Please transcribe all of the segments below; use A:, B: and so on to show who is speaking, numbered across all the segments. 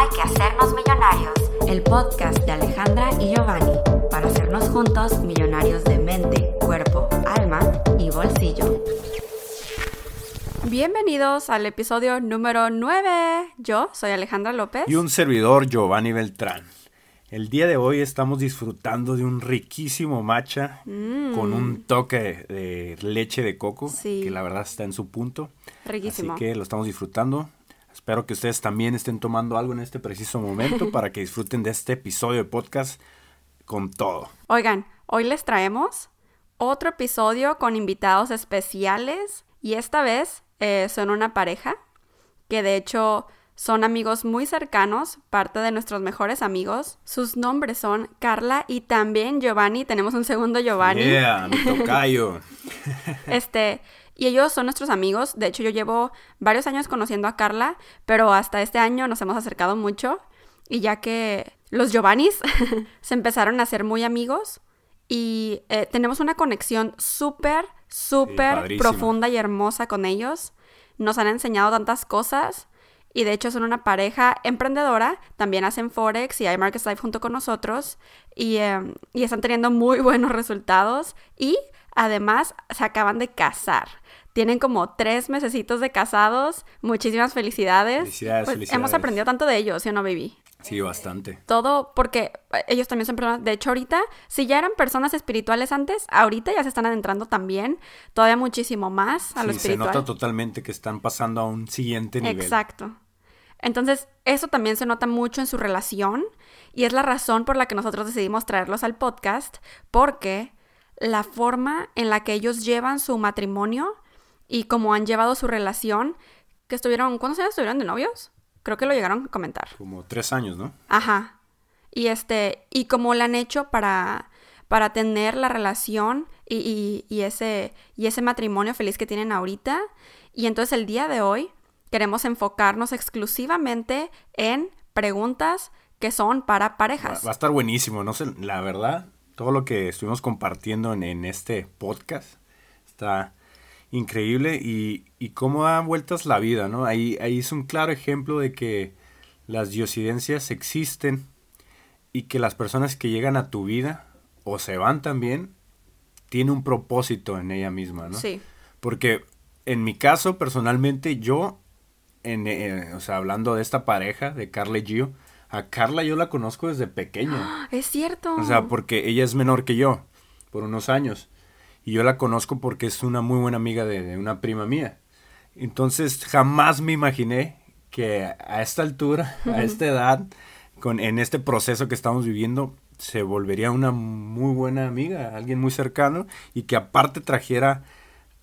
A: Hay que hacernos millonarios, el podcast de Alejandra y Giovanni, para hacernos juntos millonarios de mente, cuerpo, alma y bolsillo.
B: Bienvenidos al episodio número 9. Yo soy Alejandra López.
C: Y un servidor, Giovanni Beltrán. El día de hoy estamos disfrutando de un riquísimo matcha con un toque de leche de coco,
B: Sí.
C: que la verdad está en su punto.
B: Riquísimo.
C: Así que lo estamos disfrutando. Espero que ustedes también estén tomando algo en este preciso momento para que disfruten de este episodio de podcast con todo.
B: Oigan, hoy les traemos otro episodio con invitados especiales y esta vez eh, son una pareja que de hecho son amigos muy cercanos, parte de nuestros mejores amigos. Sus nombres son Carla y también Giovanni. Tenemos un segundo Giovanni.
C: Yeah, mi tocayo.
B: Este, y ellos son nuestros amigos. De hecho, yo llevo varios años conociendo a Carla, pero hasta este año nos hemos acercado mucho. Y ya que los Giovannis se empezaron a ser muy amigos y eh, tenemos una conexión súper, súper profunda y hermosa con ellos. Nos han enseñado tantas cosas. Y de hecho son una pareja emprendedora, también hacen Forex y iMarkets Live junto con nosotros y, eh, y están teniendo muy buenos resultados y además se acaban de casar. Tienen como tres mesecitos de casados, muchísimas felicidades.
C: Felicidades,
B: Pues,
C: felicidades.
B: Hemos aprendido tanto de ellos, ¿sí o no, baby?
C: Sí, bastante.
B: Todo porque eh, ellos también son personas, de hecho ahorita, si ya eran personas espirituales antes, ahorita ya se están adentrando también, todavía muchísimo más a lo
C: Sí, se
B: espiritual.
C: nota totalmente que están pasando a un siguiente nivel.
B: Exacto. Entonces, eso también se nota mucho en su relación y es la razón por la que nosotros decidimos traerlos al podcast, porque la forma en la que ellos llevan su matrimonio y cómo han llevado su relación, que estuvieron, ¿cuántos años estuvieron de novios? Creo que lo llegaron a comentar.
C: Como tres años, ¿no?
B: Ajá. Y este, y cómo lo han hecho para, para tener la relación y, y- y ese, y ese matrimonio feliz que tienen ahorita. Y entonces el día de hoy queremos enfocarnos exclusivamente en preguntas que son para
C: Va,
B: parejas.
C: va a estar buenísimo, no sé, la verdad, todo lo que estuvimos compartiendo en, en este podcast está increíble y, y cómo da vueltas la vida, ¿no? Ahí, ahí es un claro ejemplo de que las diosidencias existen y que las personas que llegan a tu vida o se van también, tiene un propósito en ella misma, ¿no?
B: Sí,
C: Porque en mi caso, personalmente, yo, en, eh, o sea, hablando de esta pareja, de Carla y Gio, a Carla yo la conozco desde pequeña.
B: es cierto.
C: O sea, porque ella es menor que yo, por unos años. Y yo la conozco porque es una muy buena amiga de, de una prima mía. Entonces, jamás me imaginé que a esta altura, a esta edad, con, en este proceso que estamos viviendo, se volvería una muy buena amiga, alguien muy cercano, y que aparte trajera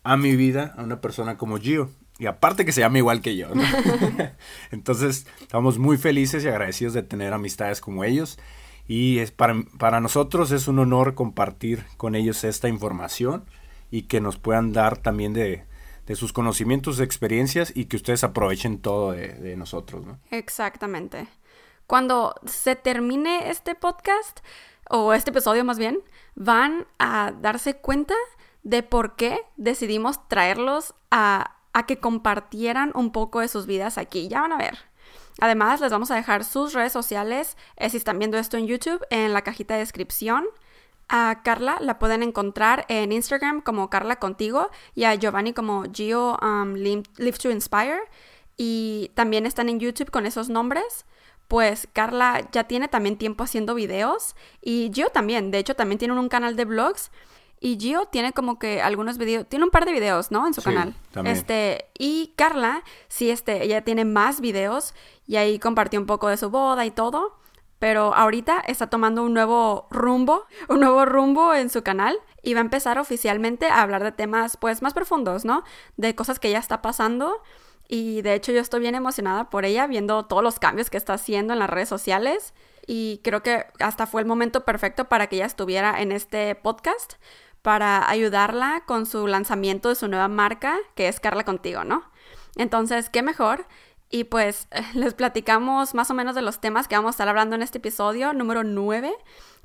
C: a mi vida a una persona como Gio. Y aparte que se llama igual que yo. ¿no? Entonces, estamos muy felices y agradecidos de tener amistades como ellos. Y es para, para nosotros es un honor compartir con ellos esta información y que nos puedan dar también de, de sus conocimientos, experiencias y que ustedes aprovechen todo de, de nosotros. ¿no?
B: Exactamente. Cuando se termine este podcast, o este episodio más bien, van a darse cuenta de por qué decidimos traerlos a, a que compartieran un poco de sus vidas aquí. Ya van a ver. Además, les vamos a dejar sus redes sociales, eh, si están viendo esto en YouTube, en la cajita de descripción. A Carla la pueden encontrar en Instagram como Carla Contigo y a Giovanni como Gio um, Live to Inspire. Y también están en YouTube con esos nombres. Pues Carla ya tiene también tiempo haciendo videos y Gio también. De hecho, también tienen un canal de vlogs. Y Gio tiene como que algunos videos, tiene un par de videos, ¿no? En su
C: Sí,
B: canal.
C: también.
B: Este, y Carla, sí, este, ella tiene más videos y ahí compartió un poco de su boda y todo. Pero ahorita está tomando un nuevo rumbo, un nuevo rumbo en su canal y va a empezar oficialmente a hablar de temas pues más profundos, ¿no? De cosas que ella está pasando y de hecho yo estoy bien emocionada por ella viendo todos los cambios que está haciendo en las redes sociales y creo que hasta fue el momento perfecto para que ella estuviera en este podcast para ayudarla con su lanzamiento de su nueva marca que es Carla Contigo, ¿no? Entonces, ¿qué mejor? Y pues les platicamos más o menos de los temas que vamos a estar hablando en este episodio número 9.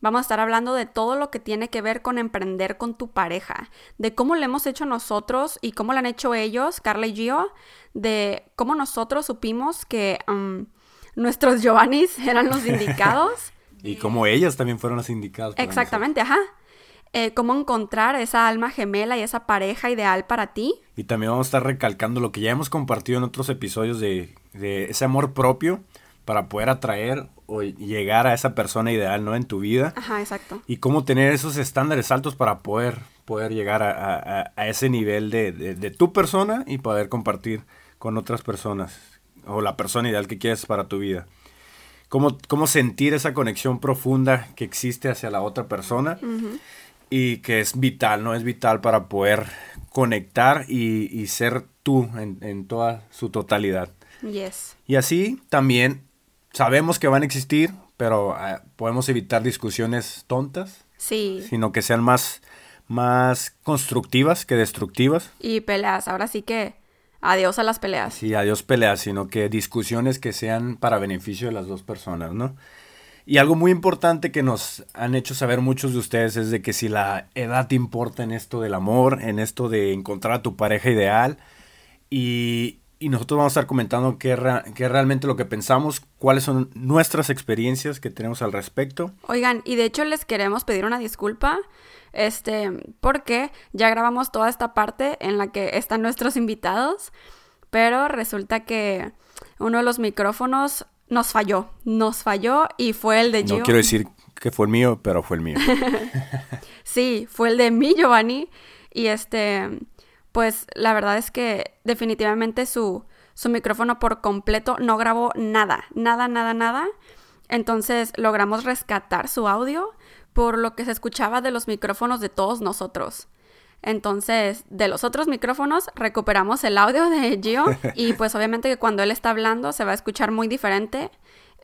B: Vamos a estar hablando de todo lo que tiene que ver con emprender con tu pareja, de cómo lo hemos hecho nosotros y cómo lo han hecho ellos, Carla y Gio, de cómo nosotros supimos que um, nuestros Giovannis eran los indicados.
C: y como ellas también fueron las indicadas.
B: Exactamente, ajá. Eh, cómo encontrar esa alma gemela y esa pareja ideal para ti.
C: Y también vamos a estar recalcando lo que ya hemos compartido en otros episodios de, ese amor propio para poder atraer o llegar a esa persona ideal, ¿no? En tu vida.
B: Ajá, exacto.
C: Y cómo tener esos estándares altos para poder, poder llegar a, ese nivel de, de, tu persona y poder compartir con otras personas o la persona ideal que quieres para tu vida. Cómo, cómo sentir esa conexión profunda que existe hacia la otra persona y que es vital, ¿no? Es vital para poder conectar y, ser tú en, toda su totalidad.
B: Yes.
C: Y así también sabemos que van a existir, pero ah, podemos evitar discusiones tontas.
B: Sí.
C: Sino que sean más, más constructivas que destructivas.
B: Y peleas, ahora sí que adiós a las peleas.
C: Sí, adiós peleas, sino que discusiones que sean para beneficio de las dos personas, ¿no? Y algo muy importante que nos han hecho saber muchos de ustedes es de que si la edad importa en esto del amor, en esto de encontrar a tu pareja ideal, y, nosotros vamos a estar comentando qué, qué realmente lo que pensamos, cuáles son nuestras experiencias que tenemos al respecto.
B: Oigan, y de hecho les queremos pedir una disculpa, este, porque ya grabamos toda esta parte en la que están nuestros invitados, pero resulta que uno de los micrófonos nos falló, nos falló y fue el de
C: Gio. No quiero decir que fue el mío, pero fue el mío.
B: sí, fue el de mí, Giovanni. Y este, pues la verdad es que definitivamente su, su micrófono por completo no grabó nada, nada, nada, nada. Entonces logramos rescatar su audio por lo que se escuchaba de los micrófonos de todos nosotros. Entonces, de los otros micrófonos recuperamos el audio de Gio y pues obviamente que cuando él está hablando se va a escuchar muy diferente.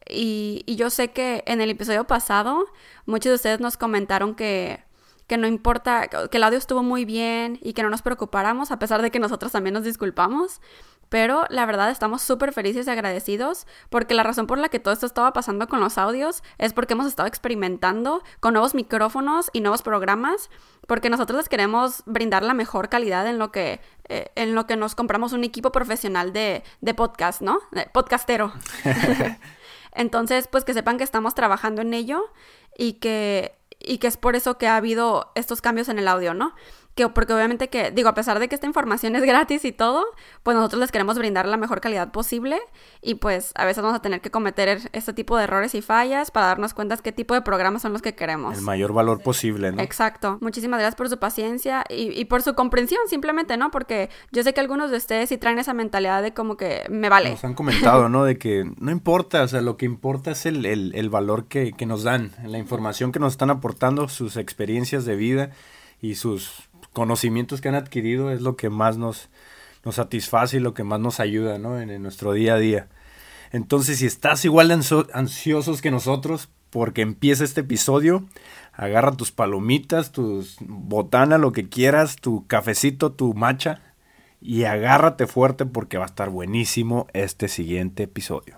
B: Y, yo sé que en el episodio pasado muchos de ustedes nos comentaron que, que no importa, que el audio estuvo muy bien y que no nos preocupáramos a pesar de que nosotros también nos disculpamos. Pero la verdad estamos súper felices y agradecidos porque la razón por la que todo esto estaba pasando con los audios es porque hemos estado experimentando con nuevos micrófonos y nuevos programas porque nosotros les queremos brindar la mejor calidad en lo que, eh, en lo que nos compramos un equipo profesional de, de podcast, ¿no? podcastero. Entonces, pues que sepan que estamos trabajando en ello y que, y que es por eso que ha habido estos cambios en el audio, ¿no? Que porque obviamente que, digo, a pesar de que esta información es gratis y todo, pues nosotros les queremos brindar la mejor calidad posible y pues a veces vamos a tener que cometer este tipo de errores y fallas para darnos cuenta qué tipo de programas son los que queremos.
C: El mayor valor posible, ¿no?
B: Exacto. Muchísimas gracias por su paciencia y, y por su comprensión simplemente, ¿no? Porque yo sé que algunos de ustedes sí traen esa mentalidad de como que me vale.
C: Nos han comentado, ¿no? De que no importa, o sea, lo que importa es el, el, el valor que, que nos dan, la información que nos están aportando, sus experiencias de vida y sus conocimientos que han adquirido es lo que más nos, nos satisface y lo que más nos ayuda ¿no? en, nuestro día a día. Entonces, si estás igual de ansiosos que nosotros porque empieza este episodio, agarra tus palomitas, tus botana, lo que quieras, tu cafecito, tu macha y agárrate fuerte porque va a estar buenísimo este siguiente episodio.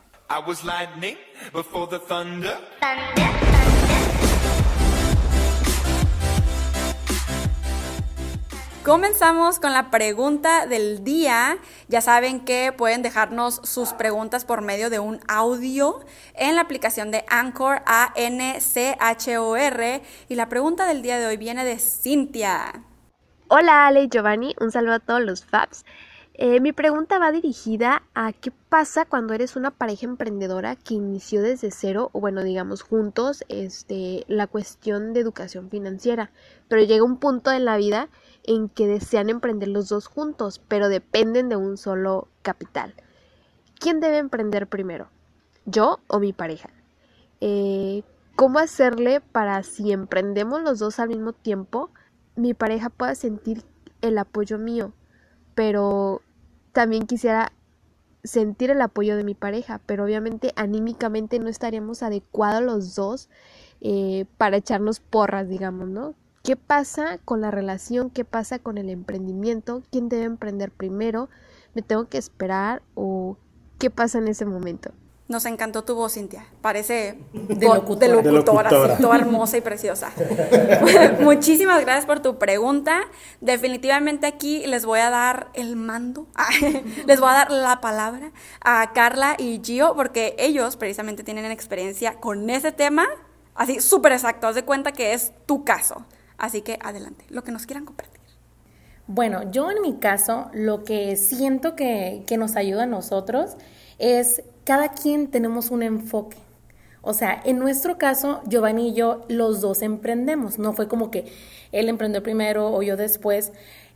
B: Comenzamos con la pregunta del día. Ya saben que pueden dejarnos sus preguntas por medio de un audio en la aplicación de Anchor, A-N-C-H-O-R. Y la pregunta del día de hoy viene de Cintia.
D: Hola Ale y Giovanni, un saludo a todos los Fabs. Eh, mi pregunta va dirigida a qué pasa cuando eres una pareja emprendedora que inició desde cero, o bueno, digamos juntos, este, la cuestión de educación financiera, pero llega un punto en la vida en que desean emprender los dos juntos, pero dependen de un solo capital. ¿Quién debe emprender primero? ¿Yo o mi pareja? Eh, ¿Cómo hacerle para si emprendemos los dos al mismo tiempo, mi pareja pueda sentir el apoyo mío? Pero también quisiera sentir el apoyo de mi pareja, pero obviamente anímicamente no estaríamos adecuados los dos eh, para echarnos porras, digamos, ¿no? ¿Qué pasa con la relación? ¿Qué pasa con el emprendimiento? ¿Quién debe emprender primero? ¿Me tengo que esperar o qué pasa en ese momento?
B: Nos encantó tu voz, Cintia. Parece
E: De locutora.
B: de
F: De
B: locutora,
F: locutora.
B: sí, toda hermosa y preciosa. Muchísimas gracias por tu pregunta. Definitivamente aquí les voy a dar el mando, les voy a dar la palabra a Carla y Gio, porque ellos precisamente tienen experiencia con ese tema, así súper exacto. Haz de cuenta que es tu caso. Así que adelante, lo que nos quieran compartir.
E: Bueno, yo en mi caso lo que siento que, que nos ayuda a nosotros es cada quien tenemos un enfoque. O sea, en nuestro caso, Giovanni y yo, los dos emprendemos. No fue como que él emprendió primero o yo después.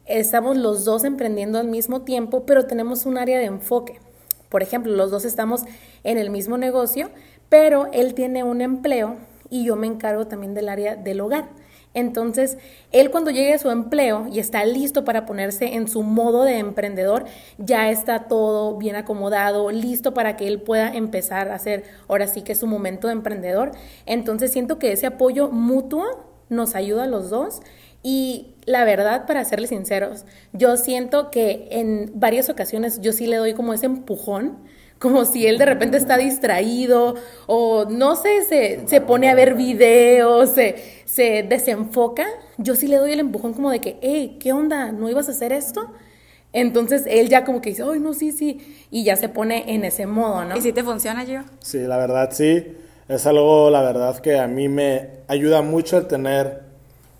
E: Estamos los dos emprendiendo al mismo tiempo, pero tenemos un área de enfoque. Por ejemplo, los dos estamos en el mismo negocio, pero él tiene un empleo y yo me encargo también del área del hogar. Entonces, él cuando llegue a su empleo y está listo para ponerse en su modo de emprendedor, ya está todo bien acomodado, listo para que él pueda empezar a hacer ahora sí que su momento de emprendedor. Entonces, siento que ese apoyo mutuo nos ayuda a los dos y la verdad, para serles sinceros, yo siento que en varias ocasiones yo sí le doy como ese empujón como si él de repente está distraído o no sé, se, se pone a ver videos, se, se desenfoca, yo sí le doy el empujón como de que, hey, ¿qué onda? ¿No ibas a hacer esto? Entonces él ya como que dice, ay, no, sí, sí, y ya se pone en ese modo, ¿no?
B: ¿Y si te funciona, Gio?
G: Sí, la verdad sí. Es algo, la verdad, que a mí me ayuda mucho el tener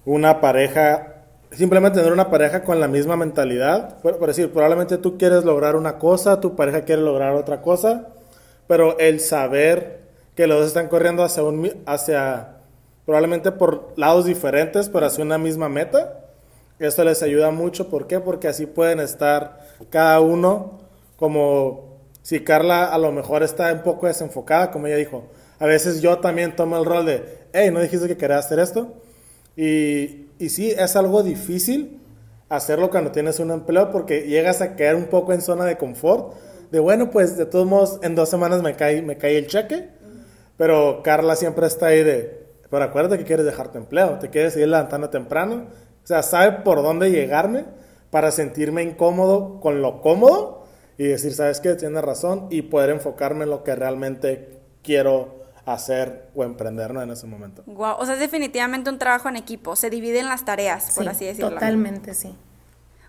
G: una pareja, simplemente tener una pareja con la misma mentalidad. Por, decir, probablemente tú quieres lograr una cosa, tu pareja quiere lograr otra cosa, pero el saber que los dos están corriendo hacia, un, hacia probablemente por lados diferentes, pero hacia una misma meta, esto les ayuda mucho. ¿Por qué? Porque así pueden estar cada uno como si Carla a lo mejor está un poco desenfocada, como ella dijo. A veces yo también tomo el rol de, hey, ¿no dijiste que querías hacer esto? Y, y sí, es algo difícil hacerlo cuando tienes un empleo porque llegas a caer un poco en zona de confort. De bueno, pues de todos modos en dos semanas me cae, me cae el cheque. Pero Carla siempre está ahí de, pero acuérdate que quieres dejar tu empleo, te quieres ir levantando temprano. O sea, sabe por dónde llegarme para sentirme incómodo con lo cómodo y decir, ¿sabes qué? Tienes razón y poder enfocarme en lo que realmente quiero hacer o emprender ¿no? en ese momento.
B: Guau, o sea, es definitivamente un trabajo en equipo, se dividen las tareas, por
E: Sí,
B: así decirlo.
E: totalmente, sí.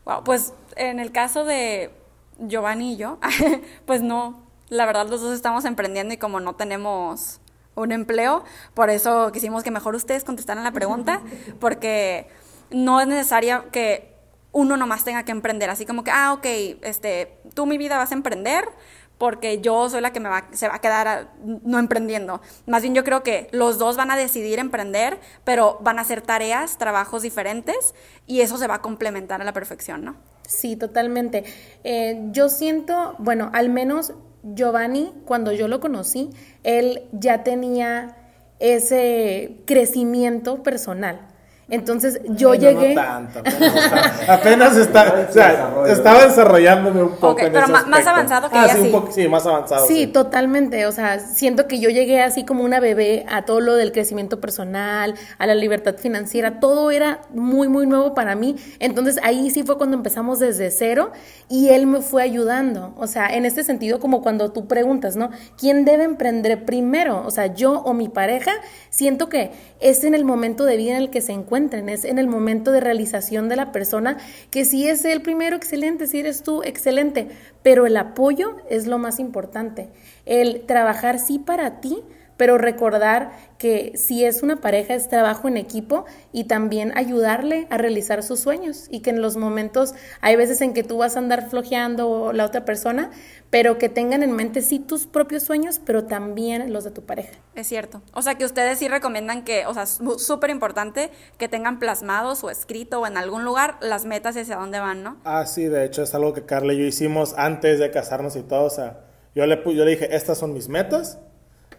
B: Wow, pues en el caso de Giovanni y yo, pues no, la verdad los dos estamos emprendiendo y como no tenemos un empleo, por eso quisimos que mejor ustedes contestaran la pregunta, porque no es necesario que uno nomás tenga que emprender, así como que, ah, ok, este, tú mi vida vas a emprender porque yo soy la que me va, se va a quedar no emprendiendo. Más bien yo creo que los dos van a decidir emprender, pero van a hacer tareas, trabajos diferentes y eso se va a complementar a la perfección, ¿no?
E: Sí, totalmente. Eh, yo siento, bueno, al menos Giovanni, cuando yo lo conocí, él ya tenía ese crecimiento personal. Entonces yo
G: Ay, no,
E: llegué...
G: No, tanto, apenas está, apenas está, o sea, estaba desarrollándome un poco.
B: Ok,
G: en
B: pero
G: ese
B: más
G: aspecto.
B: avanzado que
G: Ah,
B: ella
G: sí, un
B: sí.
G: poco- sí, más avanzado.
E: Sí, totalmente. O sea, siento que yo llegué así como una bebé a todo lo del crecimiento personal, a la libertad financiera. Todo era muy, muy nuevo para mí. Entonces ahí sí fue cuando empezamos desde cero y él me fue ayudando. O sea, en este sentido, como cuando tú preguntas, ¿no? ¿Quién debe emprender primero? O sea, yo o mi pareja. Siento que es en el momento de vida en el que se es en el momento de realización de la persona, que si es el primero, excelente, si eres tú, excelente, pero el apoyo es lo más importante. El trabajar sí para ti, pero recordar que si es una pareja es trabajo en equipo y también ayudarle a realizar sus sueños y que en los momentos hay veces en que tú vas a andar flojeando o la otra persona, pero que tengan en mente sí tus propios sueños, pero también los de tu pareja.
B: Es cierto. O sea, que ustedes sí recomiendan que, o sea, súper importante que tengan plasmados o escrito o en algún lugar las metas y hacia dónde van, ¿no?
G: Ah, sí, de hecho es algo que Carla y yo hicimos antes de casarnos y todo. O sea, yo le, pu- yo le dije, estas son mis metas.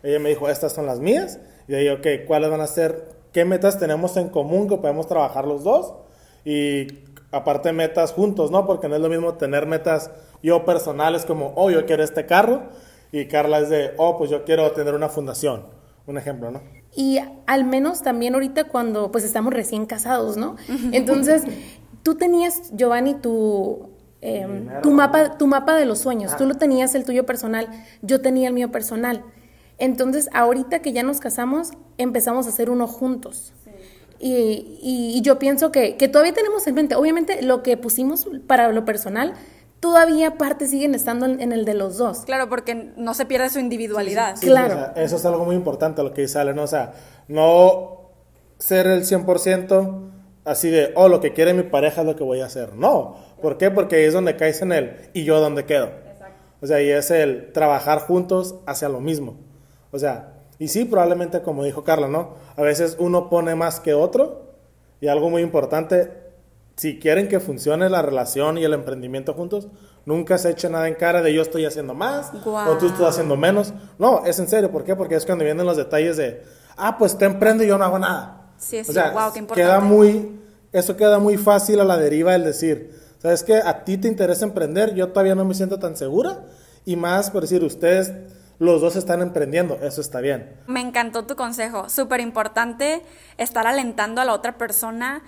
G: Ella me dijo, estas son las mías. Y yo dije, ok, ¿cuáles van a ser? ¿Qué metas tenemos en común que podemos trabajar los dos? Y aparte metas juntos, ¿no? Porque no es lo mismo tener metas yo personales como, oh, yo quiero este carro. Y Carla es de, oh, pues yo quiero tener una fundación. Un ejemplo, ¿no?
E: Y al menos también ahorita cuando pues estamos recién casados, ¿no? Entonces, tú tenías, Giovanni, tu em, tu, mapa, tu mapa de los sueños. Tú lo tenías el tuyo personal, yo tenía el mío personal. Entonces, ahorita que ya nos casamos, empezamos a hacer uno juntos. Y, y, yo pienso que, que, todavía tenemos en mente, obviamente lo que pusimos para lo personal, todavía partes siguen estando en, el de los dos.
B: Claro, porque no se pierde su individualidad.
E: claro.
G: eso es algo muy importante lo que dice Ale, ¿no? O sea, no ser el 100% así de, oh, lo que quiere mi pareja es lo que voy a hacer. No. ¿Por qué? Porque ahí es donde caes en él y yo donde quedo. Exacto. O sea, y es el trabajar juntos hacia lo mismo. O sea, y sí, probablemente como dijo Carla, ¿no? A veces uno pone más que otro y algo muy importante, si quieren que funcione la relación y el emprendimiento juntos, nunca se eche nada en cara de yo estoy haciendo más o tú estás haciendo menos. No, es en serio, ¿por qué? Porque es cuando vienen los detalles de, ah, pues te emprendo y yo no hago nada.
B: Sí, sí, o sea, wow, qué importante.
G: Queda muy, eso queda muy fácil a la deriva el decir, ¿sabes qué? A ti te interesa emprender, yo todavía no me siento tan segura y más por decir, ustedes los dos están emprendiendo, eso está bien.
B: Me encantó tu consejo, súper importante estar alentando a la otra persona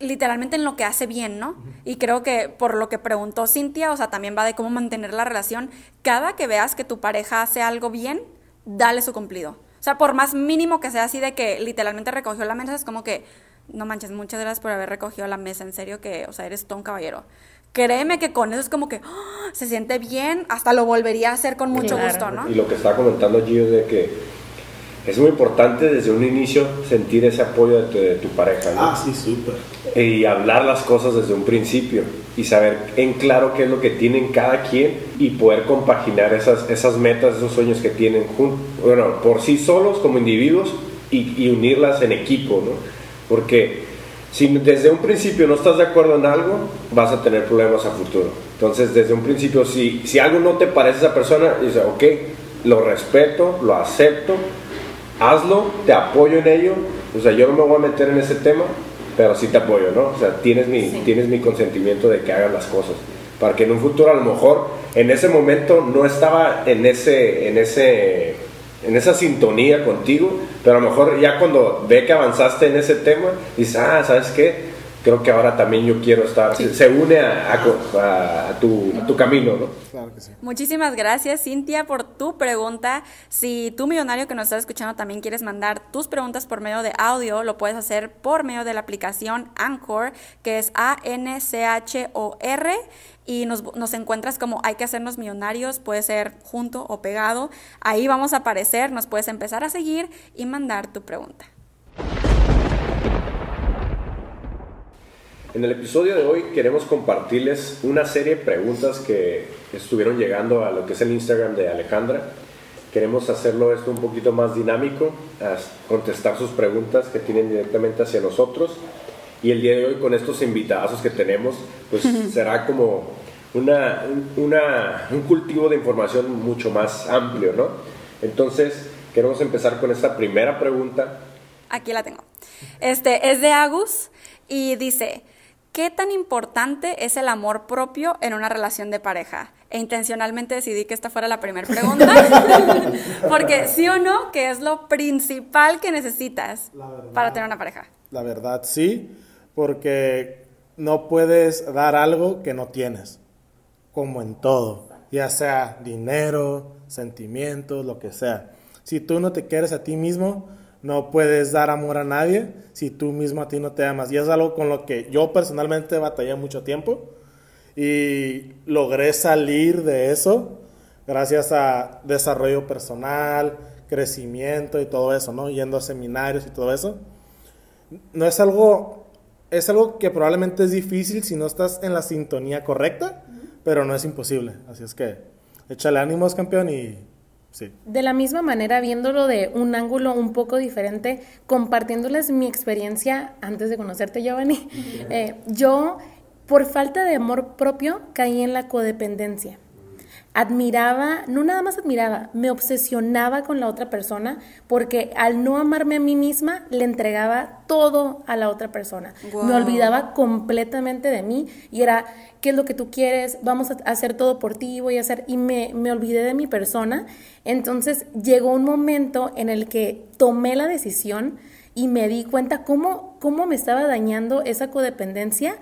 B: literalmente en lo que hace bien, ¿no? Y creo que por lo que preguntó Cintia, o sea, también va de cómo mantener la relación. Cada que veas que tu pareja hace algo bien, dale su cumplido. O sea, por más mínimo que sea así de que literalmente recogió la mesa, es como que, no manches, muchas gracias por haber recogido la mesa, en serio que, o sea, eres todo un caballero créeme que con eso es como que ¡ah! se siente bien, hasta lo volvería a hacer con mucho gusto, ¿no?
C: Y lo que está comentando Gio es de que es muy importante desde un inicio sentir ese apoyo de tu, pareja, ¿no?
G: Ah, sí, súper.
C: Y hablar las cosas desde un principio y saber en claro qué es lo que tienen cada quien y poder compaginar esas, esas metas, esos sueños que tienen juntos, bueno, por sí solos como individuos y, y unirlas en equipo, ¿no? Porque si desde un principio no estás de acuerdo en algo, vas a tener problemas a futuro. Entonces, desde un principio, si, si algo no te parece a esa persona, dice, ok, lo respeto, lo acepto, hazlo, te apoyo en ello. O sea, yo no me voy a meter en ese tema, pero sí te apoyo, ¿no? O sea, tienes mi, tienes mi consentimiento de que hagan las cosas. Para que en un futuro, a lo mejor, en ese momento no estaba en ese, en ese en esa sintonía contigo, pero a lo mejor ya cuando ve que avanzaste en ese tema, dice, ah, ¿sabes qué? Creo que ahora también yo quiero estar, se une a, a, tu, tu, camino, ¿no?
B: Claro que sí. Muchísimas gracias, Cintia, por tu pregunta. Si tú, millonario que nos estás escuchando, también quieres mandar tus preguntas por medio de audio, lo puedes hacer por medio de la aplicación Anchor, que es A-N-C-H-O-R y nos, nos, encuentras como hay que hacernos millonarios, puede ser junto o pegado. Ahí vamos a aparecer, nos puedes empezar a seguir y mandar tu pregunta.
C: En el episodio de hoy queremos compartirles una serie de preguntas que estuvieron llegando a lo que es el Instagram de Alejandra. Queremos hacerlo esto un poquito más dinámico, contestar sus preguntas que tienen directamente hacia nosotros. Y el día de hoy con estos invitados que tenemos, pues será como una, una, un cultivo de información mucho más amplio, ¿no? Entonces, queremos empezar con esta primera pregunta.
B: Aquí la tengo. Este es de Agus y dice, ¿qué tan importante es el amor propio en una relación de pareja? E intencionalmente decidí que esta fuera la primera pregunta, porque sí o no, que es lo principal que necesitas para tener una pareja.
G: La verdad, sí, porque no puedes dar algo que no tienes como en todo, ya sea dinero, sentimientos, lo que sea. Si tú no te quieres a ti mismo, no puedes dar amor a nadie si tú mismo a ti no te amas. Y es algo con lo que yo personalmente batallé mucho tiempo y logré salir de eso gracias a desarrollo personal, crecimiento y todo eso, ¿no? Yendo a seminarios y todo eso. No es algo, es algo que probablemente es difícil si no estás en la sintonía correcta, pero no es imposible. Así es que échale ánimos, campeón, y sí.
E: De la misma manera, viéndolo de un ángulo un poco diferente, compartiéndoles mi experiencia antes de conocerte, Giovanni, eh, yo, por falta de amor propio, caí en la codependencia admiraba, no nada más admiraba, me obsesionaba con la otra persona porque al no amarme a mí misma le entregaba todo a la otra persona. Me olvidaba completamente de mí y era, ¿qué es lo que tú quieres? Vamos a hacer todo por ti, voy a hacer, y me, me olvidé de mi persona. Entonces llegó un momento en el que tomé la decisión y me di cuenta cómo, cómo me estaba dañando esa codependencia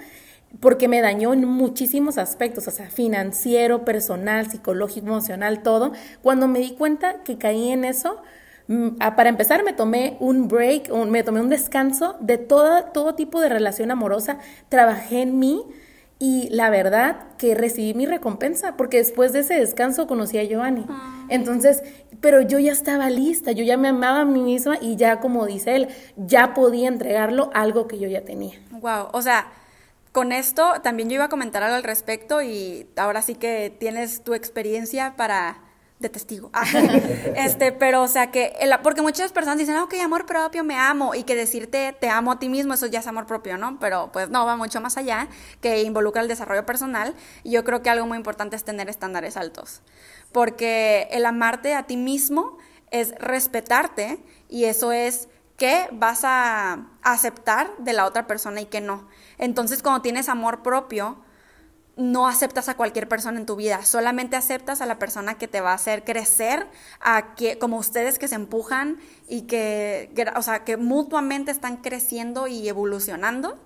E: porque me dañó en muchísimos aspectos, o sea, financiero, personal, psicológico, emocional, todo. Cuando me di cuenta que caí en eso, mm, para empezar me tomé un break, me tomé un descanso de todo, todo tipo de relación amorosa, trabajé en mí y la verdad que recibí mi recompensa, porque después de ese descanso conocí a Giovanni. Ah. Entonces, pero yo ya estaba lista, yo ya me amaba a mí misma y ya, como dice él, ya podía entregarlo algo que yo ya tenía.
B: Wow, o sea, con esto también yo iba a comentar algo al respecto y ahora sí que tienes tu experiencia para de testigo. este, pero o sea que, porque muchas personas dicen, ah, ok, amor propio, me amo, y que decirte te amo a ti mismo, eso ya es amor propio, ¿no? Pero pues no, va mucho más allá, que involucra el desarrollo personal, y yo creo que algo muy importante es tener estándares altos, porque el amarte a ti mismo es respetarte, y eso es qué vas a aceptar de la otra persona y qué no. Entonces, cuando tienes amor propio, no aceptas a cualquier persona en tu vida, solamente aceptas a la persona que te va a hacer crecer, a que como ustedes que se empujan y que, o sea, que mutuamente están creciendo y evolucionando.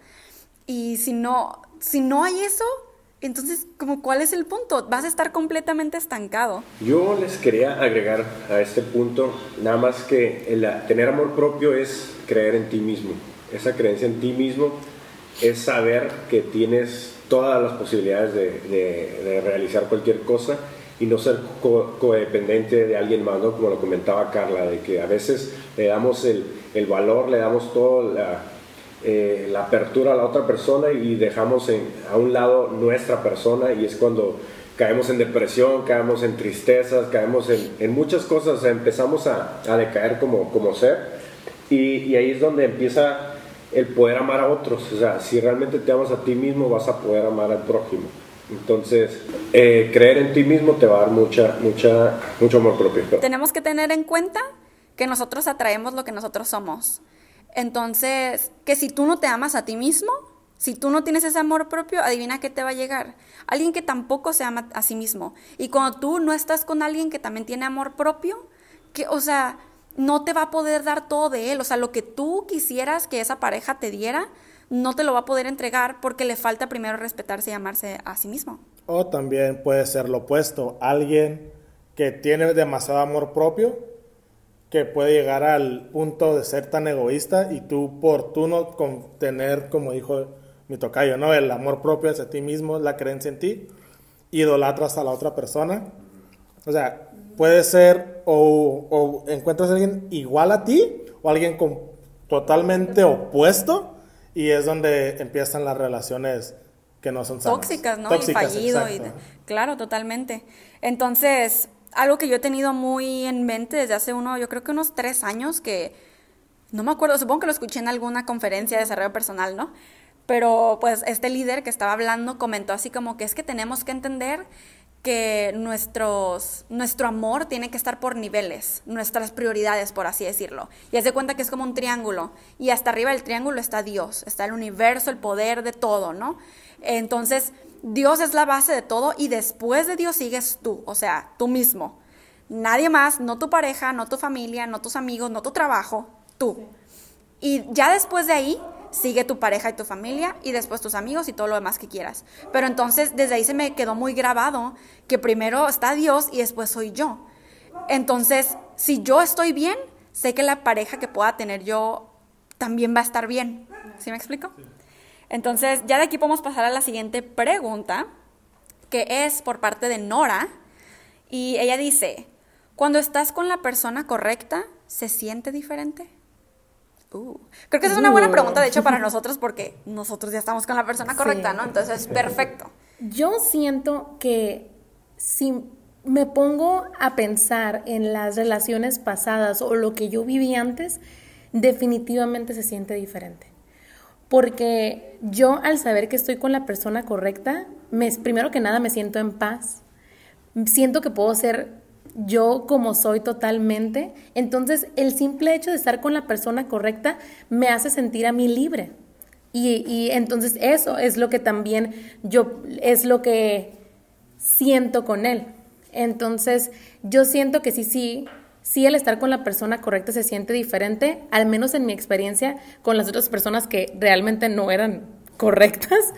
B: Y si no, si no hay eso, entonces, como ¿cuál es el punto? Vas a estar completamente estancado.
C: Yo les quería agregar a este punto, nada más que tener amor propio es creer en ti mismo. Esa creencia en ti mismo es saber que tienes todas las posibilidades de, realizar cualquier cosa y no ser codependiente de alguien más, ¿no? Como lo comentaba Carla, de que a veces le damos el, el valor, le damos toda la, eh, la, apertura a la otra persona y dejamos en, a un lado nuestra persona y es cuando caemos en depresión, caemos en tristezas, caemos en, en muchas cosas, empezamos a, a, decaer como, como ser y, y ahí es donde empieza el poder amar a otros. O sea, si realmente te amas a ti mismo, vas a poder amar al prójimo. Entonces, eh, creer en ti mismo te va a dar mucha, mucha, mucho amor propio.
B: Tenemos que tener en cuenta que nosotros atraemos lo que nosotros somos. Entonces, que si tú no te amas a ti mismo, si tú no tienes ese amor propio, adivina qué te va a llegar. Alguien que tampoco se ama a sí mismo. Y cuando tú no estás con alguien que también tiene amor propio, que, o sea, no te va a poder dar todo de él. O sea, lo que tú quisieras que esa pareja te diera, no te lo va a poder entregar porque le falta primero respetarse y amarse a sí mismo.
G: O también puede ser lo opuesto, alguien que tiene demasiado amor propio, que puede llegar al punto de ser tan egoísta y tú por tú no tener, como dijo mi tocayo, ¿no? El amor propio hacia ti mismo, la creencia en ti, idolatras a la otra persona. O sea, puede ser o, encuentras a alguien igual a ti o alguien con, totalmente opuesto y es donde empiezan las relaciones que no son sanas.
B: Tóxicas, ¿no? y fallido. claro, totalmente. Entonces, algo que yo he tenido muy en mente desde hace uno, yo creo que unos tres años, que no me acuerdo, supongo que lo escuché en alguna conferencia de desarrollo personal, ¿no? Pero pues este líder que estaba hablando comentó así como que es que tenemos que entender que nuestros, nuestro amor tiene que estar por niveles, nuestras prioridades, por así decirlo. Y haz de cuenta que es como un triángulo. Y hasta arriba del triángulo está Dios, está el universo, el poder de todo, ¿no? Entonces, Dios es la base de todo y después de Dios sigues tú, o sea, tú mismo. Nadie más, no tu pareja, no tu familia, no tus amigos, no tu trabajo, tú. Y ya después de ahí sigue tu pareja y tu familia y después tus amigos y todo lo demás que quieras. Pero entonces desde ahí se me quedó muy grabado que primero está Dios y después soy yo. Entonces, si yo estoy bien, sé que la pareja que pueda tener yo también va a estar bien. ¿Sí me explico? Entonces, ya de aquí podemos pasar a la siguiente pregunta, que es por parte de Nora. Y ella dice, cuando estás con la persona correcta, ¿se siente diferente? Uh, creo que esa es una buena pregunta, de hecho, para nosotros, porque nosotros ya estamos con la persona correcta, ¿no? Entonces, perfecto.
E: Yo siento que si me pongo a pensar en las relaciones pasadas o lo que yo viví antes, definitivamente se siente diferente. Porque yo al saber que estoy con la persona correcta, me, primero que nada me siento en paz. Siento que puedo ser yo como soy totalmente, entonces el simple hecho de estar con la persona correcta me hace sentir a mí libre. Y, entonces eso es lo que también yo, es lo que siento con él. Entonces yo siento que sí, sí, sí el estar con la persona correcta se siente diferente, al menos en mi experiencia con las otras personas que realmente no eran correctas,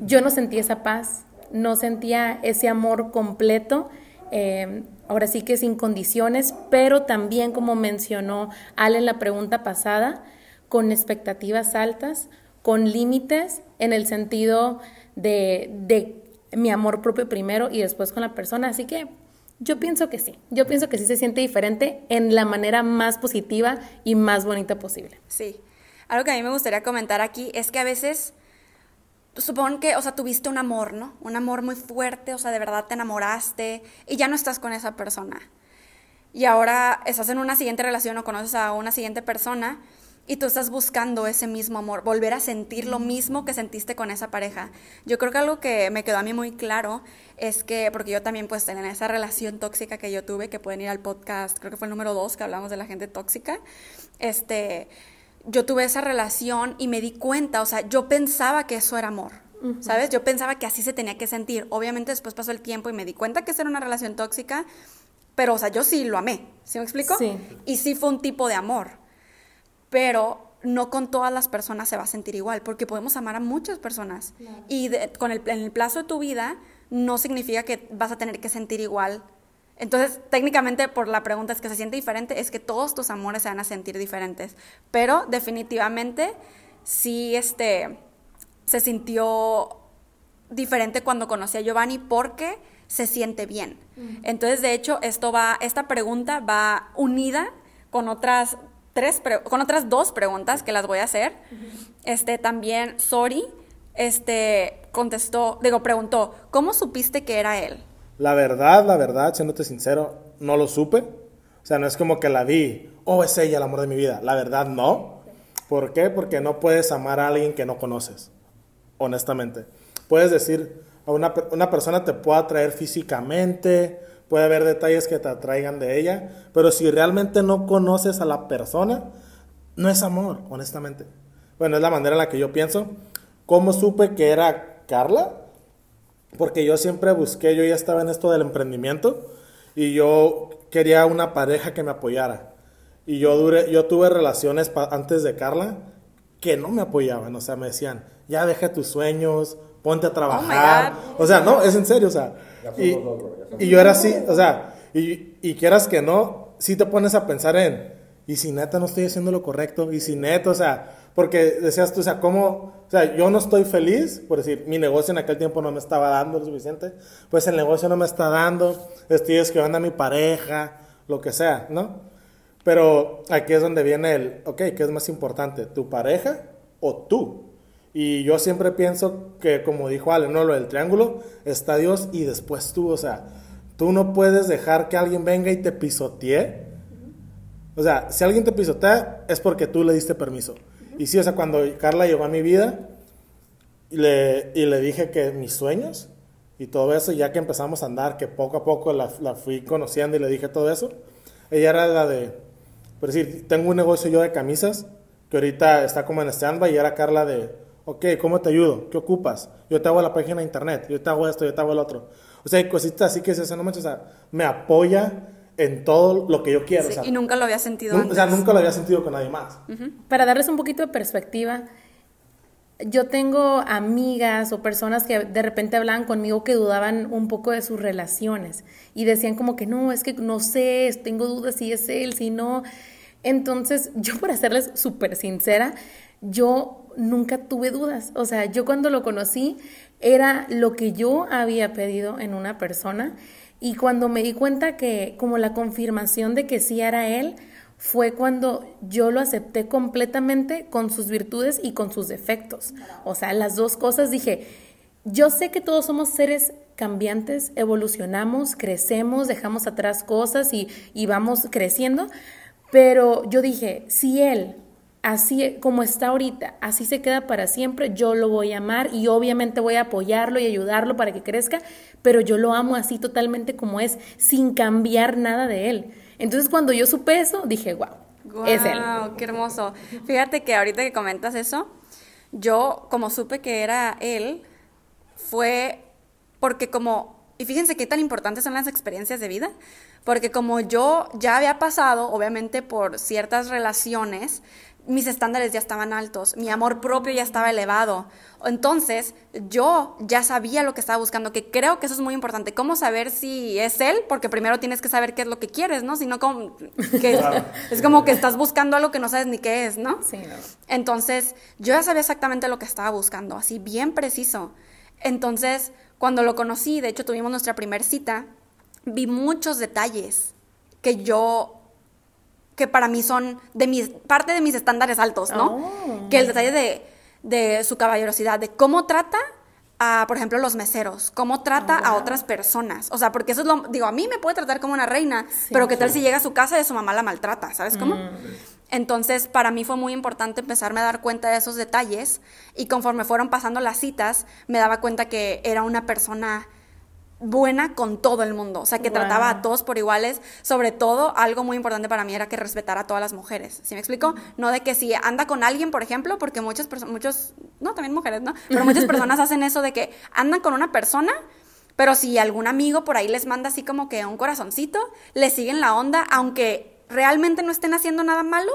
E: yo no sentía esa paz, no sentía ese amor completo. Eh, ahora sí que sin condiciones, pero también como mencionó Ale en la pregunta pasada, con expectativas altas, con límites en el sentido de, de mi amor propio primero y después con la persona. Así que yo pienso que sí, yo pienso que sí se siente diferente en la manera más positiva y más bonita posible.
B: Sí, algo que a mí me gustaría comentar aquí es que a veces, supongo que, o sea, tuviste un amor, ¿no? Un amor muy fuerte, o sea, de verdad te enamoraste y ya no estás con esa persona. Y ahora estás en una siguiente relación o conoces a una siguiente persona y tú estás buscando ese mismo amor, volver a sentir lo mismo que sentiste con esa pareja. Yo creo que algo que me quedó a mí muy claro es que, porque yo también pues en esa relación tóxica que yo tuve, que pueden ir al podcast, creo que fue el número dos que hablamos de la gente tóxica, este, yo tuve esa relación y me di cuenta, o sea, yo pensaba que eso era amor. ¿Sabes? Yo pensaba que así se tenía que sentir. Obviamente después pasó el tiempo y me di cuenta que esa era una relación tóxica, pero, o sea, yo sí lo amé. ¿Sí me explico?
E: Sí.
B: Y sí fue un tipo de amor pero no con todas las personas se va a sentir igual, porque podemos amar a muchas personas. Y con el, en el plazo de tu vida no significa que vas a tener que sentir igual. Entonces, técnicamente, por la pregunta es que se siente diferente, es que todos tus amores se van a sentir diferentes. Pero definitivamente sí este, se sintió diferente cuando conocí a Giovanni porque se siente bien. Entonces, de hecho, esto va, esta pregunta va unida con otras con otras dos preguntas que las voy a hacer. Este, también Sori, este, contestó, digo, preguntó, ¿cómo supiste que era él?
G: La verdad, la verdad, siéndote sincero, no lo supe. O sea, no es como que la vi, oh, es ella el amor de mi vida. La verdad, no. ¿Por qué? Porque no puedes amar a alguien que no conoces, honestamente. Puedes decir, a una, una persona te puede atraer físicamente, puede haber detalles que te atraigan de ella, pero si realmente no conoces a la persona, no es amor, honestamente. Bueno, es la manera en la que yo pienso. ¿Cómo supe que era Carla? Porque yo siempre busqué, yo ya estaba en esto del emprendimiento y yo quería una pareja que me apoyara. Y yo, duré, yo tuve relaciones antes de Carla que no me apoyaban, o sea, me decían, ya deja tus sueños, ponte a trabajar. o sea, no, es en serio, o sea. Y, yo era así, o sea, y, y quieras que no, si te pones a pensar en, y si neta no estoy haciendo lo correcto, y si neta, o sea, porque decías tú, o sea, ¿cómo? O sea, yo no estoy feliz, por decir, mi negocio en aquel tiempo no me estaba dando lo suficiente, pues el negocio no me está dando, estoy esquivando a mi pareja, lo que sea, ¿no? Pero aquí es donde viene el, ok, ¿qué es más importante, tu pareja o tú? Y yo siempre pienso que, como dijo Ale, no, lo del triángulo, está Dios y después tú, o sea, tú no puedes dejar que alguien venga y te pisotee. O sea, si alguien te pisotea es porque tú le diste permiso. Y sí, o sea, cuando Carla llegó a mi vida y le, y le dije que mis sueños y todo eso, ya que empezamos a andar, que poco a poco la, la fui conociendo y le dije todo eso, ella era la de, por decir, tengo un negocio yo de camisas, que ahorita está como en stand-by y era Carla de Ok, ¿cómo te ayudo? ¿Qué ocupas? Yo te hago la página de internet, yo te hago esto, yo te hago el otro. O sea, hay cositas así que se no o sea, me apoya en todo lo que yo quiero.
B: y nunca lo había sentido
G: O sea, nunca lo había sentido con nadie más.
E: Para darles un poquito de perspectiva, yo tengo amigas o personas que de repente hablaban conmigo que dudaban un poco de sus relaciones y decían como que no, es que no sé, tengo dudas si es él, si no. Entonces, yo para serles súper sincera, yo nunca tuve dudas. O sea, yo cuando lo conocí era lo que yo había pedido en una persona y cuando me di cuenta que como la confirmación de que sí era él, fue cuando yo lo acepté completamente con sus virtudes y con sus defectos. O sea, las dos cosas dije, yo sé que todos somos seres cambiantes, evolucionamos, crecemos, dejamos atrás cosas y, y vamos creciendo, pero yo dije, si él así como está ahorita, así se queda para siempre, yo lo voy a amar y obviamente voy a apoyarlo y ayudarlo para que crezca, pero yo lo amo así totalmente como es, sin cambiar nada de él. Entonces cuando yo supe eso, dije, wow, es él.
B: qué hermoso. Fíjate que ahorita que comentas eso, yo como supe que era él, fue porque como, y fíjense qué tan importantes son las experiencias de vida, porque como yo ya había pasado, obviamente, por ciertas relaciones, mis estándares ya estaban altos, mi amor propio ya estaba elevado. Entonces, yo ya sabía lo que estaba buscando, que creo que eso es muy importante. ¿Cómo saber si es él? Porque primero tienes que saber qué es lo que quieres, ¿no? Si no, como, que es como que estás buscando algo que no sabes ni qué es, ¿no?
E: Sí, no.
B: Entonces, yo ya sabía exactamente lo que estaba buscando, así bien preciso. Entonces, cuando lo conocí, de hecho tuvimos nuestra primera cita, vi muchos detalles que yo que para mí son de mis, parte de mis estándares altos, ¿no?
E: Oh.
B: Que el detalle de, de su caballerosidad, de cómo trata a, por ejemplo, los meseros, cómo trata a otras personas. O sea, porque eso es lo, digo, a mí me puede tratar como una reina, pero ¿qué tal si llega a su casa y su mamá la maltrata? ¿Sabes cómo? Entonces, para mí fue muy importante empezarme a dar cuenta de esos detalles y conforme fueron pasando las citas, me daba cuenta que era una persona buena con todo el mundo, o sea, que
E: Wow.
B: trataba a todos por iguales, sobre todo algo muy importante para mí era que respetara a todas las mujeres, ¿sí me explico? No de que si anda con alguien, por ejemplo, porque muchas personas, muchos, no, también mujeres, ¿no? Pero muchas personas hacen eso de que andan con una persona, pero si algún amigo por ahí les manda así como que un corazoncito, le siguen la onda, aunque realmente no estén haciendo nada malo,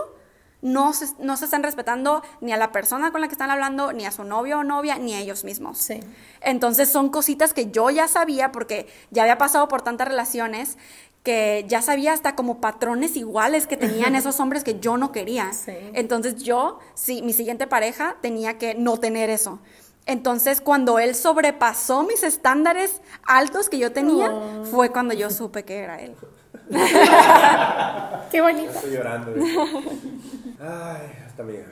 B: no se, no se están respetando ni a la persona con la que están hablando, ni a su novio o novia, ni a ellos mismos.
E: Sí.
B: Entonces son cositas que yo ya sabía porque ya había pasado por tantas relaciones que ya sabía hasta como patrones iguales que tenían esos hombres que yo no quería.
E: Sí.
B: Entonces yo, sí, mi siguiente pareja tenía que no tener eso. Entonces cuando él sobrepasó mis estándares altos que yo tenía, fue cuando yo supe que era él.
E: Qué bonito.
C: Estoy llorando. güey. Ay, hasta amiga.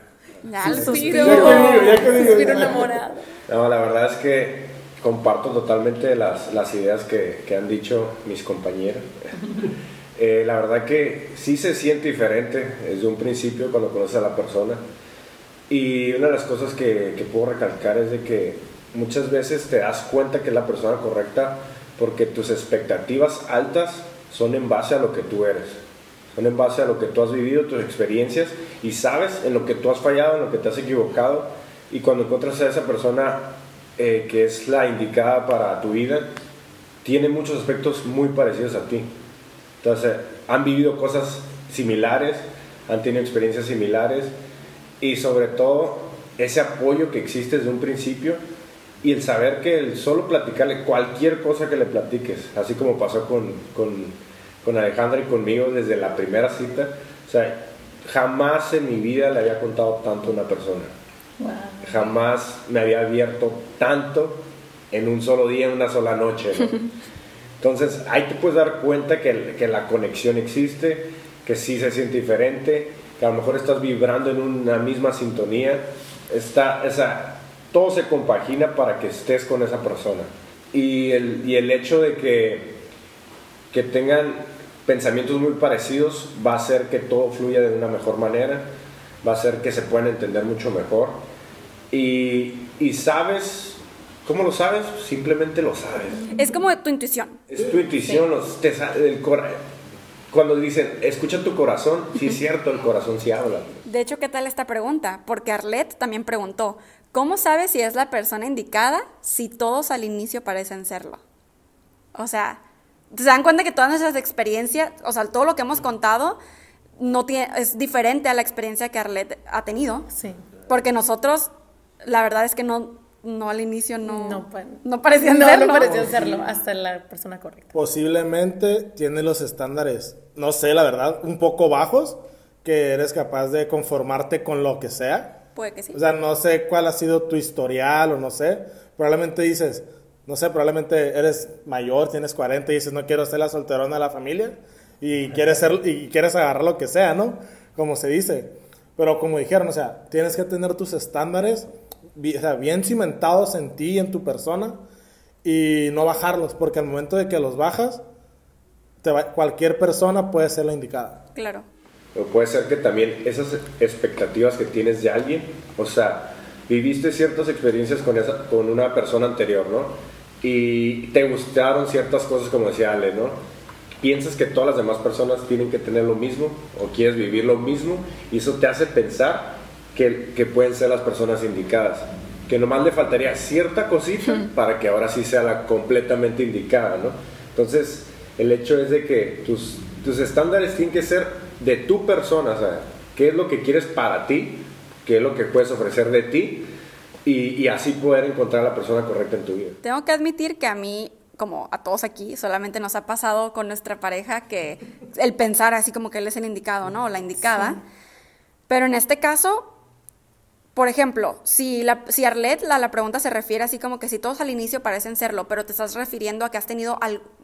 B: Ya, el
E: Suspiro.
B: suspiro.
G: Ya que digo, ya que digo.
E: Suspiro enamorado.
C: No, la verdad es que comparto totalmente las, las ideas que, que han dicho mis compañeros. Eh, la verdad que sí se siente diferente desde un principio cuando conoces a la persona. Y una de las cosas que, que puedo recalcar es de que muchas veces te das cuenta que es la persona correcta porque tus expectativas altas son en base a lo que tú eres. Son en base a lo que tú has vivido, tus experiencias y sabes en lo que tú has fallado, en lo que te has equivocado. Y cuando encuentras a esa persona eh, que es la indicada para tu vida, tiene muchos aspectos muy parecidos a ti. Entonces, han vivido cosas similares, han tenido experiencias similares y sobre todo ese apoyo que existe desde un principio y el saber que el solo platicarle cualquier cosa que le platiques, así como pasó con, con, con Alejandra y conmigo desde la primera cita, o sea, jamás en mi vida le había contado tanto a una persona
E: Wow.
C: jamás me había abierto tanto en un solo día, en una sola noche. ¿no? Entonces, ahí te puedes dar cuenta que, que la conexión existe, que sí se siente diferente, que a lo mejor estás vibrando en una misma sintonía. Está, esa, todo se compagina para que estés con esa persona. Y el, y el hecho de que, que tengan pensamientos muy parecidos va a hacer que todo fluya de una mejor manera, va a hacer que se puedan entender mucho mejor. Y, y sabes, ¿cómo lo sabes? Simplemente lo sabes.
B: Es como tu intuición.
C: Es tu intuición, los- te el cora- cuando dicen, escucha tu corazón, sí es cierto, el corazón sí habla.
B: De hecho, ¿qué tal esta pregunta? Porque Arlette también preguntó, ¿cómo sabes si es la persona indicada si todos al inicio parecen serlo? O sea, ¿se dan cuenta que todas nuestras experiencias, o sea, todo lo que hemos contado, no tiene, es diferente a la experiencia que Arlette ha tenido?
E: Sí.
B: Porque nosotros, la verdad es que no, no al inicio no,
E: No, pues,
B: no parecían
E: No,
B: serlo.
E: no pareció serlo hasta la persona correcta.
G: Posiblemente tiene los estándares, no sé, la verdad, un poco bajos, que eres capaz de conformarte con lo que sea.
B: Puede que sí.
G: O sea, no sé cuál ha sido tu historial o no sé. Probablemente dices, no sé, probablemente eres mayor, tienes 40 y dices, no quiero ser la solterona de la familia y quieres, ser, y quieres agarrar lo que sea, ¿no? Como se dice. Pero como dijeron, o sea, tienes que tener tus estándares o sea, bien cimentados en ti y en tu persona y no bajarlos, porque al momento de que los bajas, te va- cualquier persona puede ser la indicada.
B: Claro.
C: O puede ser que también esas expectativas que tienes de alguien, o sea, viviste ciertas experiencias con, esa, con una persona anterior, ¿no? Y te gustaron ciertas cosas, como decía Ale, ¿no? Piensas que todas las demás personas tienen que tener lo mismo o quieres vivir lo mismo y eso te hace pensar que, que pueden ser las personas indicadas. Que nomás le faltaría cierta cosita para que ahora sí sea la completamente indicada, ¿no? Entonces, el hecho es de que tus, tus estándares tienen que ser de tu persona, o sea, qué es lo que quieres para ti, qué es lo que puedes ofrecer de ti y, y así poder encontrar a la persona correcta en tu vida.
B: Tengo que admitir que a mí como a todos aquí, solamente nos ha pasado con nuestra pareja que el pensar así como que él es el indicado, ¿no? O la indicada. Pero en este caso, por ejemplo, si, la, si Arlet, la, la, pregunta se refiere así como que si todos al inicio parecen serlo, pero te estás refiriendo a que has tenido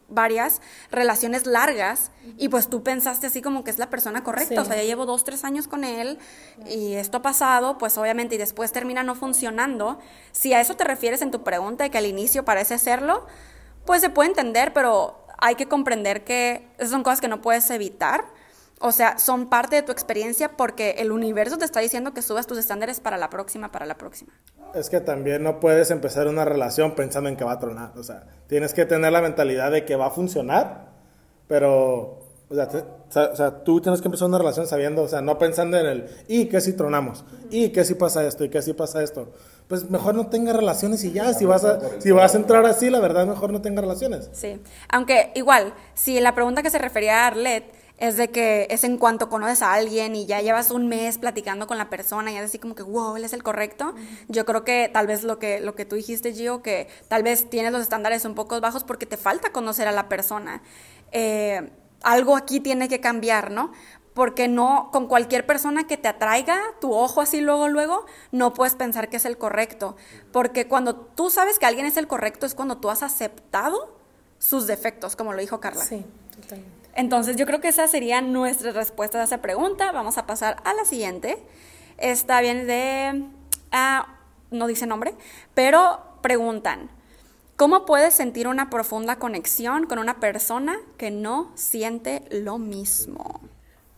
B: varias relaciones largas y pues tú pensaste así como que es la persona correcta, o sea, ya llevo dos, tres años con él y esto ha pasado, pues obviamente y después termina no funcionando. Si a eso te refieres en tu pregunta de que al inicio parece serlo, pues se puede entender, pero hay que comprender que esas son cosas que no puedes evitar. O sea, son parte de tu experiencia porque el universo te está diciendo que subas tus estándares para la próxima, para la próxima.
G: Es que también no puedes empezar una relación pensando en que va a tronar. O sea, tienes que tener la mentalidad de que va a funcionar, pero o sea, o sea, tú tienes que empezar una relación sabiendo, o sea, no pensando en el, ¿y qué si tronamos? ¿Y qué si pasa esto? ¿Y qué si pasa esto? Pues mejor no tenga relaciones y ya, si vas a, si vas a entrar así, la verdad, mejor no tenga relaciones.
B: Sí, aunque igual, si la pregunta que se refería a Arlet es de que es en cuanto conoces a alguien y ya llevas un mes platicando con la persona y es así como que, wow, él es el correcto. Yo creo que tal vez lo que, lo que tú dijiste, Gio, que tal vez tienes los estándares un poco bajos porque te falta conocer a la persona. Eh, algo aquí tiene que cambiar, ¿no? Porque no, con cualquier persona que te atraiga tu ojo así luego, luego, no puedes pensar que es el correcto. Porque cuando tú sabes que alguien es el correcto es cuando tú has aceptado sus defectos, como lo dijo Carla.
E: Sí, totalmente.
B: Entonces yo creo que esa sería nuestra respuesta a esa pregunta. Vamos a pasar a la siguiente. Esta viene de... Ah, no dice nombre, pero preguntan, ¿Cómo puedes sentir una profunda conexión con una persona que no siente lo mismo?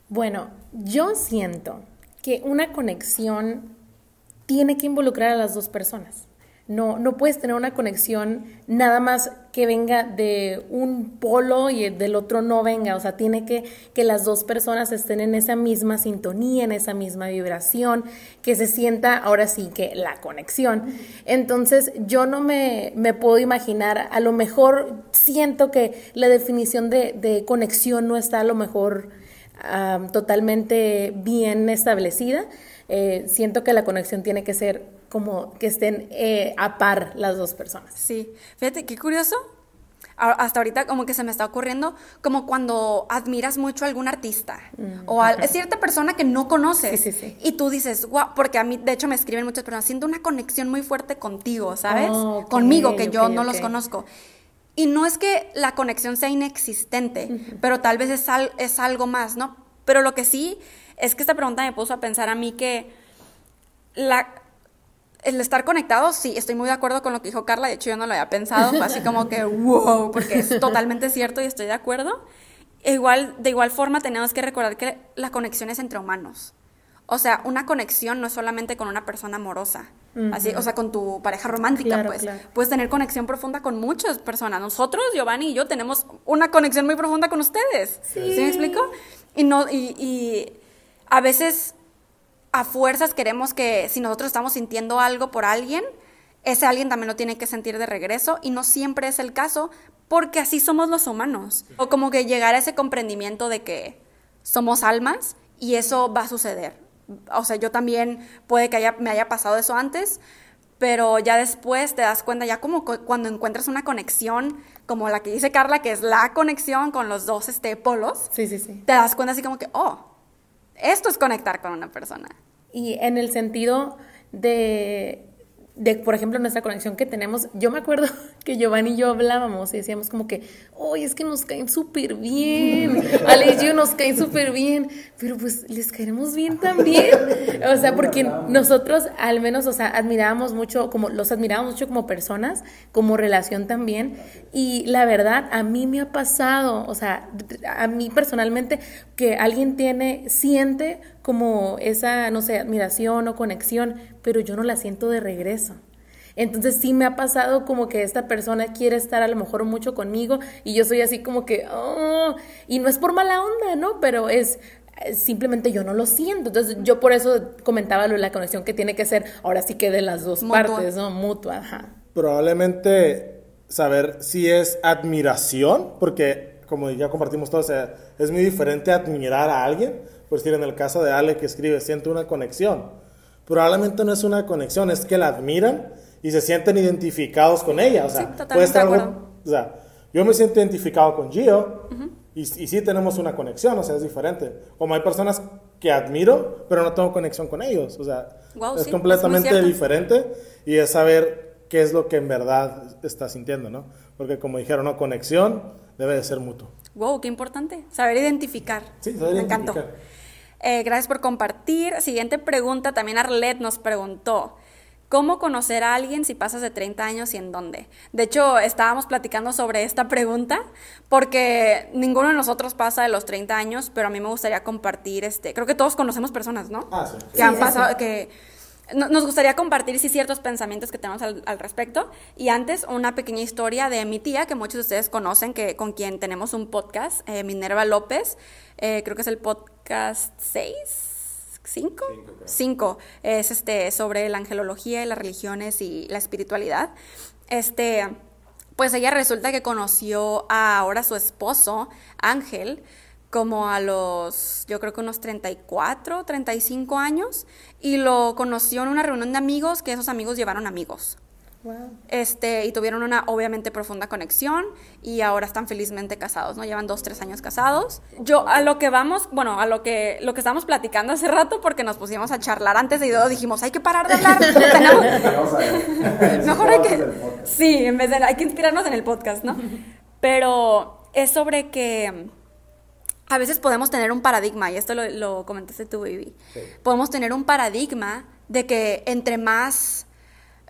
E: Bueno, yo siento que una conexión tiene que involucrar a las dos personas. No, no puedes tener una conexión nada más que venga de un polo y del otro no venga. O sea, tiene que que las dos personas estén en esa misma sintonía, en esa misma vibración, que se sienta ahora sí que la conexión. Entonces, yo no me, me puedo imaginar, a lo mejor siento que la definición de, de conexión no está a lo mejor totalmente bien establecida. Eh, siento que la conexión tiene que ser como que estén eh, a par las dos personas.
B: Sí, fíjate, qué curioso. Hasta ahorita como que se me está ocurriendo como cuando admiras mucho a algún artista mm, o a cierta persona que no conoces
E: sí, sí, sí.
B: y tú dices, wow, porque a mí de hecho me escriben muchas personas, siento una conexión muy fuerte contigo, ¿sabes? Oh, Conmigo, que yo no los conozco. Y no es que la conexión sea inexistente, pero tal vez es, es algo más, ¿no? Pero lo que sí es que esta pregunta me puso a pensar a mí que la, el estar conectado, sí, estoy muy de acuerdo con lo que dijo Carla, de hecho yo no lo había pensado, así como que wow, porque es totalmente cierto y estoy de acuerdo. E igual, de igual forma tenemos que recordar que la conexión es entre humanos. O sea, una conexión no es solamente con una persona amorosa, así, o sea, con tu pareja romántica, pues. Puedes tener conexión profunda con muchas personas. Nosotros, Giovanni y yo, tenemos una conexión muy profunda con ustedes. ¿Sí, me explico? Y, no, y, y a veces a fuerzas queremos que si nosotros estamos sintiendo algo por alguien, ese alguien también lo tiene que sentir de regreso y no siempre es el caso porque así somos los humanos. O como que llegar a ese comprendimiento de que somos almas y eso va a suceder. O sea, yo también puede que haya, me haya pasado eso antes, pero ya después te das cuenta, ya como cuando encuentras una conexión, como la que dice Carla, que es la conexión con los dos este, polos,
E: sí, sí, sí.
B: te das cuenta así como que, oh, esto es conectar con una persona.
E: Y en el sentido de de, por ejemplo, nuestra conexión que tenemos, yo me acuerdo que Giovanni y yo hablábamos y decíamos como que, oye, es que nos caen súper bien, Ale y yo nos caen súper bien, pero pues les caeremos bien también, o sea, porque nosotros al menos, o sea, admirábamos mucho, como los admirábamos mucho como personas, como relación también, y la verdad, a mí me ha pasado, o sea, a mí personalmente, que alguien tiene, siente como esa, no sé, admiración o conexión, pero yo no la siento de regreso. Entonces sí me ha pasado como que esta persona quiere estar a lo mejor mucho conmigo y yo soy así como que, oh", y no es por mala onda, ¿no? Pero es simplemente yo no lo siento. Entonces yo por eso comentaba lo de la conexión que tiene que ser ahora sí que de las dos partes, ¿no? Mutua, ajá.
G: Probablemente saber si es admiración, porque como ya compartimos todos, es muy diferente admirar a alguien por decir en el caso de Ale que escribe, siente una conexión. Probablemente no es una conexión, es que la admiran y se sienten identificados con ella. O sea,
B: Sí,
G: puede estar o sea, yo me siento identificado con Gio y, y sí tenemos una conexión, o sea, es diferente. Como hay personas que admiro, pero no tengo conexión con ellos. O sea, es
B: sí,
G: completamente
B: es
G: diferente y es saber qué es lo que en verdad está sintiendo, ¿no? Porque como dijeron, ¿no? Conexión debe de ser mutuo.
B: Wow, qué importante. Saber identificar.
G: Sí, saber
B: Me encantó. Eh, gracias por compartir. Siguiente pregunta, también Arlet nos preguntó. ¿Cómo conocer a alguien si pasas de 30 años y en dónde? De hecho, estábamos platicando sobre esta pregunta porque ninguno de nosotros pasa de los 30 años, pero a mí me gustaría compartir, este, creo que todos conocemos personas, ¿no?
G: Ah, sí.
B: Que han pasado, que no- nos gustaría compartir sí ciertos pensamientos que tenemos al, al respecto. Y antes, una pequeña historia de mi tía, que muchos de ustedes conocen, que con quien tenemos un podcast, eh, Minerva López, eh, creo que es el podcast 6. ¿Cinco? Cinco. Es este sobre la angelología y las religiones y la espiritualidad. Este, pues ella resulta que conoció a ahora su esposo, Ángel, como a los, yo creo que unos 34, 35 años, y lo conoció en una reunión de amigos, que esos amigos llevaron amigos.
E: Wow.
B: Este, y tuvieron una obviamente profunda conexión y ahora están felizmente casados, ¿no? Llevan dos, tres años casados. Yo a lo que vamos, bueno, a lo que, lo que estábamos platicando hace rato, porque nos pusimos a charlar antes de y luego dijimos, hay que parar de hablar. Tenemos- Mejor hay que... Sí, en vez de... Hay que inspirarnos en el podcast, ¿no? Pero es sobre que a veces podemos tener un paradigma, y esto lo, lo comentaste tú, Baby. Podemos tener un paradigma de que entre más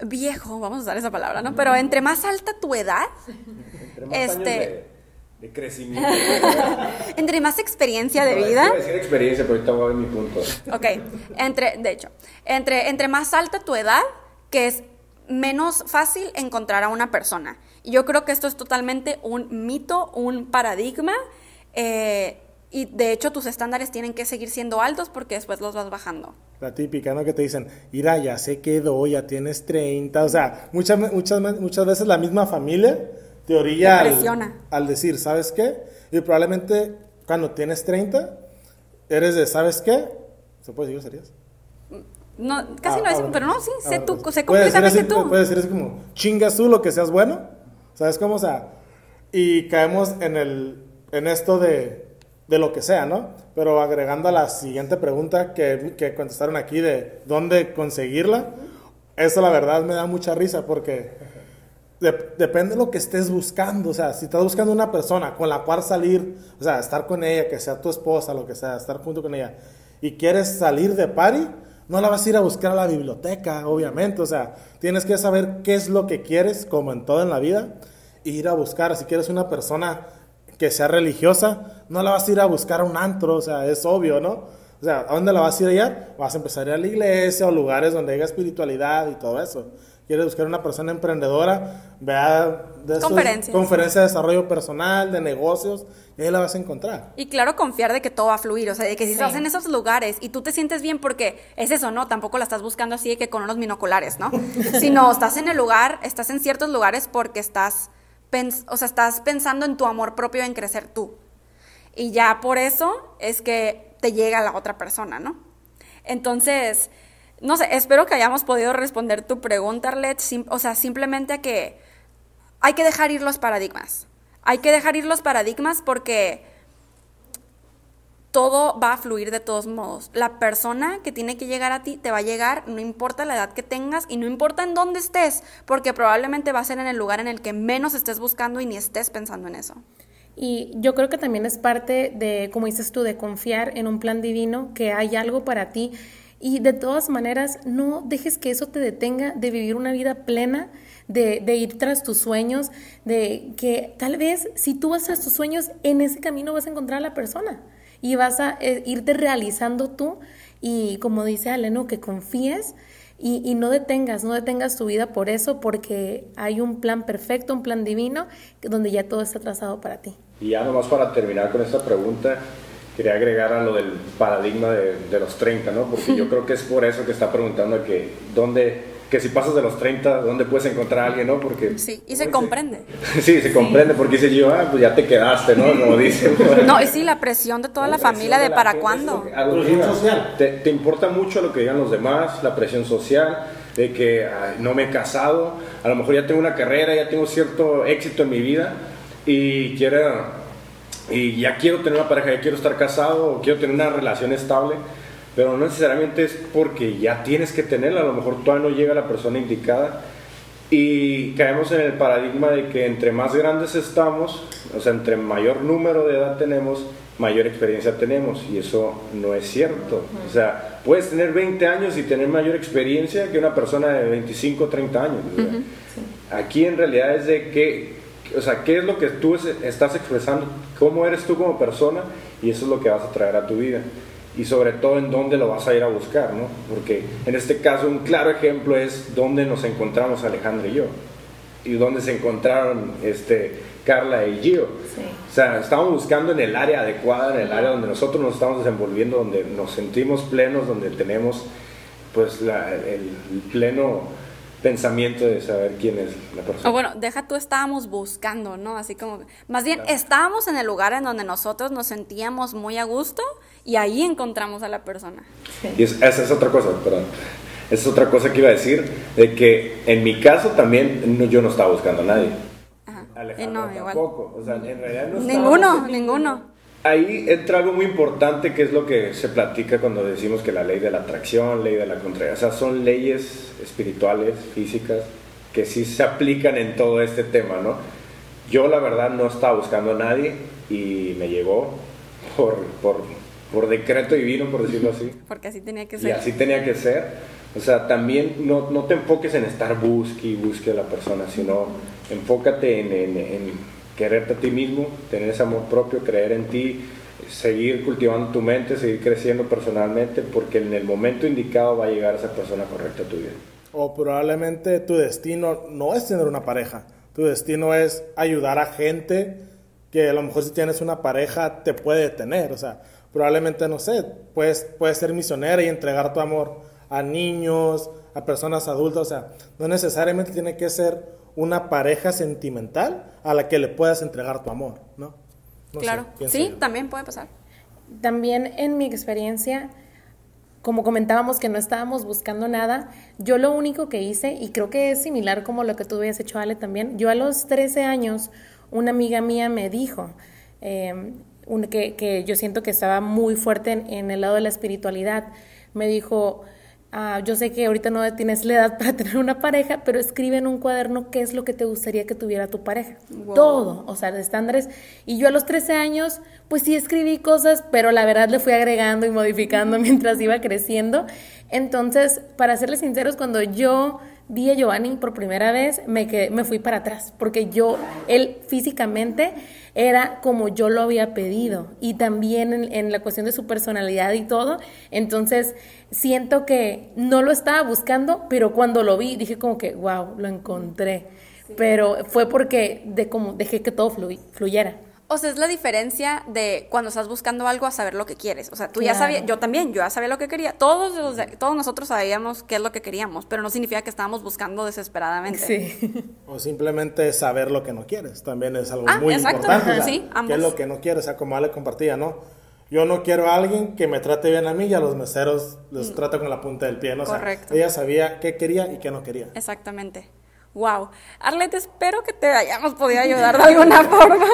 B: viejo, vamos a usar esa palabra, ¿no? Pero entre más alta tu edad,
C: Entre más años
B: Este-
C: de, de crecimiento.
B: entre más experiencia de
C: No,
B: vida,
C: iba a decir experiencia, pero ahorita voy a ver mi punto.
B: Ok, entre, de hecho, entre, entre más alta tu edad, que es menos fácil encontrar a una persona. Y yo creo que esto es totalmente un mito, un paradigma, eh, y de hecho tus estándares tienen que seguir siendo altos porque después los vas bajando.
G: La típica, ¿no? Que te dicen, mira, ya se quedó, ya tienes 30. O sea, muchas, muchas, muchas veces la misma familia te orilla
B: Te
G: al,
B: presiona.
G: al decir, ¿sabes qué? Y probablemente cuando tienes 30, eres de, ¿sabes qué? ¿Se puede decir serías?
B: No, casi
G: Ah,
B: no
G: ah,
B: es,
G: bueno.
B: pero no, sí,
G: Ah,
B: sé tú,
G: pues,
B: sé completamente tú.
G: Puedes decir así como, chingas tú lo que seas bueno. ¿Sabes cómo? O sea, y caemos en, el, en esto de, de lo que sea, ¿no? Pero agregando a la siguiente pregunta que, que contestaron aquí de dónde conseguirla, eso la verdad me da mucha risa porque de- depende de lo que estés buscando. O sea, si estás buscando una persona con la cual salir, o sea, estar con ella, que sea tu esposa, lo que sea, estar junto con ella, y quieres salir de party, no la vas a ir a buscar a la biblioteca, obviamente. O sea, tienes que saber qué es lo que quieres, como en todo en la vida, e ir a buscar. Si quieres una persona que sea religiosa, no la vas a ir a buscar a un antro, o sea, es obvio, ¿no? O sea, ¿a dónde la vas a ir a hallar? Vas a empezar a ir a la iglesia o lugares donde haya espiritualidad y todo eso. Quieres buscar una persona emprendedora, vea de
B: Conferencias.
G: conferencias de desarrollo personal, de negocios, y ahí la vas a encontrar.
B: Y claro, confiar de que todo va a fluir, o sea, de que si
E: Sí.
B: estás en esos lugares y tú te sientes bien porque es eso, ¿no? Tampoco la estás buscando así de que con unos binoculares, ¿no? Sino estás en el lugar, estás en ciertos lugares porque estás, o sea, estás pensando en tu amor propio, en crecer tú. Y ya por eso es que te llega la otra persona, ¿no? Entonces, no sé, espero que hayamos podido responder tu pregunta, Arlet, o sea, simplemente que hay que dejar ir los paradigmas. Hay que dejar ir los paradigmas porque todo va a fluir de todos modos. La persona que tiene que llegar a ti te va a llegar, no importa la edad que tengas y no importa en dónde estés, porque probablemente va a ser en el lugar en el que menos estés buscando y ni estés pensando en eso.
E: Y yo creo que también es parte de, como dices tú, de confiar en un plan divino, que hay algo para ti. Y de todas maneras, no dejes que eso te detenga de vivir una vida plena, de, ir tras tus sueños, de que tal vez si tú vas tras tus sueños, en ese camino vas a encontrar a la persona y vas a eh, irte realizando tú. Y como dice Aleno, que confíes y, y no detengas, no detengas tu vida por eso, porque hay un plan perfecto, un plan divino, donde ya todo está trazado para ti.
C: Y ya nomás para terminar con esta pregunta, quería agregar a lo del paradigma de, de los 30, ¿no? Porque yo creo que es por eso que está preguntando que dónde, que si pasas de los 30, ¿dónde puedes encontrar a alguien, no? Porque...
B: Sí, y se comprende.
C: Sí, se comprende, porque dice yo, ah, pues ya te quedaste, ¿no? Como dicen.
B: No, y sí, la presión de toda la, familia de, para cuándo.
G: social.
C: Te, te, importa mucho lo que digan los demás, la presión social, de que no me he casado, a lo mejor ya tengo una carrera, ya tengo cierto éxito en mi vida y quiero y ya quiero tener una pareja, ya quiero estar casado o quiero tener una relación estable pero no necesariamente es porque ya tienes que tenerla, a lo mejor todavía no llega la persona indicada. Y caemos en el paradigma de que entre más grandes estamos, o sea, entre mayor número de edad tenemos, mayor experiencia tenemos y eso no es cierto. O sea, puedes tener 20 años y tener mayor experiencia que una persona de 25 o 30 años. Aquí en realidad es de que, o sea, qué es lo que tú estás expresando, cómo eres tú como persona y eso es lo que vas a traer a tu vida y sobre todo en dónde lo vas a ir a buscar, ¿no? Porque en este caso un claro ejemplo es dónde nos encontramos Alejandra y yo y dónde se encontraron este, Carla y Gio. O sea, estamos buscando en el área adecuada, en el área donde nosotros nos estamos desenvolviendo, donde nos sentimos plenos, donde tenemos pues la, el pleno pensamiento de saber quién es la persona.
B: O bueno, deja tú estábamos buscando, ¿no? Así como, más bien estábamos en el lugar en donde nosotros nos sentíamos muy a gusto y ahí encontramos a la persona.
C: Y esa es otra cosa, perdón. Esa es otra cosa que iba a decir, de que en mi caso también yo no estaba buscando a nadie.
B: Ajá.
C: Alejandra no, tampoco. O sea, en realidad no
B: ninguno, ninguno.
C: Ahí entra algo muy importante que es lo que se platica cuando decimos que la ley de la atracción, ley de la contraria, o sea, son leyes espirituales, físicas, que sí se aplican en todo este tema, ¿no? Yo la verdad no estaba buscando a nadie y me llegó por, por por decreto divino, por decirlo así.
B: Porque así tenía que ser.
C: Y así tenía que ser. O sea, también no, no te enfoques en estar busque y busque a la persona, sino enfócate en, en, quererte a ti mismo, tener ese amor propio, creer en ti, seguir cultivando tu mente, seguir creciendo personalmente, porque en el momento indicado va a llegar esa persona correcta a tu vida.
G: O probablemente tu destino no es tener una pareja, tu destino es ayudar a gente que a lo mejor si tienes una pareja te puede tener, o sea, probablemente, no sé, puedes, puedes ser misionera y entregar tu amor a niños, a personas adultas, o sea, no necesariamente tiene que ser una pareja sentimental a la que le puedas entregar tu amor, ¿no?
B: claro, sí, también puede pasar.
E: También en mi experiencia, como comentábamos que no estábamos buscando nada, yo lo único que hice, y creo que es similar como lo que tú habías hecho, Ale, también, yo a los 13 años, una amiga mía me dijo, eh, que, que, yo siento que estaba muy fuerte en, el lado de la espiritualidad. Me dijo, ah, yo sé que ahorita no tienes la edad para tener una pareja, pero escribe en un cuaderno qué es lo que te gustaría que tuviera tu pareja. Todo, o sea, de estándares. Y yo a los 13 años, pues sí escribí cosas, pero la verdad le fui agregando y modificando mientras iba creciendo. Entonces, para serles sinceros, cuando yo vi a Giovanni por primera vez, me, me fui para atrás, porque yo, él físicamente era como yo lo había pedido y también en, la cuestión de su personalidad y todo. Entonces, siento que no lo estaba buscando, pero cuando lo vi dije como que, wow, lo encontré. Pero fue porque de como dejé que todo fluyera.
B: O sea, es la diferencia de cuando estás buscando algo a saber lo que quieres. O sea, tú ya sabías, yo también, yo ya sabía lo que quería. Todos, todos nosotros sabíamos qué es lo que queríamos, pero no significa que estábamos buscando desesperadamente.
G: Sí. O simplemente saber lo que no quieres. También es algo ah, muy importante. sí, ¿Qué es lo que no quieres? O sea, como Ale compartía, ¿no? Yo no quiero a alguien que me trate bien a mí y a los meseros los mm. trata con la punta del pie. ¿no? Correcto. ella sabía qué quería y qué no quería.
B: Exactamente. Wow. Arlette, espero que te hayamos podido ayudar de alguna forma.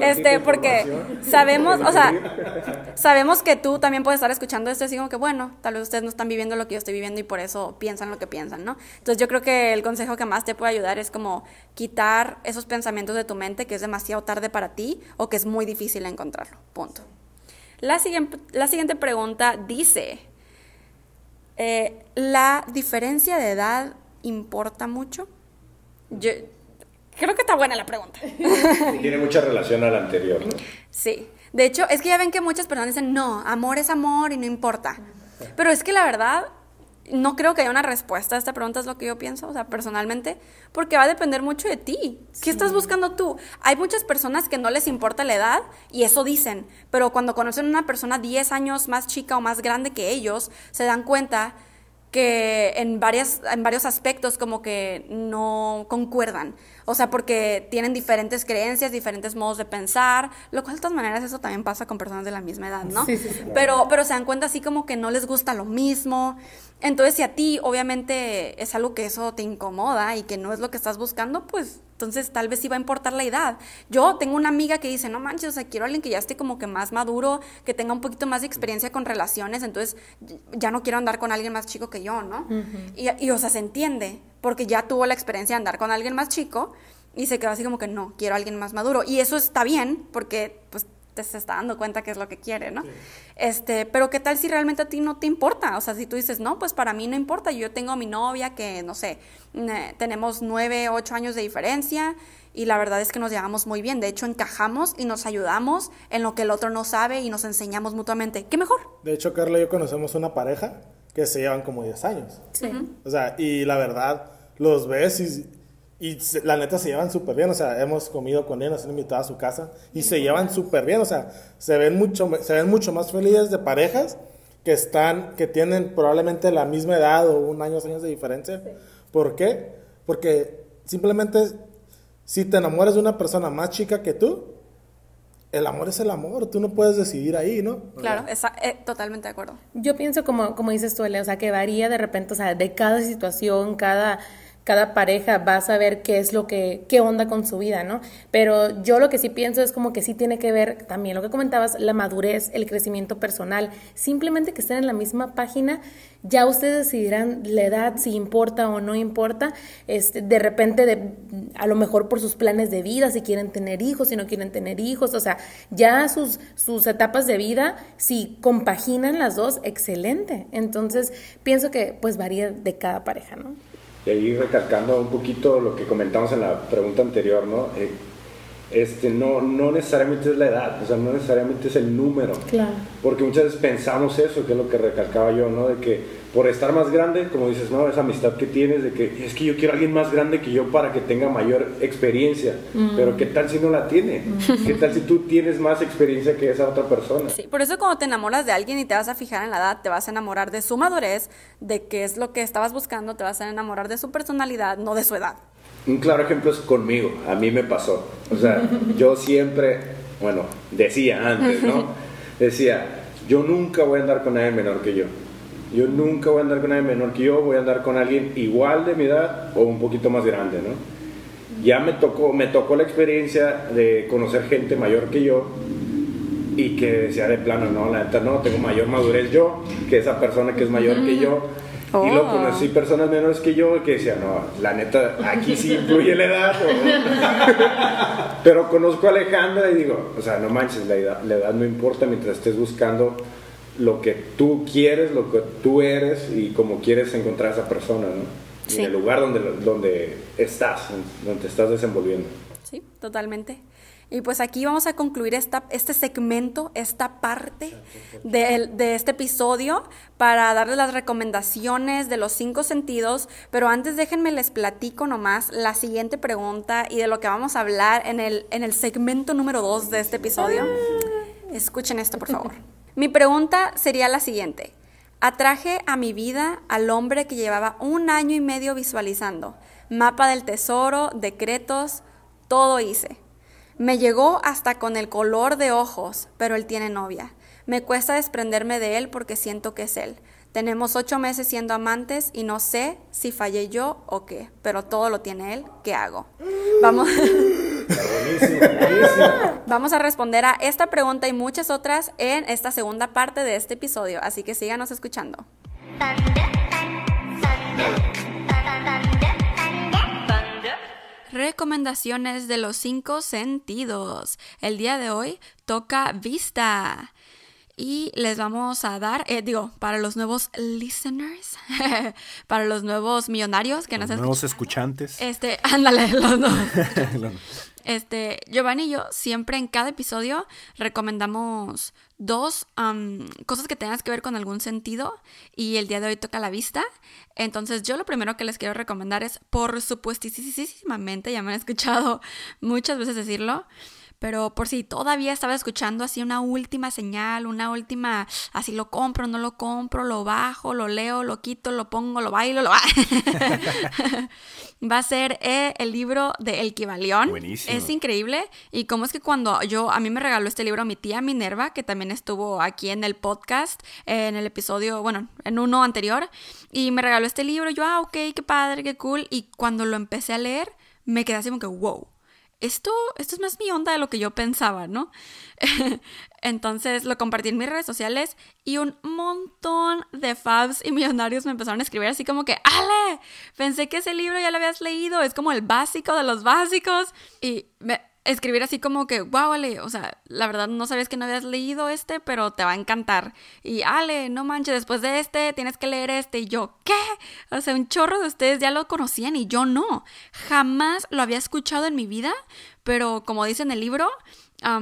B: Este, porque sabemos, o sea, sabemos que tú también puedes estar escuchando esto y así como que, bueno, tal vez ustedes no están viviendo lo que yo estoy viviendo y por eso piensan lo que piensan, ¿no? Entonces yo creo que el consejo que más te puede ayudar es como quitar esos pensamientos de tu mente que es demasiado tarde para ti o que es muy difícil encontrarlo. Punto. La siguiente, la siguiente pregunta dice, eh, ¿la diferencia de edad importa mucho? Yo creo que está buena la pregunta.
C: Tiene mucha relación a la anterior, ¿no?
B: Sí. De hecho, es que ya ven que muchas personas dicen, no, amor es amor y no importa. Pero es que la verdad, no creo que haya una respuesta a esta pregunta, es lo que yo pienso, o sea, personalmente, porque va a depender mucho de ti. ¿Qué estás buscando tú? Hay muchas personas que no les importa la edad y eso dicen, pero cuando conocen a una persona 10 años más chica o más grande que ellos, se dan cuenta que en, varias, en varios aspectos como que no concuerdan. O sea, porque tienen diferentes creencias, diferentes modos de pensar, lo cual de todas maneras eso también pasa con personas de la misma edad, ¿no?
E: Sí, sí, sí.
B: Pero, pero se dan cuenta así como que no les gusta lo mismo. Entonces, si a ti obviamente es algo que eso te incomoda y que no es lo que estás buscando, pues entonces tal vez sí va a importar la edad. Yo tengo una amiga que dice, no manches, o sea, quiero a alguien que ya esté como que más maduro, que tenga un poquito más de experiencia con relaciones, entonces ya no quiero andar con alguien más chico que yo, ¿no? y, y, o sea, se entiende, porque ya tuvo la experiencia de andar con alguien más chico y se quedó así como que no, quiero a alguien más maduro. Y eso está bien, porque pues te se está dando cuenta que es lo que quiere, ¿no? Este, pero qué tal si realmente a ti no te importa, o sea, si tú dices, no, pues para mí no importa, yo tengo a mi novia que, no sé, tenemos nueve, ocho años de diferencia y la verdad es que nos llevamos muy bien, de hecho encajamos y nos ayudamos en lo que el otro no sabe y nos enseñamos mutuamente, ¿qué mejor?
G: De hecho, Carla y yo conocemos una pareja que se llevan como 10 años.
E: Sí.
G: O sea, y la verdad, los ves y y la neta se llevan súper bien, o sea, hemos comido con ellos, nos han invitado a su casa y se llevan súper bien, o sea, se ven, mucho, se ven mucho más felices de parejas que están, que tienen probablemente la misma edad o un año, dos años de diferencia. ¿Por qué? Porque simplemente si te enamoras de una persona más chica que tú, el amor es el amor, tú no puedes decidir ahí, ¿no?
B: Claro, esa, eh, totalmente de acuerdo.
E: Yo pienso como, como dices tú, Ele, o sea, que varía de repente, o sea, de cada situación, cada cada pareja va a saber qué es lo que, qué onda con su vida, ¿no? Pero yo lo que sí pienso es como que sí tiene que ver también lo que comentabas, la madurez, el crecimiento personal, simplemente que estén en la misma página, ya ustedes decidirán la edad, si importa o no importa, este, de repente, de, a lo mejor por sus planes de vida, si quieren tener hijos, si no quieren tener hijos, o sea, ya sus, sus etapas de vida, si compaginan las dos, excelente. Entonces, pienso que pues varía de cada pareja, ¿no?
C: Y ahí recalcando un poquito lo que comentamos en la pregunta anterior, ¿no? Eh, este, no, no necesariamente es la edad, o sea, no necesariamente es el número.
E: Claro.
C: Porque muchas veces pensamos eso, que es lo que recalcaba yo, ¿no? De que por estar más grande, como dices, no, esa amistad que tienes, de que es que yo quiero a alguien más grande que yo para que tenga mayor experiencia. Pero ¿qué tal si no la tiene? ¿Qué tal si tú tienes más experiencia que esa otra persona?
B: Sí, por eso cuando te enamoras de alguien y te vas a fijar en la edad, te vas a enamorar de su madurez, de qué es lo que estabas buscando, te vas a enamorar de su personalidad, no de su edad.
C: Un claro ejemplo es conmigo, a mí me pasó. O sea, yo siempre, bueno, decía antes, ¿no? Decía, yo nunca voy a andar con nadie menor que yo. Yo nunca voy a andar con nadie menor que yo, voy a andar con alguien igual de mi edad o un poquito más grande, ¿no? Ya me tocó, me tocó la experiencia de conocer gente mayor que yo y que decía de plano, no, la neta no, tengo mayor madurez yo que esa persona que es mayor que yo y lo conocí personas menores que yo que decían, no, la neta, aquí sí influye la edad. Pero conozco a Alejandra y digo, o sea, no manches, la edad, la edad no importa mientras estés buscando lo que tú quieres, lo que tú eres y cómo quieres encontrar a esa persona, ¿no?
B: Sí.
C: En el lugar donde, donde estás, donde te estás desenvolviendo.
B: Sí, totalmente. Y pues aquí vamos a concluir esta, este segmento, esta parte de, de, este episodio para darles las recomendaciones de los cinco sentidos. Pero antes déjenme les platico nomás la siguiente pregunta y de lo que vamos a hablar en el, en el segmento número dos de este episodio. Escuchen esto, por favor. Mi pregunta sería la siguiente. Atraje a mi vida al hombre que llevaba un año y medio visualizando. Mapa del tesoro, decretos, todo hice. Me llegó hasta con el color de ojos, pero él tiene novia. Me cuesta desprenderme de él porque siento que es él. Tenemos ocho meses siendo amantes y no sé si fallé yo o qué, pero todo lo tiene él. ¿Qué hago? Vamos. Vamos a responder a esta pregunta y muchas otras en esta segunda parte de este episodio, así que síganos escuchando. Recomendaciones de los cinco sentidos. El día de hoy toca vista. Y les vamos a dar, eh, digo, para los nuevos listeners, para los nuevos millonarios que
F: Los
B: nos
F: nuevos escuchantes.
B: Este, ándale, los dos. Este, Giovanni y yo siempre en cada episodio recomendamos dos am, cosas que tengan que ver con algún sentido y el día de hoy toca la vista. Entonces yo lo primero que les quiero recomendar es, por supuestísimamente, ya me han escuchado muchas veces decirlo, pero por si todavía estaba escuchando así una última señal, una última, así lo compro, no lo compro, lo bajo, lo leo, lo quito, lo pongo, lo bailo, lo... Va a ser eh, el libro de El Kibalión.
C: Buenísimo.
B: Es increíble. Y cómo es que cuando yo, a mí me regaló este libro mi tía Minerva, que también estuvo aquí en el podcast, en el episodio, bueno, en uno anterior, y me regaló este libro, yo, ah, ok, qué padre, qué cool. Y cuando lo empecé a leer, me quedé así como que, wow esto, esto es más mi onda de lo que yo pensaba, ¿no? Entonces lo compartí en mis redes sociales y un montón de fabs y millonarios me empezaron a escribir así como que, Ale, pensé que ese libro ya lo habías leído, es como el básico de los básicos. Y me, escribir así como que, wow, Ale, o sea, la verdad no sabes que no habías leído este, pero te va a encantar. Y Ale, no manches, después de este tienes que leer este. Y yo, ¿qué? O sea, un chorro de ustedes ya lo conocían y yo no. Jamás lo había escuchado en mi vida, pero como dice en el libro,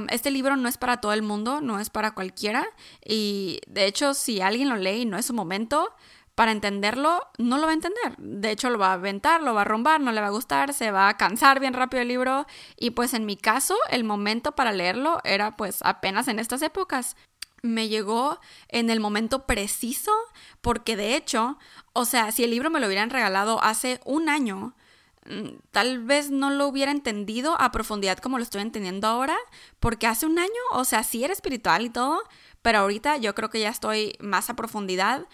B: este libro no es para todo el mundo, no es para cualquiera. Y de hecho, si alguien lo lee y no es su momento, para entenderlo, no lo va a entender. De hecho, lo va a aventar, lo va a romper, no le va a gustar, se va a cansar bien rápido el libro. Y pues en mi caso, el momento para leerlo era pues apenas en estas épocas. Me llegó en el momento preciso porque de hecho, o sea, si el libro me lo hubieran regalado hace un año, mm, tal vez no lo hubiera entendido a profundidad como lo estoy entendiendo ahora, porque hace un año, o sea, sí era espiritual y todo, pero ahorita yo creo que ya estoy más a profundidad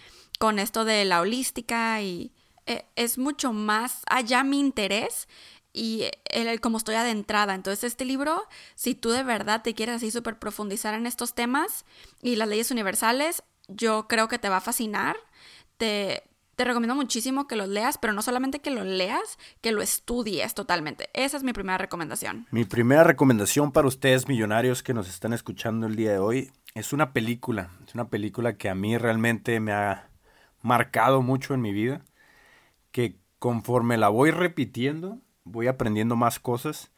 B: con esto de la holística y eh, es mucho más allá mi interés y el, como estoy adentrada. Entonces este libro, si tú de verdad te quieres así súper profundizar en estos temas y las leyes universales, yo creo que te va a fascinar. Te, te recomiendo muchísimo que lo leas, pero no solamente que lo leas, que lo estudies totalmente. Esa es mi primera recomendación.
C: Mi primera recomendación para ustedes millonarios que nos están escuchando el día de hoy es una película. Es una película que a mí realmente me ha marcado mucho en mi vida, que conforme la voy repitiendo, voy aprendiendo más cosas.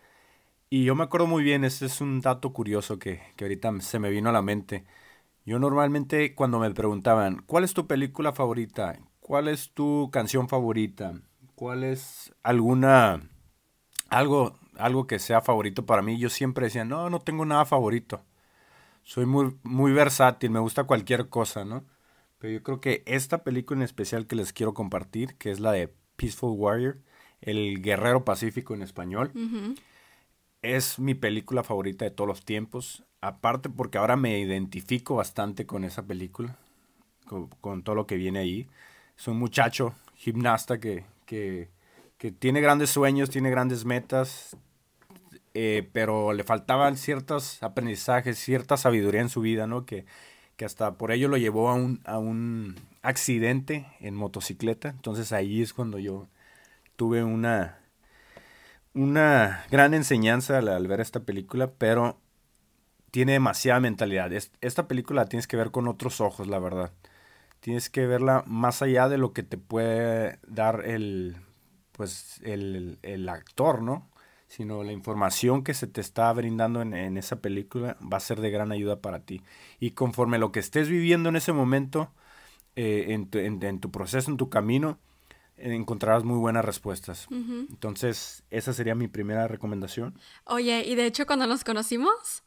C: Y yo me acuerdo muy bien, este es un dato curioso que, que ahorita se me vino a la mente. Yo normalmente cuando me preguntaban, ¿cuál es tu película favorita? ¿Cuál es tu canción favorita? ¿Cuál es alguna algo algo que sea favorito para mí? Yo siempre decía, "No, no tengo nada favorito." Soy muy muy versátil, me gusta cualquier cosa, ¿no? Pero yo creo que esta película en especial que les quiero compartir, que es la de Peaceful Warrior, El Guerrero Pacífico en español, es mi película favorita de todos los tiempos. Aparte porque ahora me identifico bastante con esa película, con, todo lo que viene ahí. Es un muchacho gimnasta que, que, que tiene grandes sueños, tiene grandes metas, eh, pero le faltaban ciertos aprendizajes, cierta sabiduría en su vida, ¿no? Que, que hasta por ello lo llevó a un, a un accidente en motocicleta. Entonces ahí es cuando yo tuve una, una gran enseñanza al, ver esta película, pero tiene demasiada mentalidad. esta película la tienes que ver con otros ojos, la verdad. Tienes que verla más allá de lo que te puede dar el, pues, el, el actor, ¿no? Sino la información que se te está brindando en, esa película va a ser de gran ayuda para ti. Y conforme lo que estés viviendo en ese momento, eh, en, tu, proceso, en tu camino, encontrarás muy buenas respuestas. Entonces, esa sería mi primera recomendación.
B: Oye, y de hecho cuando nos conocimos,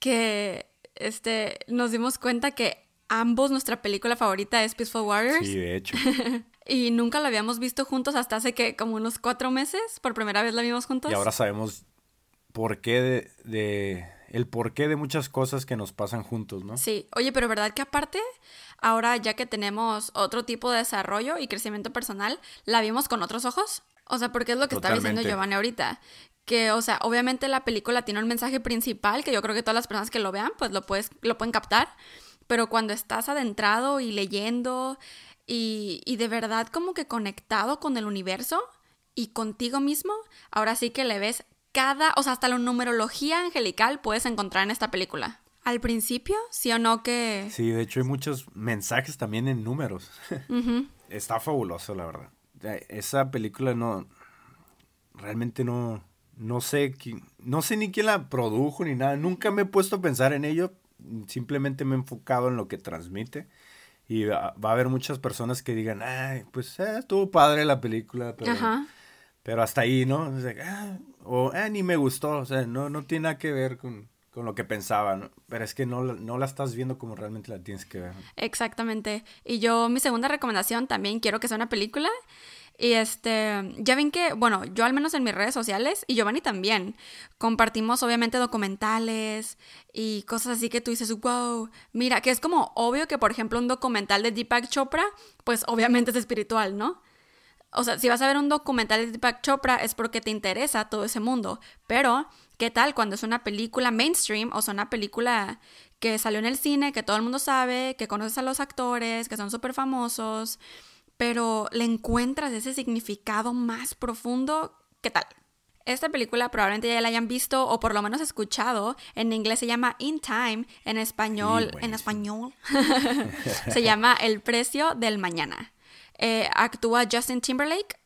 B: que este, nos dimos cuenta que ambos nuestra película favorita es Peaceful Warriors.
C: Sí, de hecho.
B: y nunca la habíamos visto juntos hasta hace que como unos cuatro meses. Por primera vez la vimos juntos.
C: Y ahora sabemos por qué de, el porqué de muchas cosas que nos pasan juntos, ¿no?
B: Sí, oye, pero ¿verdad que aparte, ahora ya que tenemos otro tipo de desarrollo y crecimiento personal, la vimos con otros ojos? O sea, porque es lo que está diciendo Giovanni ahorita. Que, o sea, obviamente la película tiene un mensaje principal que yo creo que todas las personas que lo vean, pues lo, puedes, lo pueden captar pero cuando estás adentrado y leyendo y, y, de verdad como que conectado con el universo y contigo mismo, ahora sí que le ves cada, o sea, hasta la numerología angelical puedes encontrar en esta película. Al principio, sí o no que...
C: Sí, de hecho hay muchos mensajes también en números. Está fabuloso, la verdad. Esa película no... Realmente no... No sé, no sé ni quién la produjo ni nada. Nunca me he puesto a pensar en ello, simplemente me he enfocado en lo que transmite. Y va, a haber muchas personas que digan, ay, pues eh, estuvo padre la película, pero, Pero hasta ahí, ¿no? O, sea, ah, o ah, ni me gustó, o sea, no, no tiene nada que ver con, con lo que pensaba, ¿no? Pero es que no, no la estás viendo como realmente la tienes que ver.
B: Exactamente. Y yo, mi segunda recomendación también quiero que sea una película. Y este, ya ven que, bueno, yo al menos en mis redes sociales y Giovanni también, compartimos obviamente documentales y cosas así que tú dices, wow, mira, que es como obvio que por ejemplo un documental de Deepak Chopra, pues obviamente es espiritual, ¿no? O sea, si vas a ver un documental de Deepak Chopra es porque te interesa todo ese mundo, pero ¿qué tal cuando es una película mainstream o sea, una película que salió en el cine, que todo el mundo sabe, que conoces a los actores, que son súper famosos? Pero le encuentras ese significado más profundo. ¿Qué tal? Esta película probablemente ya la hayan visto o por lo menos escuchado. En inglés se llama In Time, en español, en español se llama El precio del mañana. Eh, actúa Justin Timberlake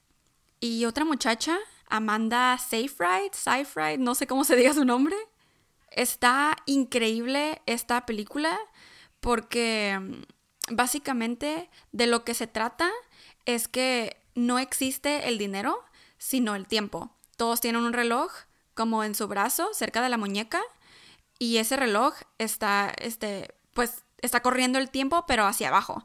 B: y otra muchacha, Amanda Seyfried, Seyfried, no sé cómo se diga su nombre. Está increíble esta película porque mm, básicamente de lo que se trata es que no existe el dinero, sino el tiempo. Todos tienen un reloj como en su brazo, cerca de la muñeca, y ese reloj está, este, pues, está corriendo el tiempo, pero hacia abajo.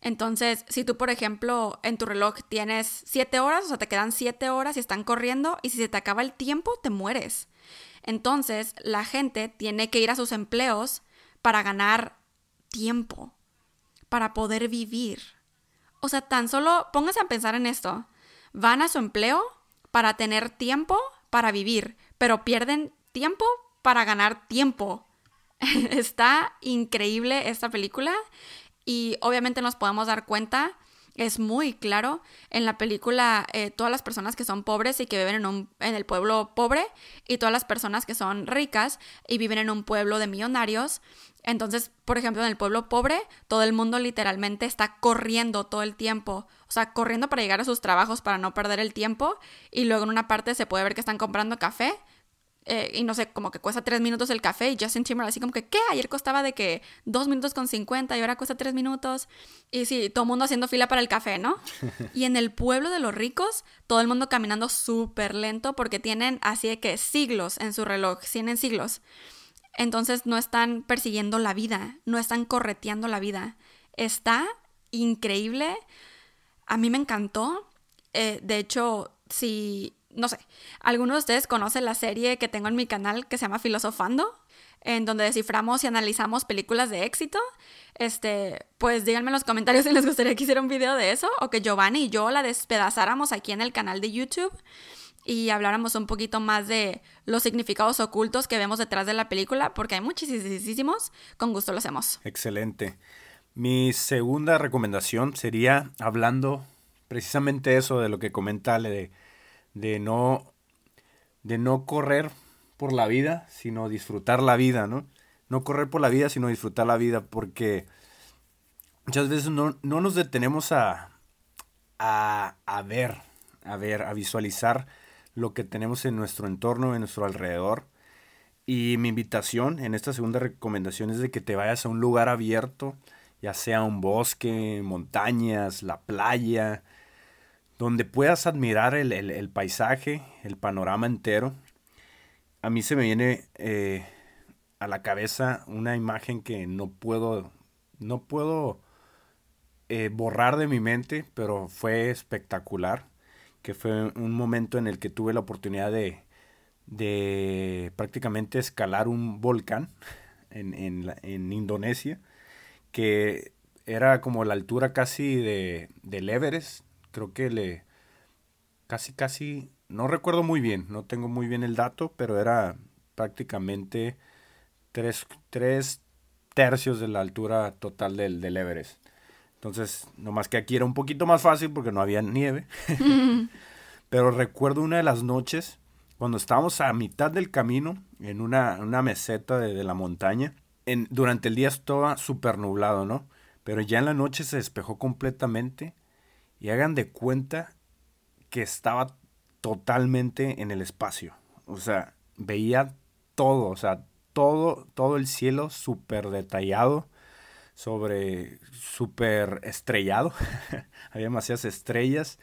B: Entonces, si tú, por ejemplo, en tu reloj tienes siete horas, o sea, te quedan siete horas y están corriendo, y si se te acaba el tiempo, te mueres. Entonces, la gente tiene que ir a sus empleos para ganar tiempo, para poder vivir. O sea, tan solo póngase a pensar en esto. Van a su empleo para tener tiempo para vivir, pero pierden tiempo para ganar tiempo. Está increíble esta película y obviamente nos podemos dar cuenta, es muy claro, en la película eh, todas las personas que son pobres y que viven en, un, en el pueblo pobre y todas las personas que son ricas y viven en un pueblo de millonarios entonces, por ejemplo, en el pueblo pobre, todo el mundo literalmente está corriendo todo el tiempo, o sea, corriendo para llegar a sus trabajos para no perder el tiempo. Y luego en una parte se puede ver que están comprando café. Eh, y no sé, como que cuesta tres minutos el café. Y Justin Timberlake así como que, ¿qué? Ayer costaba de que dos minutos con cincuenta y ahora cuesta tres minutos. Y sí, todo el mundo haciendo fila para el café, ¿no? y en el pueblo de los ricos, todo el mundo caminando súper lento porque tienen así de que siglos en su reloj, tienen siglos. Entonces no están persiguiendo la vida, no están correteando la vida. Está increíble. A mí me encantó. Eh, de hecho, si, no sé, alguno de ustedes conoce la serie que tengo en mi canal que se llama Filosofando, en donde desciframos y analizamos películas de éxito, este, pues díganme en los comentarios si les gustaría que hiciera un video de eso o que Giovanni y yo la despedazáramos aquí en el canal de YouTube y habláramos un poquito más de los significados ocultos que vemos detrás de la película, porque hay muchísimos, con gusto lo hacemos.
C: Excelente. Mi segunda recomendación sería hablando precisamente eso de lo que comenta de, de no de no correr por la vida, sino disfrutar la vida, ¿no? No correr por la vida, sino disfrutar la vida, porque muchas veces no, no nos detenemos a, a, a ver, a ver, a visualizar lo que tenemos en nuestro entorno, en nuestro alrededor. Y mi invitación en esta segunda recomendación es de que te vayas a un lugar abierto, ya sea un bosque, montañas, la playa, donde puedas admirar el, paisaje, el panorama entero. A mí se me viene eh, a la cabeza una imagen que no puedo, no puedo eh, borrar de mi mente, pero fue espectacular que fue un momento en el que tuve la oportunidad de, de prácticamente escalar un volcán en, en, Indonesia, que era como la altura casi de, del Everest, creo que le casi casi, no recuerdo muy bien, no tengo muy bien el dato, pero era prácticamente tres, tres tercios de la altura total del, del Everest. Entonces, nomás que aquí era un poquito más fácil porque no había nieve. Pero recuerdo una de las noches cuando estábamos a mitad del camino en una, meseta de, la montaña. En, durante el día estaba súper nublado, ¿no? Pero ya en la noche se despejó completamente y hagan de cuenta que estaba totalmente en el espacio. O sea, veía todo, o sea, todo, todo el cielo súper detallado sobre súper estrellado. Había demasiadas estrellas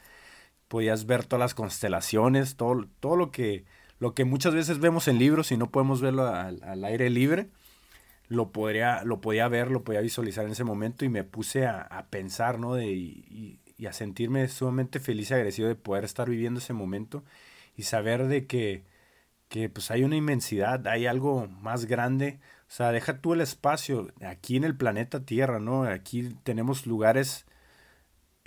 F: podías ver todas las constelaciones, todo, todo lo que lo que muchas veces vemos en libros y no podemos verlo al, aire libre, lo podría, lo podía ver, lo podía visualizar en ese momento y me puse a, pensar, ¿no? De, y, y, a sentirme sumamente feliz y agradecido de poder estar viviendo ese momento y saber de que, que pues hay una inmensidad, hay algo más grande. O sea, deja tú el espacio aquí en el planeta Tierra, ¿no? Aquí tenemos lugares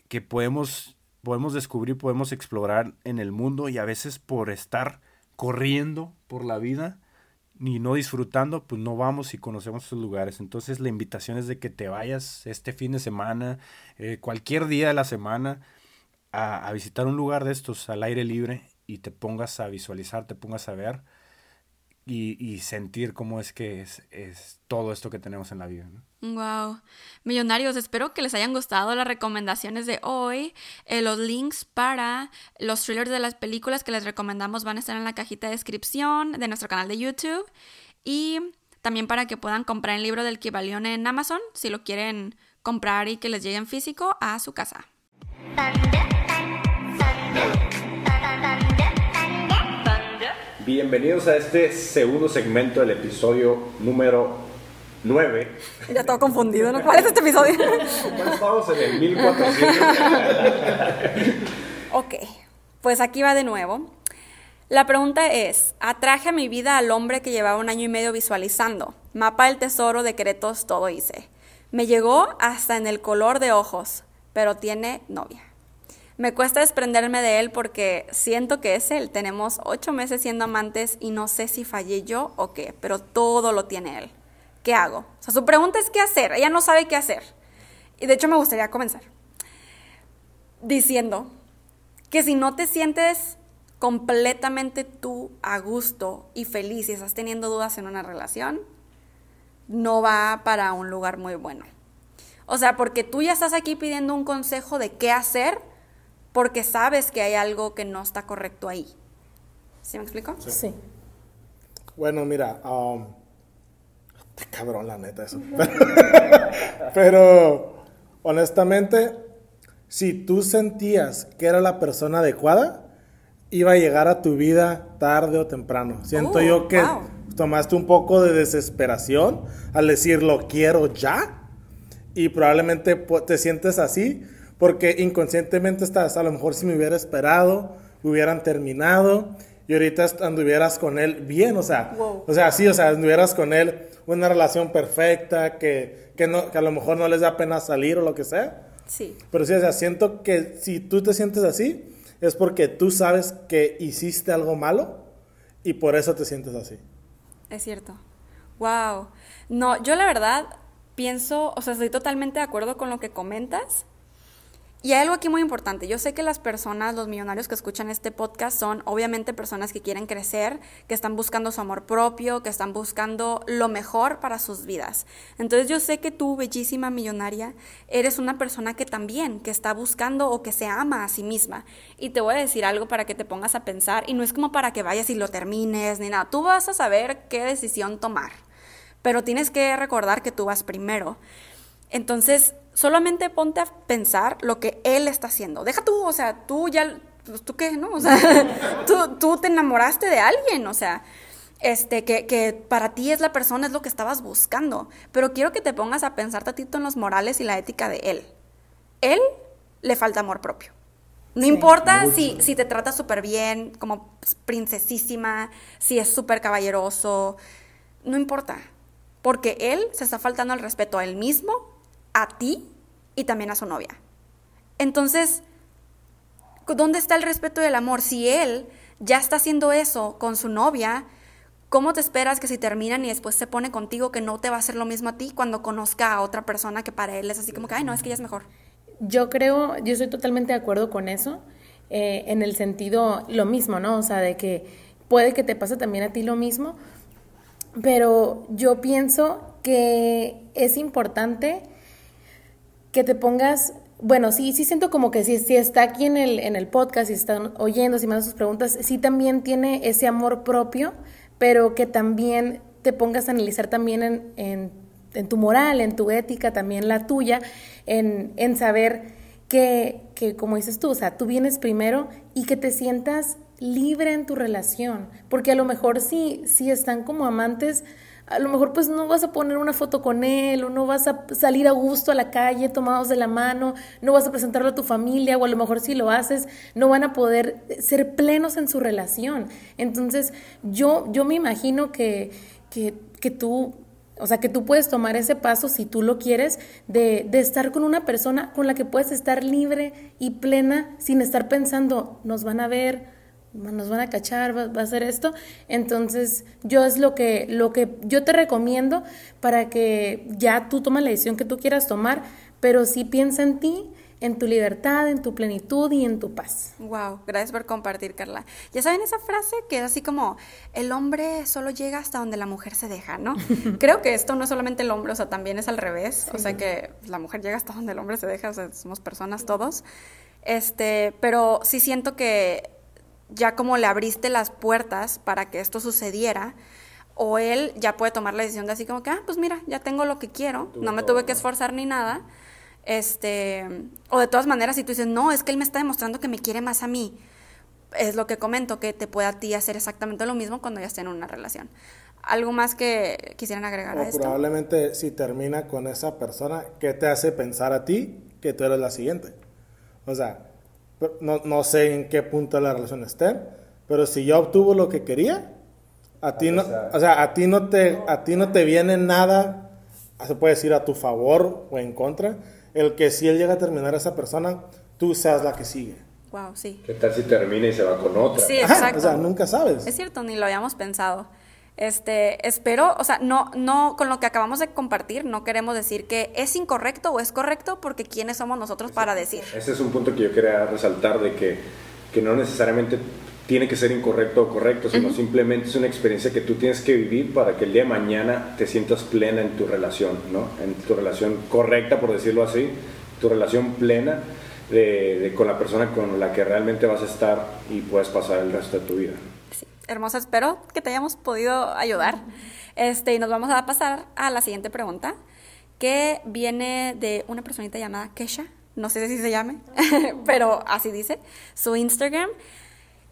F: que podemos, podemos descubrir, podemos explorar en el mundo y a veces por estar corriendo por la vida y no disfrutando, pues no vamos y conocemos esos lugares. Entonces la invitación es de que te vayas este fin de semana, eh, cualquier día de la semana, a, a, visitar un lugar de estos al aire libre y te pongas a visualizar, te pongas a ver y, sentir cómo es que es, es, todo esto que tenemos en la vida.
B: Wow. Millonarios, espero que les hayan gustado las recomendaciones de hoy. Eh, los links para los thrillers de las películas que les recomendamos van a estar en la cajita de descripción de nuestro canal de YouTube. Y también para que puedan comprar el libro del Kibalión en Amazon, si lo quieren comprar y que les llegue en físico a su casa.
C: Bienvenidos a este segundo segmento del episodio número 9.
B: Ya todo confundido, ¿no? ¿Cuál es este episodio?
C: Bueno, estamos en el 1400.
B: ok, pues aquí va de nuevo. La pregunta es, atraje a mi vida al hombre que llevaba un año y medio visualizando. Mapa del tesoro, decretos, todo hice. Me llegó hasta en el color de ojos, pero tiene novia. Me cuesta desprenderme de él porque siento que es él. Tenemos ocho meses siendo amantes y no sé si fallé yo o qué, pero todo lo tiene él. ¿Qué hago? O sea, su pregunta es qué hacer. Ella no sabe qué hacer. Y de hecho me gustaría comenzar diciendo que si no te sientes completamente tú a gusto y feliz y estás teniendo dudas en una relación, no va para un lugar muy bueno. O sea, porque tú ya estás aquí pidiendo un consejo de qué hacer porque sabes que hay algo que no está correcto ahí. ¿Sí me explico?
E: Sí.
G: Bueno, mira, um, cabrón la neta eso. Pero, honestamente, si tú sentías que era la persona adecuada, iba a llegar a tu vida tarde o temprano. Siento
B: Oh,
G: yo que
B: wow.
G: tomaste un poco de desesperación al decir lo quiero ya y probablemente pu- te sientes así porque inconscientemente estás, a lo mejor si me hubiera esperado, hubieran terminado y ahorita anduvieras con él bien, o sea,
B: Wow.
G: o sea, sí, o sea, anduvieras con él una relación perfecta, que, que, no, que a lo mejor no les da pena salir o lo que sea.
B: Sí.
G: Pero sí, o sea, siento que si tú te sientes así, es porque tú sabes que hiciste algo malo y por eso te sientes así.
B: Es cierto. Wow. No, yo la verdad pienso, o sea, estoy totalmente de acuerdo con lo que comentas. Y hay algo aquí muy importante. Yo sé que las personas, los millonarios que escuchan este podcast son obviamente personas que quieren crecer, que están buscando su amor propio, que están buscando lo mejor para sus vidas. Entonces yo sé que tú, bellísima millonaria, eres una persona que también, que está buscando o que se ama a sí misma. Y te voy a decir algo para que te pongas a pensar, y no es como para que vayas y lo termines ni nada. Tú vas a saber qué decisión tomar, pero tienes que recordar que tú vas primero. Entonces, solamente ponte a pensar lo que él está haciendo. Deja tú, o sea, tú ya, pues, tú qué, ¿no? O sea, tú, tú te enamoraste de alguien, o sea, este, que, que para ti es la persona, es lo que estabas buscando. Pero quiero que te pongas a pensar tantito en los morales y la ética de él. Él le falta amor propio. No importa si, si te trata súper bien, como princesísima, si es súper caballeroso, no importa. Porque él se está faltando al respeto a él mismo, a ti y también a su novia. Entonces, ¿dónde está el respeto y el amor? Si él ya está haciendo eso con su novia, ¿cómo te esperas que si terminan y después se pone contigo que no te va a hacer lo mismo a ti cuando conozca a otra persona que para él es así como que, ay, no, es que ella es mejor?
E: Yo creo, yo estoy totalmente de acuerdo con eso, eh, en el sentido lo mismo, ¿no? O sea, de que puede que te pase también a ti lo mismo, pero yo pienso que es importante que te pongas, bueno, sí, sí siento como que si, si está aquí en el, en el podcast, si están oyendo, si mandan sus preguntas, sí también tiene ese amor propio, pero que también te pongas a analizar también en, en, en tu moral, en tu ética, también la tuya, en, en saber que, que, como dices tú, o sea, tú vienes primero y que te sientas libre en tu relación, porque a lo mejor si, si están como amantes, a lo mejor pues no vas a poner una foto con él o no vas a salir a gusto a la calle tomados de la mano, no vas a presentarlo a tu familia o a lo mejor si lo haces no van a poder ser plenos en su relación. Entonces yo, yo me imagino que, que, que tú o sea, que tú puedes tomar ese paso si tú lo quieres, de, de, estar con una persona con la que puedes estar libre y plena sin estar pensando, nos van a ver, nos van a cachar, va, va, a hacer esto. Entonces, yo es lo que, lo que yo te recomiendo para que ya tú tomes la decisión que tú quieras tomar, pero sí piensa en ti en tu libertad, en tu plenitud y en tu paz.
B: Wow, gracias por compartir, Carla. Ya saben esa frase que es así como el hombre solo llega hasta donde la mujer se deja, ¿no? Creo que esto no es solamente el hombre, o sea, también es al revés, sí. o sea que la mujer llega hasta donde el hombre se deja, o sea, somos personas todos. Este, pero sí siento que ya como le abriste las puertas para que esto sucediera, o él ya puede tomar la decisión de así como que, ah, pues mira, ya tengo lo que quiero, no me tuve que esforzar ni nada este, o de todas maneras, si tú dices, no, es que él me está demostrando que me quiere más a mí, es lo que comento, que te puede a ti hacer exactamente lo mismo cuando ya estén en una relación. ¿Algo más que quisieran agregar
G: o
B: a esto?
G: Probablemente si termina con esa persona, ¿qué te hace pensar a ti que tú eres la siguiente? O sea, no, no sé en qué punto de la relación estén, pero si yo obtuvo lo que quería, a ti no, o sea, a ti no te, a ti no te viene nada, se puede decir a tu favor o en contra, el que si él llega a terminar a esa persona, tú seas la que sigue.
B: Wow, sí.
C: ¿Qué tal si termina y se va con otra?
B: Sí, exacto.
G: o sea, nunca sabes.
B: Es cierto, ni lo habíamos pensado. Este, espero, o sea, no, no, con lo que acabamos de compartir, no queremos decir que es incorrecto o es correcto, porque quiénes somos nosotros para decir.
C: Ese es un punto que yo quería resaltar de que, que no necesariamente tiene que ser incorrecto o correcto, sino uh -huh. simplemente es una experiencia que tú tienes que vivir para que el día de mañana te sientas plena en tu relación, ¿no? En tu relación correcta, por decirlo así, tu relación plena de, de, con la persona con la que realmente vas a estar y puedes pasar el resto de tu vida.
B: Hermosa, espero que te hayamos podido ayudar. Este, y nos vamos a pasar a la siguiente pregunta, que viene de una personita llamada Kesha, no sé si se llame, pero así dice, su Instagram.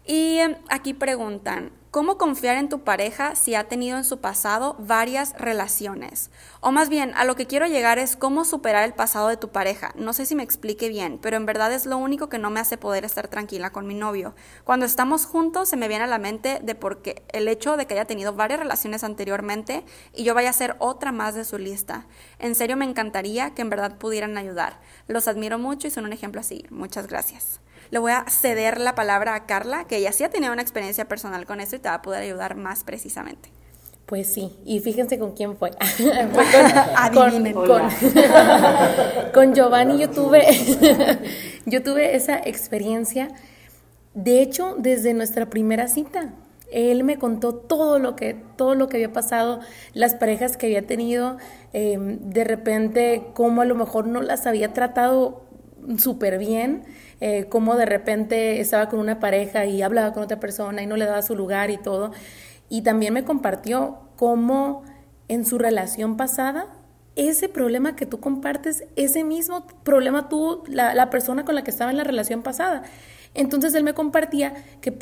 B: Y aquí preguntan, ¿cómo confiar en tu pareja si ha tenido en su pasado varias relaciones? O más bien, a lo que quiero llegar es cómo superar el pasado de tu pareja. No sé si me explique bien, pero en verdad es lo único que no me hace poder estar tranquila con mi novio. Cuando estamos juntos se me viene a la mente de porque el hecho de que haya tenido varias relaciones anteriormente y yo vaya a ser otra más de su lista. En serio me encantaría que en verdad pudieran ayudar. Los admiro mucho y son un ejemplo a seguir. Muchas gracias le voy a ceder la palabra a Carla, que ella sí ha tenido una experiencia personal con esto y te va a poder ayudar más precisamente.
E: Pues sí, y fíjense con quién fue. fue con, con, con, con, Giovanni yo tuve, yo tuve esa experiencia, de hecho, desde nuestra primera cita. Él me contó todo lo que, todo lo que había pasado, las parejas que había tenido, eh, de repente cómo a lo mejor no las había tratado súper bien, eh, cómo de repente estaba con una pareja y hablaba con otra persona y no le daba su lugar y todo. Y también me compartió cómo en su relación pasada, ese problema que tú compartes, ese mismo problema tuvo la, la persona con la que estaba en la relación pasada. Entonces él me compartía que,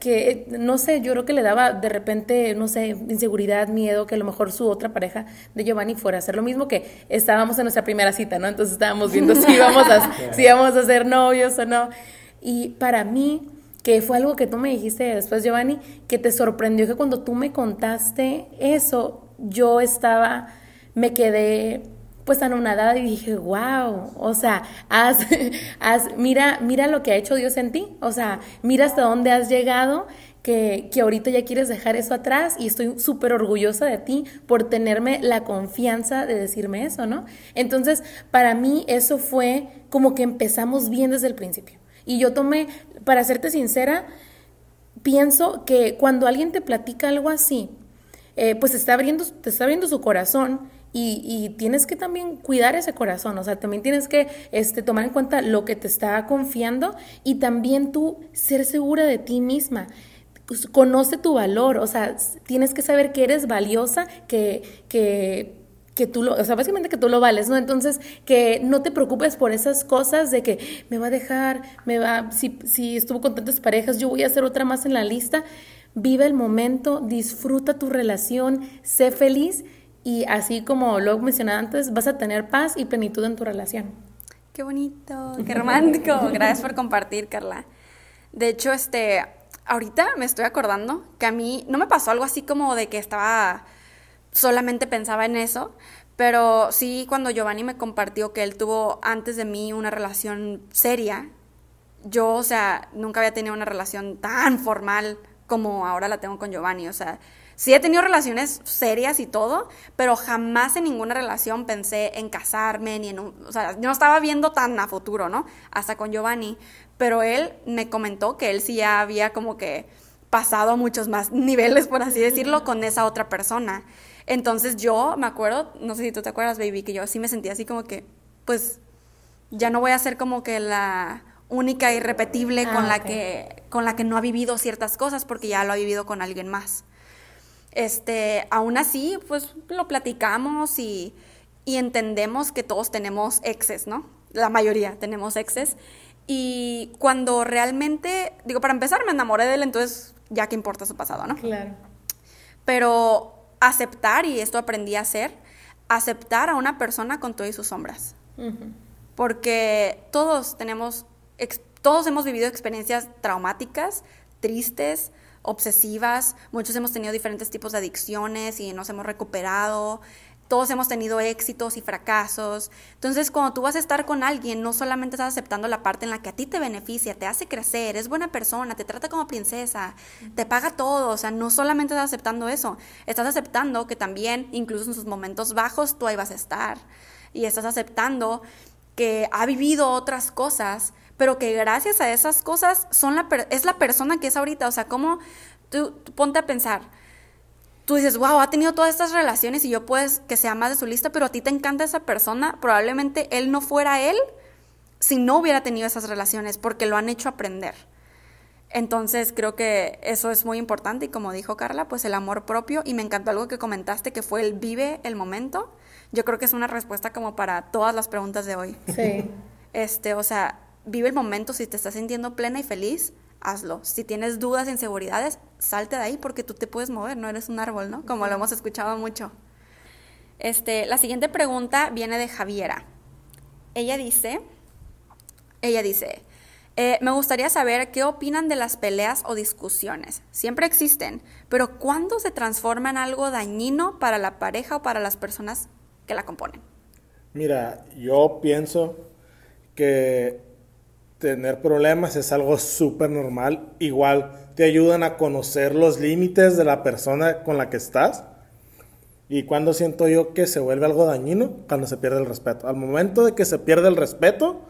E: que, no sé, yo creo que le daba de repente, no sé, inseguridad, miedo, que a lo mejor su otra pareja de Giovanni fuera a hacer lo mismo que estábamos en nuestra primera cita, ¿no? Entonces estábamos viendo si íbamos a, si íbamos a ser novios o no. Y para mí, que fue algo que tú me dijiste después, Giovanni, que te sorprendió que cuando tú me contaste eso, yo estaba, me quedé pues anonadada y dije, wow, o sea, haz, haz, mira, mira lo que ha hecho Dios en ti, o sea, mira hasta dónde has llegado, que, que ahorita ya quieres dejar eso atrás y estoy súper orgullosa de ti por tenerme la confianza de decirme eso, ¿no? Entonces, para mí eso fue como que empezamos bien desde el principio. Y yo tomé, para serte sincera, pienso que cuando alguien te platica algo así, eh, pues está abriendo, te está abriendo su corazón y, tienes que también cuidar ese corazón, o sea, también tienes que este, tomar en cuenta lo que te está confiando y también tú ser segura de ti misma. Pues, conoce tu valor, o sea, tienes que saber que eres valiosa, que, que, que tú lo, o sea, básicamente que tú lo vales, ¿no? Entonces, que no te preocupes por esas cosas de que me va a dejar, me va, si, si estuvo con tantas parejas, yo voy a hacer otra más en la lista. Vive el momento, disfruta tu relación, sé feliz y así como lo mencioné antes, vas a tener paz y plenitud en tu relación.
B: Qué bonito, qué romántico. Gracias por compartir, Carla. De hecho, este, ahorita me estoy acordando que a mí no me pasó algo así como de que estaba solamente pensaba en eso, pero sí cuando Giovanni me compartió que él tuvo antes de mí una relación seria, yo, o sea, nunca había tenido una relación tan formal como ahora la tengo con Giovanni, o sea, sí he tenido relaciones serias y todo, pero jamás en ninguna relación pensé en casarme, ni en un, o sea, no estaba viendo tan a futuro, ¿no? Hasta con Giovanni, pero él me comentó que él sí ya había como que pasado a muchos más niveles, por así decirlo, con esa otra persona. Entonces yo me acuerdo, no sé si tú te acuerdas, baby, que yo sí me sentía así como que, pues, ya no voy a ser como que la única irrepetible con
E: Ah,
B: la
E: ok.
B: que con la que no ha vivido ciertas cosas porque ya lo ha vivido con alguien más. Este, aún así, pues lo platicamos y, y entendemos que todos tenemos exes, ¿no? La mayoría tenemos exes. Y cuando realmente, digo, para empezar me enamoré de él, entonces ya qué importa su pasado, ¿no?
E: Claro.
B: Pero aceptar, y esto aprendí a hacer, aceptar a una persona con todas sus sombras. Porque todos tenemos, todos hemos vivido experiencias traumáticas, tristes, obsesivas, muchos hemos tenido diferentes tipos de adicciones y nos hemos recuperado, todos hemos tenido éxitos y fracasos. Entonces, cuando tú vas a estar con alguien, no solamente estás aceptando la parte en la que a ti te beneficia, te hace crecer, es buena persona, te trata como princesa, te paga todo, o sea, no solamente estás aceptando eso, estás aceptando que también, incluso en sus momentos bajos, tú ahí vas a estar. Y estás aceptando que ha vivido otras cosas, pero que gracias a esas cosas son la per- es la persona que es ahorita. O sea, como tú, tú ponte a pensar, tú dices, wow, ha tenido todas estas relaciones y yo puedes que sea más de su lista, pero a ti te encanta esa persona, probablemente él no fuera él si no hubiera tenido esas relaciones, porque lo han hecho aprender. Entonces creo que eso es muy importante y como dijo Carla, pues el amor propio y me encantó algo que comentaste que fue el vive el momento. Yo creo que es una respuesta como para todas las preguntas de hoy.
E: Sí.
B: Este, o sea, vive el momento, si te estás sintiendo plena y feliz, hazlo. Si tienes dudas, inseguridades, salte de ahí porque tú te puedes mover, no eres un árbol, ¿no? Como lo hemos escuchado mucho. Este, la siguiente pregunta viene de Javiera. Ella dice, ella dice, eh, me gustaría saber qué opinan de las peleas o discusiones. Siempre existen, pero ¿cuándo se transforma en algo dañino para la pareja o para las personas que la componen?
G: Mira, yo pienso que tener problemas es algo súper normal. Igual te ayudan a conocer los límites de la persona con la que estás. Y cuando siento yo que se vuelve algo dañino, cuando se pierde el respeto. Al momento de que se pierde el respeto,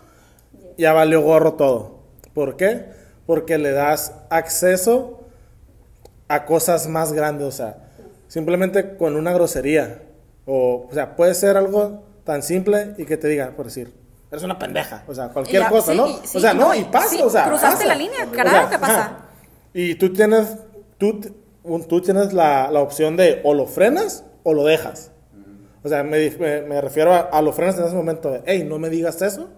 G: ya valió gorro todo. ¿Por qué? Porque le das acceso a cosas más grandes, o sea, simplemente con una grosería. O, o sea, puede ser algo tan simple y que te digan, por decir, eres una pendeja, o sea, cualquier
B: Ya,
G: cosa,
B: sí,
G: ¿no?
B: sí,
G: o sea, no, y pasa,
B: sí,
G: o sea,
B: cruzaste
G: pasa.
B: la línea,
G: O
B: carajo,
G: sea,
B: ¿qué pasa?
G: ajá. Y tú tienes, tú, tú tienes la, la opción de o lo frenas o lo dejas. O sea, me, me- me refiero a, a lo frenas en ese momento de, hey, no me digas eso,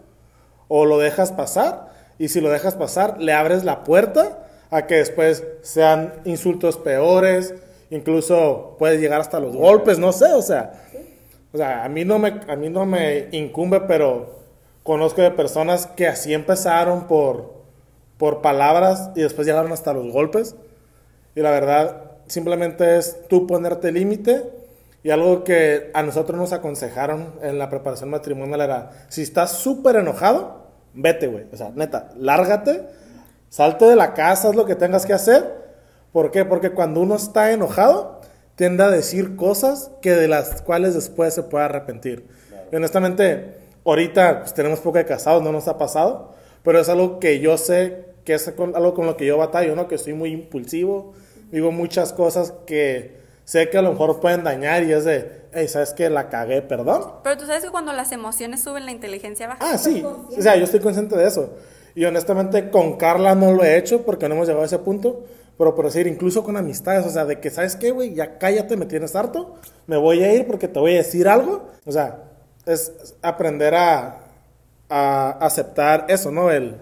G: o lo dejas pasar, y si lo dejas pasar, le abres la puerta a que después sean insultos peores, incluso puedes llegar hasta los golpes, no sé, o sea, o sea, a mí no me, a mí no me incumbe, pero conozco de personas que así empezaron por, por palabras y después llegaron hasta los golpes. Y la verdad, simplemente es tú ponerte límite. Y algo que a nosotros nos aconsejaron en la preparación matrimonial era, si estás súper enojado, vete, güey. O sea, neta, lárgate, salte de la casa, haz lo que tengas que hacer. ¿Por qué? Porque cuando uno está enojado, tiende a decir cosas que de las cuales después se puede arrepentir. Y honestamente, ahorita pues, tenemos poco de casados, no nos ha pasado, pero es algo que yo sé que es algo con lo que yo batallo, ¿no? Que soy muy impulsivo, digo muchas cosas que sé que a lo mejor pueden dañar y es de, hey, ¿sabes qué? La cagué, perdón.
B: Pero tú sabes que cuando las emociones suben, la inteligencia baja.
G: Ah, sí. O sea, yo estoy consciente de eso. Y honestamente con Carla no lo he hecho porque no hemos llegado a ese punto. pero por decir, incluso con amistades, o sea, de que, ¿sabes qué, güey? Ya cállate, me tienes harto, me voy a ir porque te voy a decir algo. O sea, es aprender a, a aceptar eso, ¿no? El,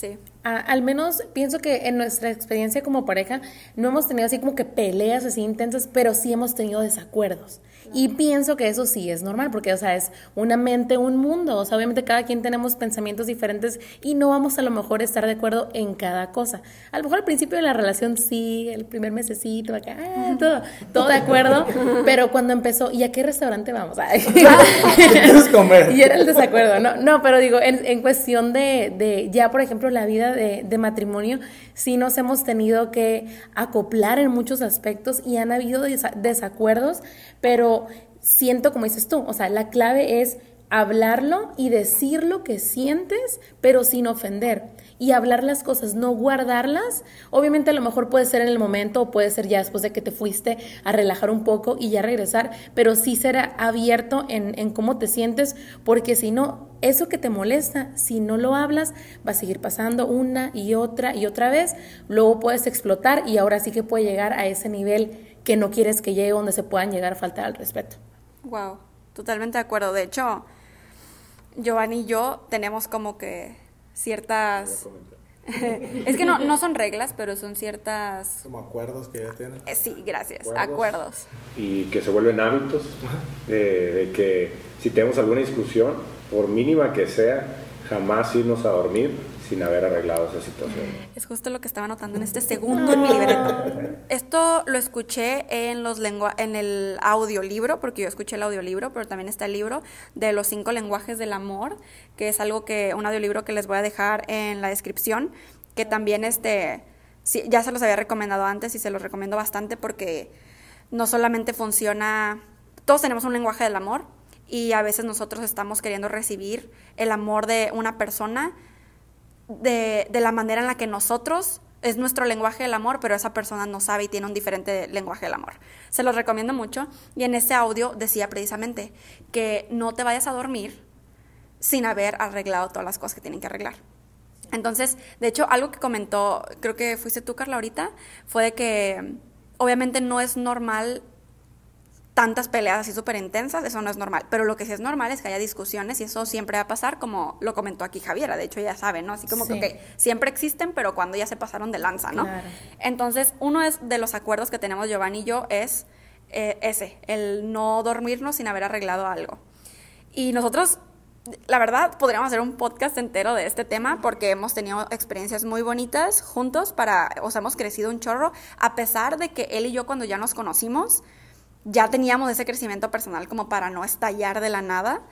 B: Sí.
E: Al menos pienso que en nuestra experiencia como pareja no hemos tenido así como que peleas así intensas, pero sí hemos tenido desacuerdos. Y pienso que eso sí es normal, porque, o sea, es una mente, un mundo. O sea, obviamente cada quien tenemos pensamientos diferentes y no vamos a lo mejor a estar de acuerdo en cada cosa. A lo mejor al principio de la relación sí, el primer mesecito, acá, ah, todo, todo de acuerdo, pero cuando empezó, ¿y a qué restaurante vamos? Ay.
G: comer?
E: Y era el desacuerdo, no, no, pero digo, en, en cuestión de, de ya, por ejemplo, la vida de, de matrimonio, sí nos hemos tenido que acoplar en muchos aspectos y han habido desa- desacuerdos, pero siento, como dices tú, o sea, la clave es hablarlo y decir lo que sientes, pero sin ofender. Y hablar las cosas, no guardarlas. Obviamente a lo mejor puede ser en el momento o puede ser ya después de que te fuiste a relajar un poco y ya regresar, pero sí ser abierto en, en cómo te sientes, porque si no, eso que te molesta, si no lo hablas, va a seguir pasando una y otra y otra vez, luego puedes explotar y ahora sí que puede llegar a ese nivel que no quieres que llegue, donde se puedan llegar a faltar al respeto.
B: Wow, totalmente de acuerdo. De hecho, Giovanni y yo tenemos como que ciertas... es que no, no son reglas, pero son ciertas...
G: Como acuerdos que ya tienen.
B: eh, sí, gracias,
C: Acuerdos.
B: acuerdos.
C: y que se vuelven hábitos, de, de que si tenemos alguna discusión, por mínima que sea, jamás irnos a dormir sin haber arreglado esa situación.
B: Es justo lo que estaba notando en este segundo en mi libreta. Esto lo escuché en los lengua en el audiolibro, porque yo escuché el audiolibro, pero también está el libro de los cinco lenguajes del amor, que es algo que un audiolibro que les voy a dejar en la descripción, que también este sí, ya se los había recomendado antes y se los recomiendo bastante porque no solamente funciona, todos tenemos un lenguaje del amor y a veces nosotros estamos queriendo recibir el amor de una persona de, de la manera en la que nosotros es nuestro lenguaje del amor, pero esa persona no sabe y tiene un diferente lenguaje del amor. Se los recomiendo mucho. Y en ese audio decía precisamente que no te vayas a dormir sin haber arreglado todas las cosas que tienen que arreglar. Entonces, de hecho, algo que comentó, creo que fuiste tú, Carla, ahorita, fue de que obviamente no es normal tantas peleas así súper intensas, eso no es normal. Pero lo que sí es normal es que haya discusiones y eso siempre va a pasar, como lo comentó aquí Javiera, de hecho ya sabe, ¿no? Así como
E: Sí.
B: que ok, siempre existen, pero cuando ya se pasaron de lanza, ¿no?
E: Claro.
B: Entonces, uno es de los acuerdos que tenemos Giovanni y yo es eh, ese, el no dormirnos sin haber arreglado algo. Y nosotros, la verdad, podríamos hacer un podcast entero de este tema porque hemos tenido experiencias muy bonitas juntos para, o sea, hemos crecido un chorro, a pesar de que él y yo cuando ya nos conocimos, ya teníamos ese crecimiento personal como para no estallar de la nada.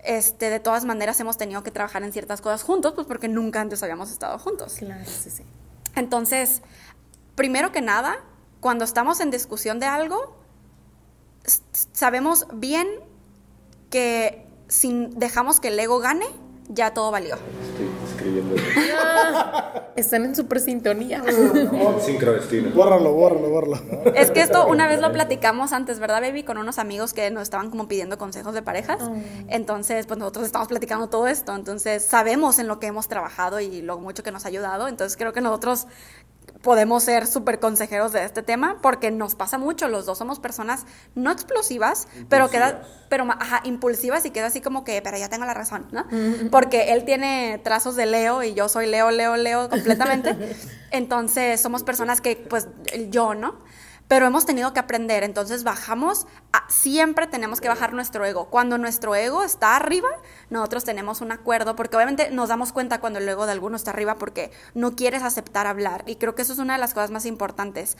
B: Este, de todas maneras hemos tenido que trabajar en ciertas cosas juntos, pues porque nunca antes habíamos estado juntos.
E: Claro, sí, sí.
B: Entonces, primero que nada, cuando estamos en discusión de algo, sabemos bien que si dejamos que el ego gane, ya todo valió.
C: Estoy escribiendo
E: Están en super sintonía.
C: sincrodestino.
G: Bórralo, bórralo, bórralo.
B: Es que esto una vez lo platicamos antes, ¿verdad, baby? Con unos amigos que nos estaban como pidiendo consejos de parejas. Entonces, pues nosotros estamos platicando todo esto. Entonces, sabemos en lo que hemos trabajado y lo mucho que nos ha ayudado. Entonces, creo que nosotros podemos ser súper consejeros de este tema porque nos pasa mucho. Los dos somos personas no explosivas, pero queda, pero ajá, impulsivas y queda así como que, pero ya tengo la razón, ¿no? Porque él tiene trazos de Leo y yo soy Leo, Leo, Leo completamente. Entonces somos personas que, pues, yo, ¿no? Pero hemos tenido que aprender, entonces bajamos, siempre tenemos que bajar nuestro ego. Cuando nuestro ego está arriba, nosotros tenemos un acuerdo, porque obviamente nos damos cuenta cuando el ego de alguno está arriba porque no quieres aceptar hablar. Y creo que eso es una de las cosas más importantes.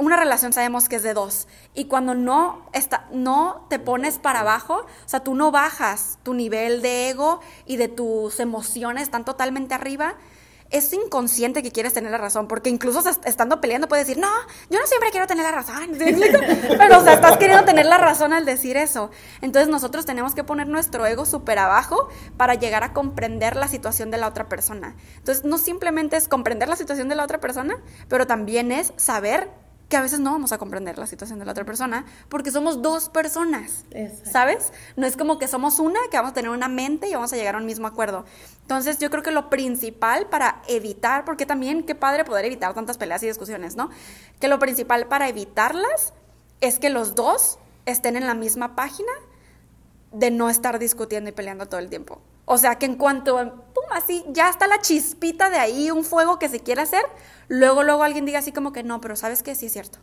B: Una relación sabemos que es de dos. Y cuando no, está, no te pones para abajo, o sea, tú no bajas tu nivel de ego y de tus emociones, están totalmente arriba es inconsciente que quieres tener la razón, porque incluso est- estando peleando puedes decir, no, yo no siempre quiero tener la razón, ¿sí pero estás queriendo tener la razón al decir eso. Entonces nosotros tenemos que poner nuestro ego súper abajo para llegar a comprender la situación de la otra persona. Entonces no simplemente es comprender la situación de la otra persona, pero también es saber que a veces no vamos a comprender la situación de la otra persona porque somos dos personas,
E: Exacto.
B: ¿sabes? No es como que somos una, que vamos a tener una mente y vamos a llegar a un mismo acuerdo. Entonces yo creo que lo principal para evitar, porque también qué padre poder evitar tantas peleas y discusiones, ¿no? Que lo principal para evitarlas es que los dos estén en la misma página de no estar discutiendo y peleando todo el tiempo. O sea, que en cuanto, pum, así, ya está la chispita de ahí, un fuego que se quiere hacer, luego, luego alguien diga así como que no, pero ¿sabes qué? Sí es cierto.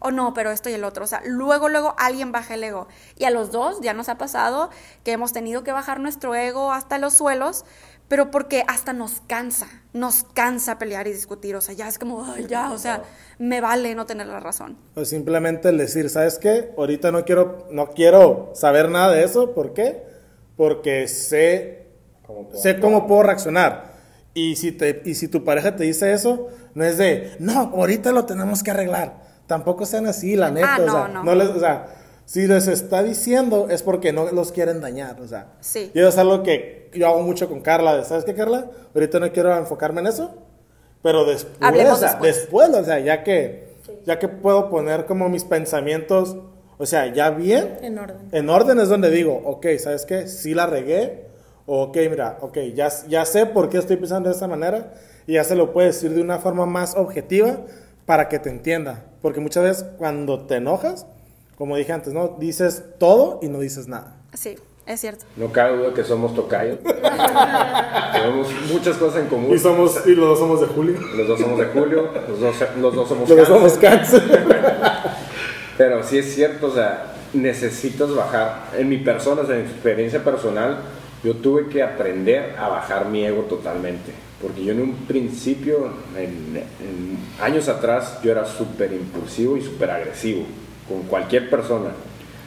B: O no, pero esto y el otro. O sea, luego, luego alguien baja el ego. Y a los dos ya nos ha pasado que hemos tenido que bajar nuestro ego hasta los suelos, pero porque hasta nos cansa, nos cansa pelear y discutir. O sea, ya es como, ay, ya, o sea, me vale no tener la razón.
G: O simplemente el decir, ¿sabes qué? Ahorita no quiero, no quiero saber nada de eso. ¿Por qué? Porque sé, sé cómo puedo reaccionar. Y si, te, y si tu pareja te dice eso, no es de, no, ahorita lo tenemos que arreglar. Tampoco sean así, la neta.
B: Ah,
G: o,
B: no,
G: sea,
B: no.
G: les, o sea, si les está diciendo es porque no los quieren dañar. O sea,
B: Sí.
G: y eso es algo que yo hago mucho con Carla. de, ¿Sabes qué, Carla? Ahorita no quiero enfocarme en eso. Pero después, o sea,
B: después.
G: después, o sea, ya que, ya que puedo poner como mis pensamientos, o sea, ya bien,
E: En orden.
G: en orden es donde digo, ok, ¿sabes qué? Sí la regué, o ok, mira, ok, ya, ya sé por qué estoy pensando de esta manera, y ya se lo puedes decir de una forma más objetiva para que te entienda. Porque muchas veces cuando te enojas, como dije antes, ¿no? Dices todo y no dices nada.
B: Sí, es cierto.
C: No cabe duda que somos tocayos. Tenemos muchas cosas en común.
G: Y, somos, y los dos somos de Julio.
C: Los dos somos de Julio, los dos, los dos somos
G: Los dos
C: cáncer.
G: somos cáncer.
C: Pero sí es cierto, o sea, necesitas bajar. En mi persona, o sea, en mi experiencia personal, yo tuve que aprender a bajar mi ego totalmente. Porque yo en un principio, en, en años atrás, yo era súper impulsivo y súper agresivo con cualquier persona.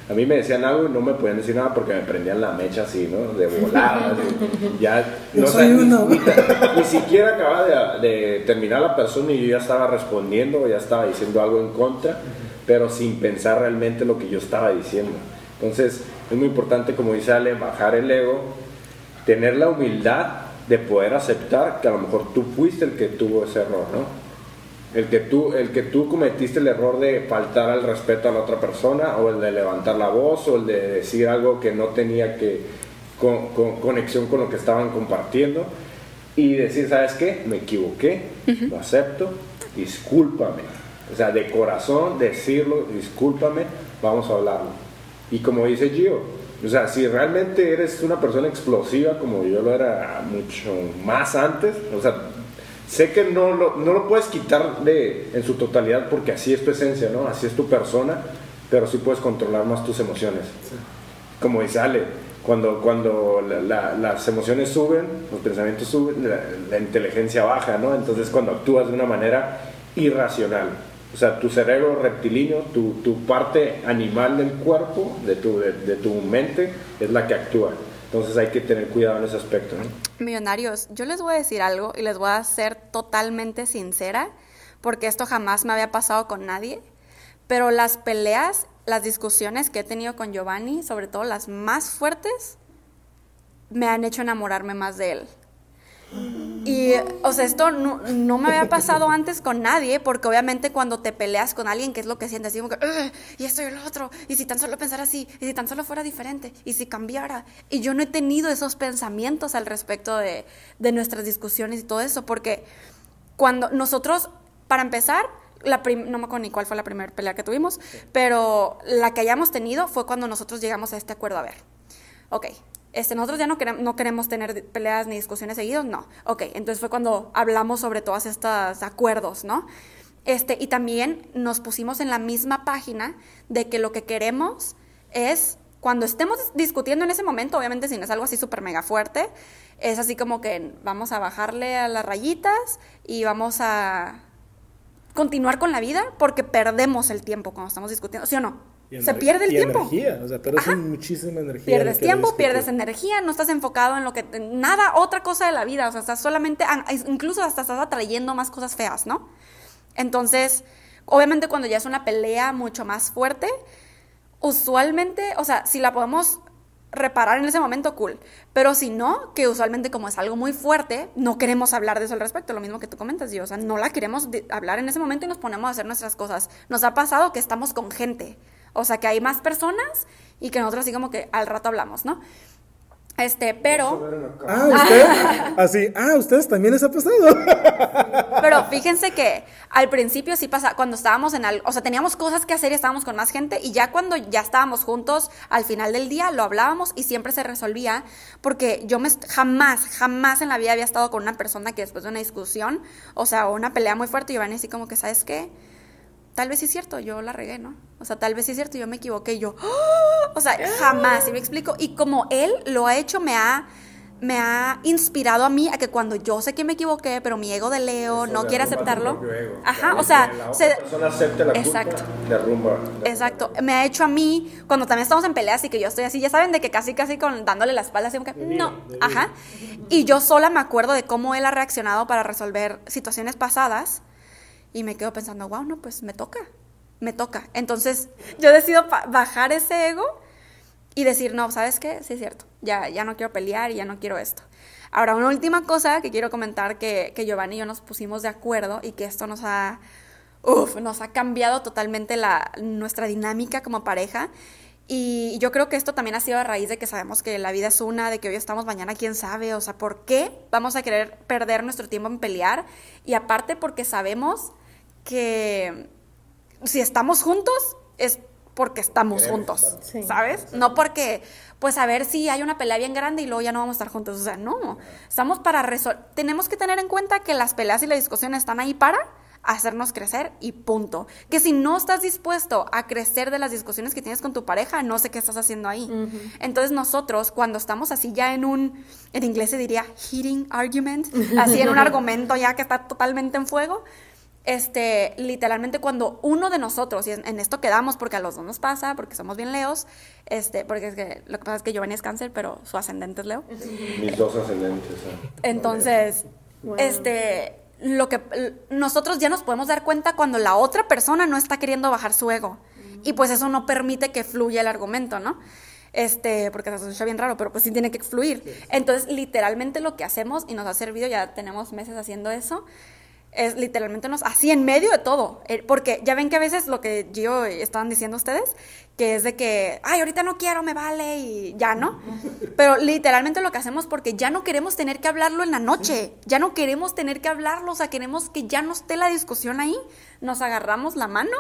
C: A mí me decían algo y no me podían decir nada porque me prendían la mecha así, ¿no? De volada. así. Ya, no,
G: soy
C: ni-. Ni, ni siquiera acababa de, de terminar la persona y yo ya estaba respondiendo, ya estaba diciendo algo en contra, pero sin pensar realmente lo que yo estaba diciendo. Entonces, es muy importante, como dice Ale, bajar el ego, tener la humildad de poder aceptar que a lo mejor tú fuiste el que tuvo ese error, ¿no? El que, tú, el que tú cometiste el error de faltar al respeto a la otra persona, o el de levantar la voz, o el de decir algo que no tenía que con, con- conexión con lo que estaban compartiendo, y decir, ¿sabes qué? Me equivoqué, lo acepto, discúlpame. O sea, de corazón decirlo, discúlpame, vamos a hablarlo. Y como dice Gio, o sea, si realmente eres una persona explosiva como yo lo era mucho más antes, o sea, sé que no lo, no lo puedes quitar de, en su totalidad porque así es tu esencia, ¿no? Así es tu persona, pero sí puedes controlar más tus emociones. Como dice Ale, cuando, cuando la- la- las emociones suben, los pensamientos suben, la, la inteligencia baja, ¿no? Entonces cuando actúas de una manera irracional. O sea, tu cerebro reptilíneo, tu, tu parte animal del cuerpo, de tu, de, tu mente, es la que actúa. Entonces hay que tener cuidado en ese aspecto.
B: Millonarios, yo les voy a decir algo y les voy a ser totalmente sincera, porque esto jamás me había pasado con nadie, pero las peleas, las discusiones que he tenido con Giovanni, sobre todo las más fuertes, me han hecho enamorarme más de él. Y, o sea, esto no, no me había pasado antes con nadie, porque obviamente cuando te peleas con alguien, ¿qué es lo que sientes? Digo que, "Ugh, y esto y lo otro, y si tan solo pensara así, y si tan solo fuera diferente, y si cambiara. Y yo no he tenido esos pensamientos al respecto de, de nuestras discusiones y todo eso, porque cuando nosotros, para empezar, la no me acuerdo ni cuál fue la primera pelea que tuvimos, pero la que hayamos tenido fue cuando nosotros llegamos a este acuerdo. A ver, ok, este, nosotros ya no queremos, no queremos tener peleas ni discusiones seguidos, no. Ok, entonces fue cuando hablamos sobre todos estos acuerdos, ¿no? Este, y también nos pusimos en la misma página de que lo que queremos es, cuando estemos discutiendo en ese momento, obviamente si no es algo así súper mega fuerte, es así como que vamos a bajarle a las rayitas y vamos a continuar con la vida porque perdemos el tiempo cuando estamos discutiendo, ¿sí o no? Se pierde el
G: y
B: tiempo.
G: energía, o sea, pierdes muchísima energía.
B: Pierdes tiempo, pierdes energía, no estás enfocado en lo que en nada otra cosa de la vida, o sea, estás solamente ah, incluso hasta estás atrayendo más cosas feas, ¿no? Entonces, obviamente cuando ya es una pelea mucho más fuerte, usualmente, o sea, si la podemos reparar en ese momento, cool. Pero si no, que usualmente como es algo muy fuerte, no queremos hablar de eso al respecto, lo mismo que tú comentas, yo, o sea, no la queremos hablar en ese momento y nos ponemos a hacer nuestras cosas. Nos ha pasado que estamos con gente, o sea, que hay más personas y que nosotros así como que al rato hablamos, ¿no? Este, pero.
G: Ah, usted. Así, ah, ustedes también les ha pasado.
B: Pero fíjense que al principio sí pasa, cuando estábamos en algo, o sea, teníamos cosas que hacer y estábamos con más gente, y ya cuando ya estábamos juntos, al final del día lo hablábamos y siempre se resolvía, porque yo me, jamás, jamás en la vida había estado con una persona que después de una discusión, o sea, o una pelea muy fuerte, y iban así como que, ¿sabes qué? Tal vez sí es cierto, yo la regué, ¿no? O sea, tal vez sí es cierto, yo me equivoqué, yo, ¡Ah! o sea, jamás, ¿sí me explico? Y como él lo ha hecho, me ha, me ha inspirado a mí a que cuando yo sé que me equivoqué, pero mi ego de Leo no quiere aceptarlo, ajá, o sea,
C: la se, persona acepte la
B: exacto,
C: derrumba.
B: Exacto, me ha hecho a mí, cuando también estamos en peleas y que yo estoy así, ya saben de que casi, casi con dándole la espalda, así como que, no, ajá, y yo sola me acuerdo de cómo él ha reaccionado para resolver situaciones pasadas y me quedo pensando, wow, no, pues me toca, me toca. Entonces yo decido bajar ese ego y decir, no, ¿sabes qué? Sí es cierto, ya, ya no quiero pelear y ya no quiero esto. Ahora, una última cosa que quiero comentar que, que Giovanni y yo nos pusimos de acuerdo y que esto nos ha, uf, nos ha cambiado totalmente la, nuestra dinámica como pareja. Y yo creo que esto también ha sido a raíz de que sabemos que la vida es una, de que hoy estamos mañana, quién sabe, o sea, ¿por qué vamos a querer perder nuestro tiempo en pelear? Y aparte porque sabemos que si estamos juntos es porque estamos juntos, ¿sabes? No porque, pues a ver si hay una pelea bien grande y luego ya no vamos a estar juntos. O sea, no, estamos para resolver. Tenemos que tener en cuenta que las peleas y las discusiones están ahí para hacernos crecer y punto. Que si no estás dispuesto a crecer de las discusiones que tienes con tu pareja, no sé qué estás haciendo ahí. Entonces nosotros, cuando estamos así ya en un, en inglés se diría heating argument, así en un argumento ya que está totalmente en fuego, este, literalmente cuando uno de nosotros, y en, esto quedamos porque a los dos nos pasa, porque somos bien leos, este, porque es que lo que pasa es que Giovanni es cáncer, pero su ascendente es leo.
C: Mis dos ascendentes. ¿eh?
B: Entonces, este, lo que nosotros ya nos podemos dar cuenta cuando la otra persona no está queriendo bajar su ego. Y pues eso no permite que fluya el argumento, ¿no? Este, porque se escucha bien raro, pero pues sí tiene que fluir. Entonces, literalmente lo que hacemos, y nos ha servido, ya tenemos meses haciendo eso, es literalmente nos así en medio de todo, eh, porque ya ven que a veces lo que yo estaban diciendo ustedes, que es de que, ay, ahorita no quiero, me vale y ya, ¿no? Pero literalmente lo que hacemos porque ya no queremos tener que hablarlo en la noche, ya no queremos tener que hablarlo, o sea, queremos que ya no esté la discusión ahí, nos agarramos la mano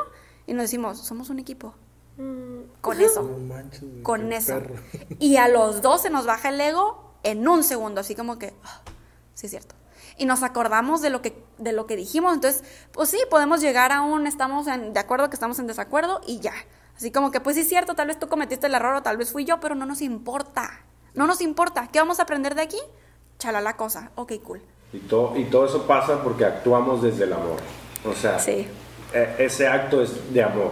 B: y nos decimos, somos un equipo. Con eso, con eso. Y a los dos se nos baja el ego en un segundo, así como que, ah, sí es cierto y nos acordamos de lo que, de lo que dijimos. Entonces, pues sí, podemos llegar a un estamos en, de acuerdo que estamos en desacuerdo y ya. Así como que, pues sí es cierto, tal vez tú cometiste el error o tal vez fui yo, pero no nos importa. No nos importa. ¿Qué vamos a aprender de aquí? Chala la cosa. Ok, cool.
C: Y todo, y todo eso pasa porque actuamos desde el amor. O sea, e, ese acto es de amor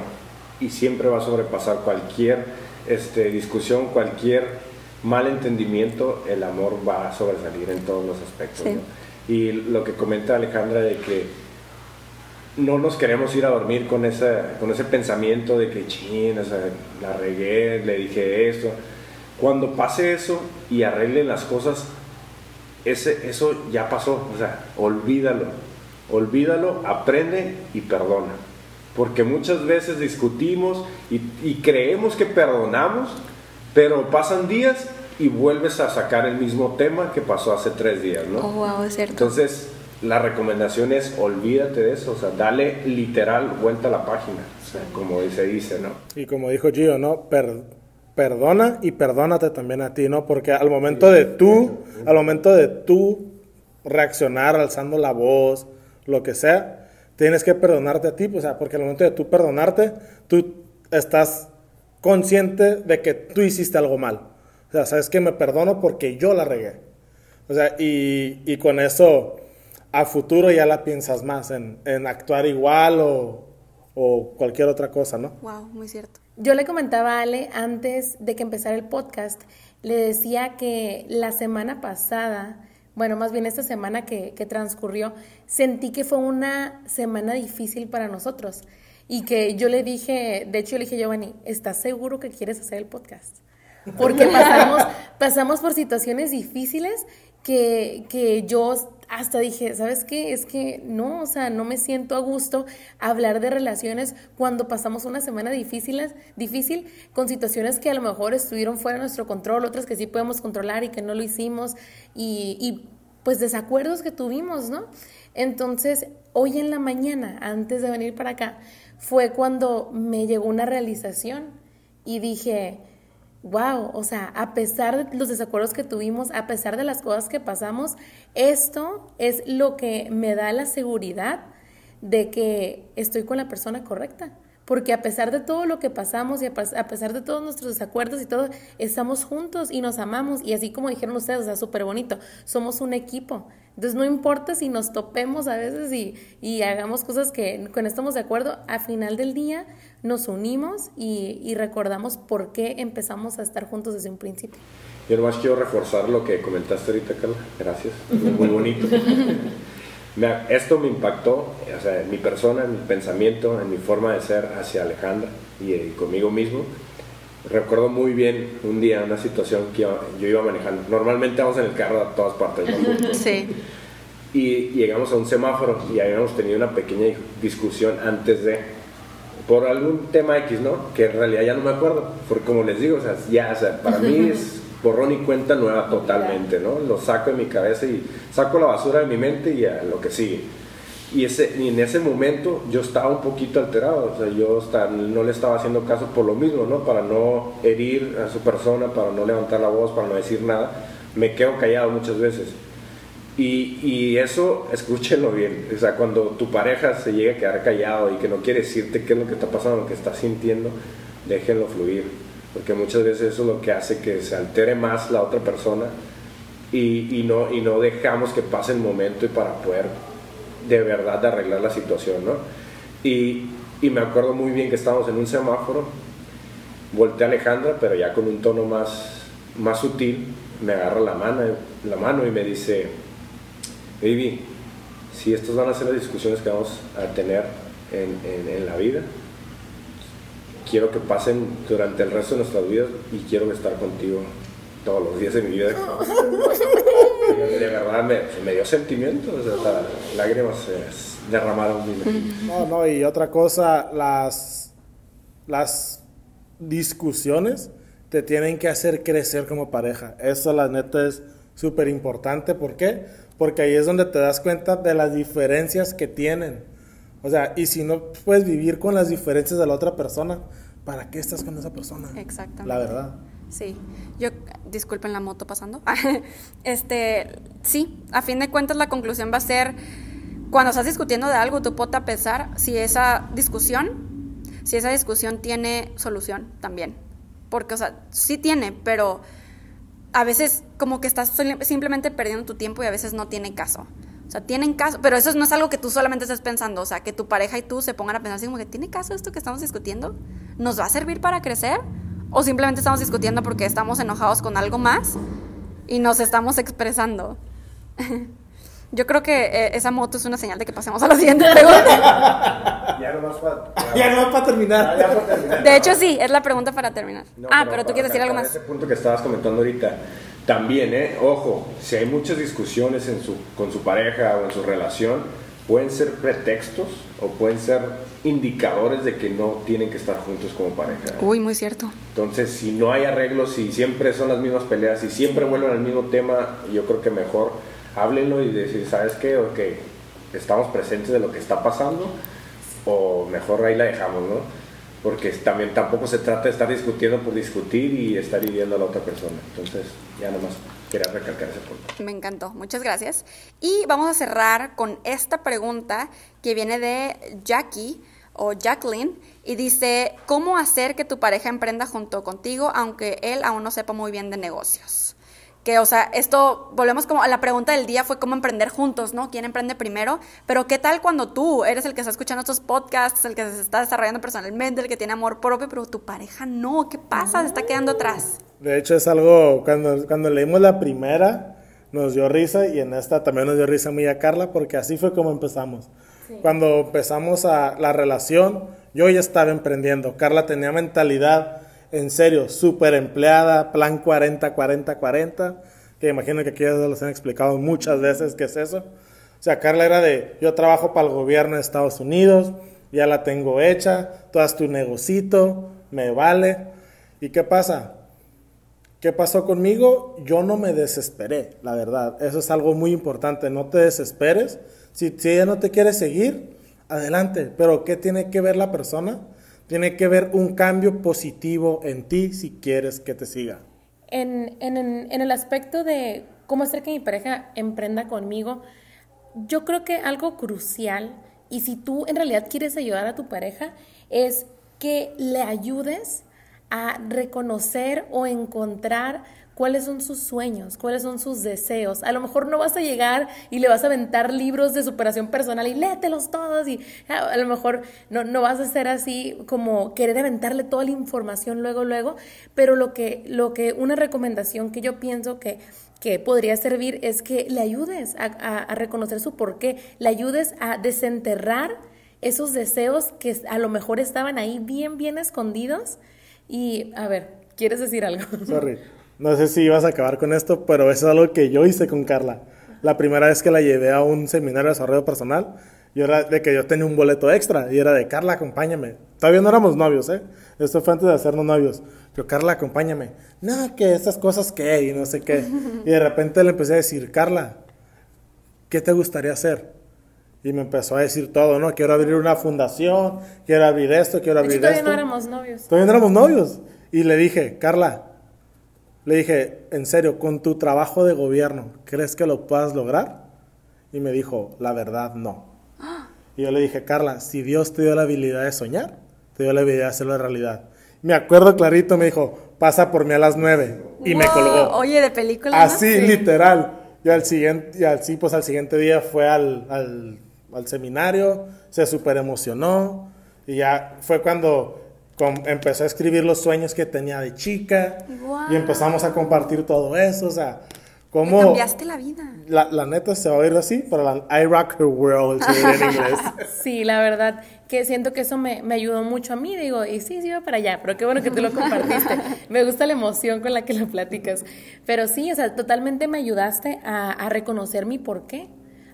C: y siempre va a sobrepasar cualquier este, discusión, cualquier mal entendimiento, el amor va a sobresalir en todos los aspectos. Y lo que comenta Alejandra de que no nos queremos ir a dormir con, esa, con ese pensamiento de que, ching, la regué, le dije esto. Cuando pase eso y arreglen las cosas, ese, eso ya pasó. O sea, olvídalo. Olvídalo, aprende y perdona. Porque muchas veces discutimos y, y creemos que perdonamos, pero pasan días y vuelves a sacar el mismo tema que pasó hace tres días, ¿no?
B: Oh, wow, es cierto.
C: Entonces, la recomendación es olvídate de eso, o sea, dale literal vuelta a la página, como se dice, ¿no?
G: Y como dijo Gio, ¿no? perdona y perdónate también a ti, ¿no? Porque al momento de tú, al momento de tú reaccionar alzando la voz, lo que sea, tienes que perdonarte a ti, o sea, porque al momento de tú perdonarte, tú estás consciente de que tú hiciste algo mal. O sea, sabes que me perdono porque yo la regué. O sea, y, y con eso a futuro ya la piensas más en, en actuar igual o, o, cualquier otra cosa, ¿no?
B: Wow, muy cierto.
E: Yo le comentaba a Ale antes de que empezara el podcast, le decía que la semana pasada, bueno, más bien esta semana que, que transcurrió, sentí que fue una semana difícil para nosotros. Y que yo le dije, de hecho, yo le dije, Giovanni, ¿estás seguro que quieres hacer el podcast? Porque pasamos, pasamos por situaciones difíciles que, que yo hasta dije, ¿sabes qué? Es que no, o sea, no me siento a gusto hablar de relaciones cuando pasamos una semana difícil, difícil con situaciones que a lo mejor estuvieron fuera de nuestro control, otras que sí podemos controlar y que no lo hicimos, y, y pues desacuerdos que tuvimos, ¿no? Entonces, hoy en la mañana, antes de venir para acá, fue cuando me llegó una realización y dije, wow, o sea, a pesar de los desacuerdos que tuvimos, a pesar de las cosas que pasamos, esto es lo que me da la seguridad de que estoy con la persona correcta. Porque a pesar de todo lo que pasamos y a pesar de todos nuestros desacuerdos y todo, estamos juntos y nos amamos. Y así como dijeron ustedes, o sea, súper bonito, somos un equipo. Entonces no importa si nos topemos a veces y, y hagamos cosas que no estamos de acuerdo, al final del día nos unimos y, y, recordamos por qué empezamos a estar juntos desde un principio.
C: Yo nomás quiero reforzar lo que comentaste ahorita, Carla. Gracias. Muy bonito. esto me impactó, o sea, en mi persona, en mi pensamiento, en mi forma de ser hacia Alejandra y, y conmigo mismo. Recuerdo muy bien un día, una situación que yo, iba manejando. Normalmente vamos en el carro a todas partes.
B: Sí.
C: Y llegamos a un semáforo y habíamos tenido una pequeña discusión antes de, por algún tema X, ¿no? Que en realidad ya no me acuerdo. Porque como les digo, o sea, ya, o sea, para mí es borrón y cuenta nueva totalmente, ¿no? Lo saco de mi cabeza y saco la basura de mi mente y a lo que sigue. Y, ese, y en ese momento yo estaba un poquito alterado, o sea, yo no le estaba haciendo caso por lo mismo, ¿no? Para no herir a su persona, para no levantar la voz, para no decir nada. Me quedo callado muchas veces. Y, y, eso, escúchenlo bien, o sea, cuando tu pareja se llega a quedar callado y que no quiere decirte qué es lo que está pasando, lo que está sintiendo, déjenlo fluir, porque muchas veces eso es lo que hace que se altere más la otra persona y, y no, y no dejamos que pase el momento y para poder de verdad arreglar la situación, ¿no? Y, y me acuerdo muy bien que estábamos en un semáforo, volteé a Alejandra, pero ya con un tono más, más sutil, me agarra la mano, la mano y me dice, baby, si estas van a ser las discusiones que vamos a tener en, en, en la vida, quiero que pasen durante el resto de nuestras vidas y quiero estar contigo todos los días de mi vida. de verdad me, me dio sentimiento, o sea, lágrimas se derramaron.
G: No, no, y otra cosa, las, las discusiones te tienen que hacer crecer como pareja. Eso la neta es súper importante. ¿Por qué? Porque ahí es donde te das cuenta de las diferencias que tienen. O sea, y si no puedes vivir con las diferencias de la otra persona, ¿para qué estás con esa persona?
B: Exactamente.
G: La verdad.
B: Sí, yo, disculpen la moto pasando. este, sí, a fin de cuentas la conclusión va a ser, cuando estás discutiendo de algo, tú puedes pesar si esa discusión, si esa discusión tiene solución también. Porque, o sea, sí tiene, pero a veces como que estás simplemente perdiendo tu tiempo y a veces no tiene caso. O sea, tienen caso, pero eso no es algo que tú solamente estés pensando, o sea, que tu pareja y tú se pongan a pensar así como que, ¿tiene caso esto que estamos discutiendo? ¿Nos va a servir para crecer? o simplemente estamos discutiendo porque estamos enojados con algo más y nos estamos expresando. Yo creo que eh, esa moto es una señal de que pasemos a la siguiente pregunta.
G: ya no para ya para terminar.
B: De hecho, sí, es la pregunta para terminar. ah, pero, tú quieres decir algo más.
C: Ese punto que estabas comentando ahorita, también, ¿eh? Ojo, si hay muchas discusiones en su, con su pareja o en su relación, pueden ser pretextos o pueden ser indicadores de que no tienen que estar juntos como pareja.
B: Uy, muy cierto.
C: Entonces, si no hay arreglos, si siempre son las mismas peleas, si siempre vuelven al mismo tema, yo creo que mejor háblenlo y decir, ¿sabes qué? Ok, estamos presentes de lo que está pasando o mejor ahí la dejamos, ¿no? Porque también tampoco se trata de estar discutiendo por discutir y estar hiriendo a la otra persona. Entonces, ya nomás quería recalcar ese punto.
B: Me encantó, muchas gracias. Y vamos a cerrar con esta pregunta que viene de Jackie o Jacqueline y dice, ¿cómo hacer que tu pareja emprenda junto contigo aunque él aún no sepa muy bien de negocios? Que, o sea, esto, volvemos como a la pregunta del día fue cómo emprender juntos, ¿no? ¿Quién emprende primero? Pero ¿qué tal cuando tú eres el que está escuchando estos podcasts, el que se está desarrollando personalmente, el que tiene amor propio, pero tu pareja no? ¿Qué pasa? Se está quedando atrás.
G: De hecho, es algo, cuando, cuando leímos la primera, nos dio risa y en esta también nos dio risa muy a Carla porque así fue como empezamos. Cuando empezamos a la relación, yo ya estaba emprendiendo. Carla tenía mentalidad en serio, súper empleada, plan 40, 40, 40, que imagino que aquí ya los han explicado muchas veces qué es eso. O sea, Carla era de, yo trabajo para el gobierno de Estados Unidos, ya la tengo hecha, tú haz tu negocito, me vale. ¿Y qué pasa? ¿Qué pasó conmigo? Yo no me desesperé, la verdad. Eso es algo muy importante, no te desesperes. Si, si ella no te quiere seguir, adelante. Pero ¿qué tiene que ver la persona? Tiene que ver un cambio positivo en ti si quieres que te siga.
E: En, en, en el aspecto de cómo hacer que mi pareja emprenda conmigo, yo creo que algo crucial, y si tú en realidad quieres ayudar a tu pareja, es que le ayudes a reconocer o encontrar cuáles son sus sueños, cuáles son sus deseos. A lo mejor no vas a llegar y le vas a aventar libros de superación personal y lételos todos y a, lo mejor no, no vas a ser así como querer aventarle toda la información luego, luego, pero lo que, lo que una recomendación que yo pienso que que podría servir es que le ayudes a, a, reconocer su porqué, le ayudes a desenterrar esos deseos que a lo mejor estaban ahí bien, bien escondidos. Y, a ver, ¿quieres decir algo?
G: Sorry. No sé si ibas a acabar con esto, pero eso es algo que yo hice con Carla. La primera vez que la llevé a un seminario de desarrollo personal, yo era de que yo tenía un boleto extra y era de Carla, acompáñame. Todavía no éramos novios, ¿eh? Esto fue antes de hacernos novios. Yo, Carla, acompáñame. No, que esas cosas que y no sé qué. Y de repente le empecé a decir, Carla, ¿qué te gustaría hacer? Y me empezó a decir todo, ¿no? Quiero abrir una fundación, quiero abrir esto, quiero abrir esto.
E: Todavía no éramos novios.
G: Todavía no éramos novios. Y le dije, Carla, le dije, en serio, con tu trabajo de gobierno, ¿crees que lo puedas lograr? Y me dijo, la verdad, no. Y yo le dije, Carla, si Dios te dio la habilidad de soñar, te dio la habilidad de hacerlo realidad. Me acuerdo clarito, me dijo, pasa por mí a las nueve. Y me colgó.
B: Oye, de película.
G: Así, literal. Y al siguiente, y al, sí, pues al siguiente día fue al, al, al seminario, se súper emocionó. Y ya fue cuando empezó a escribir los sueños que tenía de chica y empezamos a compartir todo eso, o sea, cómo...
B: cambiaste la vida.
G: La, neta se va a oír así, pero la I rock her world en inglés.
E: Sí, la verdad que siento que eso me, me, ayudó mucho a mí, digo, y sí, sí va para allá, pero qué bueno que tú lo compartiste. me gusta la emoción con la que lo platicas. Pero sí, o sea, totalmente me ayudaste a, a reconocer mi porqué,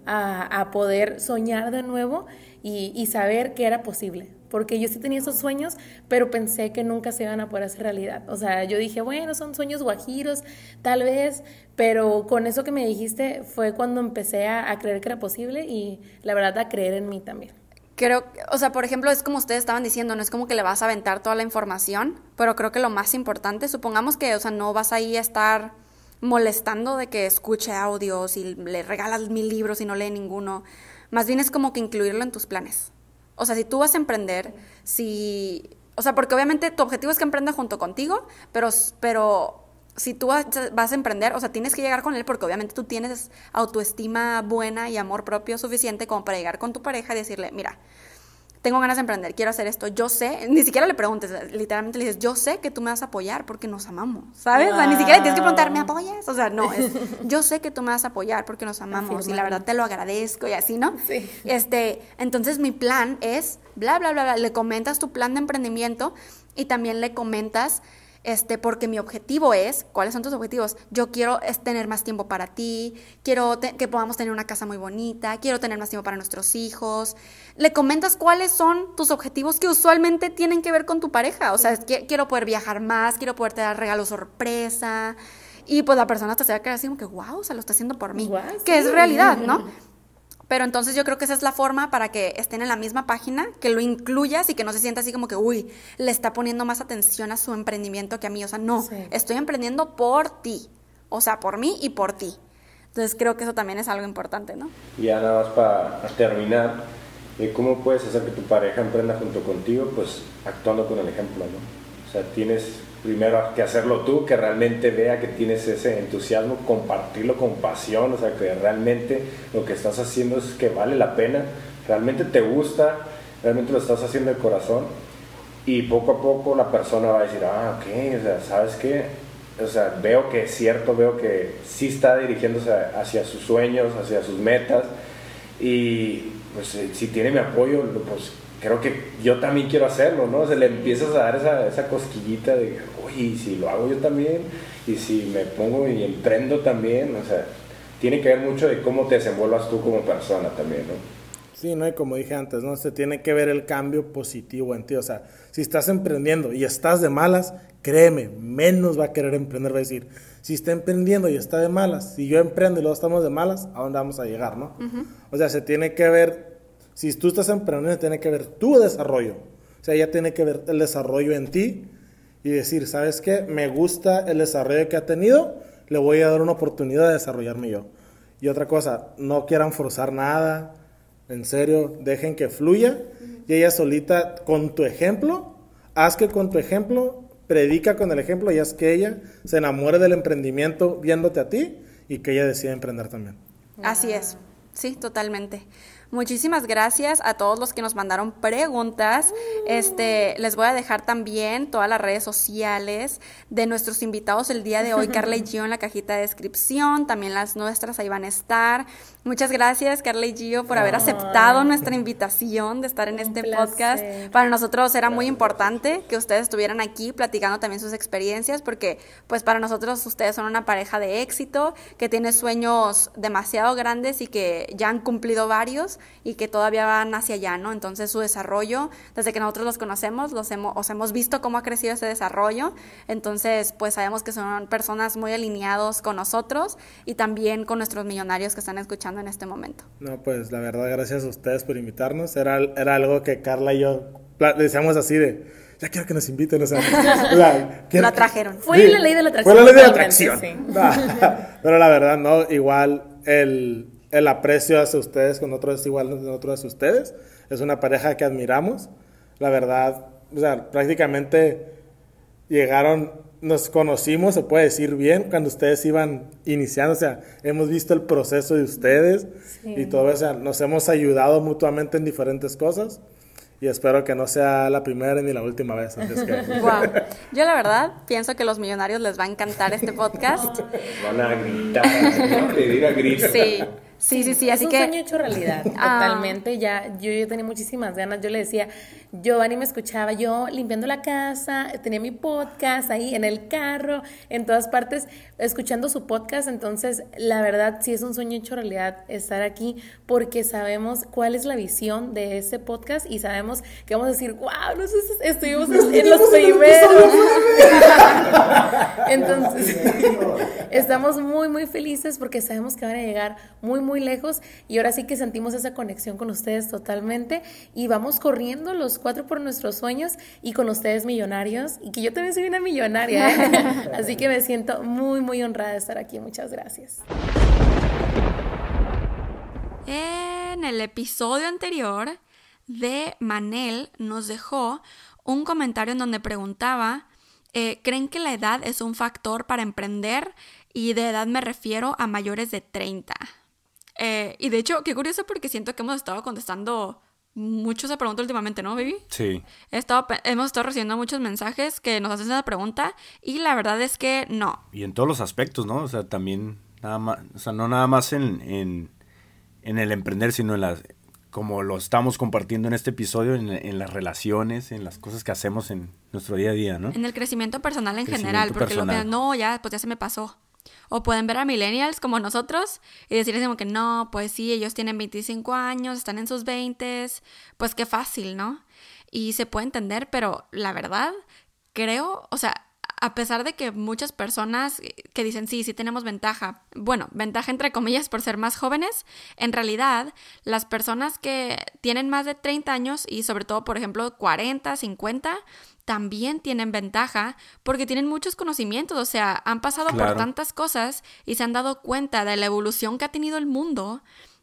E: a, a poder soñar de nuevo y, y saber que era posible porque yo sí tenía esos sueños, pero pensé que nunca se iban a poder hacer realidad. O sea, yo dije, bueno, son sueños guajiros, tal vez, pero con eso que me dijiste fue cuando empecé a, creer que era posible y la verdad a creer en mí también.
B: Creo, o sea, por ejemplo, es como ustedes estaban diciendo, no es como que le vas a aventar toda la información, pero creo que lo más importante, supongamos que, o sea, no vas ahí a estar molestando de que escuche audios y le regalas mil libros y no lee ninguno. Más bien es como que incluirlo en tus planes. O sea, si tú vas a emprender, si... O sea, porque obviamente tu objetivo es que emprenda junto contigo, pero, pero si tú vas a emprender, o sea, tienes que llegar con él porque obviamente tú tienes autoestima buena y amor propio suficiente como para llegar con tu pareja y decirle, mira, tengo ganas de emprender, quiero hacer esto, yo sé, ni siquiera le preguntes, literalmente le dices, yo sé que tú me vas a apoyar porque nos amamos, ¿sabes? O sea, ni siquiera le tienes que preguntar, ¿me apoyas? O sea, no, es, yo sé que tú me vas a apoyar porque nos amamos y la verdad te lo agradezco y así, ¿no?
E: Sí.
B: Este, entonces mi plan es, bla, bla, bla, bla, le comentas tu plan de emprendimiento y también le comentas este, porque mi objetivo es, ¿cuáles son tus objetivos? Yo quiero es tener más tiempo para ti, quiero que podamos tener una casa muy bonita, quiero tener más tiempo para nuestros hijos. Le comentas cuáles son tus objetivos que usualmente tienen que ver con tu pareja. O sea, quiero poder viajar más, quiero poderte dar regalos sorpresa. Y pues la persona te se va a quedar así como que, wow, o sea, lo está haciendo por mí. Que es realidad, ¿no? Pero entonces yo creo que esa es la forma para que estén en la misma página, que lo incluyas y que no se sienta así como que, uy, le está poniendo más atención a su emprendimiento que a mí. O sea, no, estoy emprendiendo por ti. O sea, por mí y por ti. Entonces creo que eso también es algo importante, ¿no?
C: Y ya nada más para terminar, ¿cómo puedes hacer que tu pareja emprenda junto contigo? Pues actuando con el ejemplo, ¿no? O sea, tienes primero que hacerlo tú, que realmente vea que tienes ese entusiasmo, compartirlo con pasión, o sea, que realmente lo que estás haciendo es que vale la pena, realmente te gusta, realmente lo estás haciendo de corazón y poco a poco la persona va a decir, ah, ok, o sea, ¿sabes qué? O sea, veo que es cierto, veo que sí está dirigiéndose hacia sus sueños, hacia sus metas y pues eh, si tiene mi apoyo, pues creo que yo también quiero hacerlo, ¿no? O sea, le empiezas a dar esa, esa cosquillita de, oye, ¿y si lo hago yo también? Y si me pongo y emprendo también, o sea, tiene que ver mucho de cómo te desenvuelvas tú como persona también, ¿no?
G: Sí, ¿no? Y como dije antes, ¿no? Se tiene que ver el cambio positivo en ti. O sea, si estás emprendiendo y estás de malas, créeme, menos va a querer emprender. Va a decir, si está emprendiendo y está de malas, si yo emprendo y luego estamos de malas, ¿a dónde vamos a llegar, no? O sea, se tiene que ver, si tú estás emprendiendo, tiene que ver tu desarrollo. O sea, ya tiene que ver el desarrollo en ti y decir, ¿sabes qué? Me gusta el desarrollo que ha tenido, le voy a dar una oportunidad de desarrollarme yo. Y otra cosa, no quieran forzar nada, en serio, dejen que fluya y ella solita, con tu ejemplo, haz que con tu ejemplo, predica con el ejemplo y haz que ella se enamore del emprendimiento viéndote a ti y que ella decida emprender también.
B: Así es, sí, totalmente. Muchísimas gracias a todos los que nos mandaron preguntas. Este, les voy a dejar también todas las redes sociales de nuestros invitados el día de hoy, Carla y Gio en la cajita de descripción, también las nuestras ahí van a estar. Muchas gracias, Carla y Gio, por haber aceptado nuestra invitación de estar en este podcast. Para nosotros era muy importante que ustedes estuvieran aquí platicando también sus experiencias, porque pues para nosotros ustedes son una pareja de éxito, que tiene sueños demasiado grandes y que ya han cumplido varios y que todavía van hacia allá, ¿no? Entonces su desarrollo, desde que nosotros los conocemos, los hemos, os hemos visto cómo ha crecido ese desarrollo, entonces pues sabemos que son personas muy alineados con nosotros y también con nuestros millonarios que están escuchando en este momento.
G: No, pues la verdad, gracias a ustedes por invitarnos. Era, era algo que Carla y yo decíamos así de, ya quiero que nos inviten, o sea,
B: la trajeron.
E: Fue la ley de la atracción.
G: Fue la ley de la atracción. Pero la verdad, no, igual el, el aprecio hacia ustedes con otros es igual nosotros hacia ustedes. Es una pareja que admiramos. La verdad, o sea, prácticamente llegaron, nos conocimos, se puede decir bien, cuando ustedes iban iniciando. O sea, hemos visto el proceso de ustedes y todo eso. nos hemos ayudado mutuamente en diferentes cosas. Y espero que no sea la primera ni la última vez.
B: Yo la verdad pienso que a los millonarios les va a encantar este podcast.
C: Van a gritar, pedir a gritar.
B: Sí. Sí, sí, sí, así
E: es
B: que...
E: un sueño hecho realidad, ah. totalmente. Ya, yo, yo tenía muchísimas ganas. Yo le decía, Giovanni me escuchaba yo limpiando la casa, tenía mi podcast ahí en el carro, en todas partes, escuchando su podcast. Entonces, la verdad, sí es un sueño hecho realidad estar aquí porque sabemos cuál es la visión de ese podcast y sabemos que vamos a decir, wow, no sé, estuvimos en los primeros. Entonces, estamos muy, muy felices porque sabemos que van a llegar muy, muy lejos y ahora sí que sentimos esa conexión con ustedes totalmente y vamos corriendo los cuatro por nuestros sueños y con ustedes millonarios y que yo también soy una millonaria. ¿eh? Así que me siento muy, muy honrada de estar aquí. Muchas gracias.
B: En el episodio anterior de Manel nos dejó un comentario en donde preguntaba, eh, ¿creen que la edad es un factor para emprender? Y de edad me refiero a mayores de 30. Eh, y de hecho, qué curioso porque siento que hemos estado contestando mucho esa pregunta últimamente, ¿no, baby?
F: Sí.
B: He estado, hemos estado recibiendo muchos mensajes que nos hacen esa pregunta y la verdad es que no.
F: Y en todos los aspectos, ¿no? O sea, también, nada más, o sea, no nada más en, en, en el emprender, sino en las, como lo estamos compartiendo en este episodio, en, en, las relaciones, en las cosas que hacemos en nuestro día a día, ¿no?
B: En el crecimiento personal en general, porque lo que no, ya, pues ya se me pasó. O pueden ver a millennials como nosotros y decirles como que no, pues sí, ellos tienen 25 años, están en sus 20, pues qué fácil, ¿no? Y se puede entender, pero la verdad, creo, o sea, a pesar de que muchas personas que dicen sí, sí tenemos ventaja, bueno, ventaja entre comillas por ser más jóvenes, en realidad las personas que tienen más de 30 años y sobre todo, por ejemplo, 40, 50, también tienen ventaja porque tienen muchos conocimientos, o sea, han pasado por tantas cosas y se han dado cuenta de la evolución que ha tenido el mundo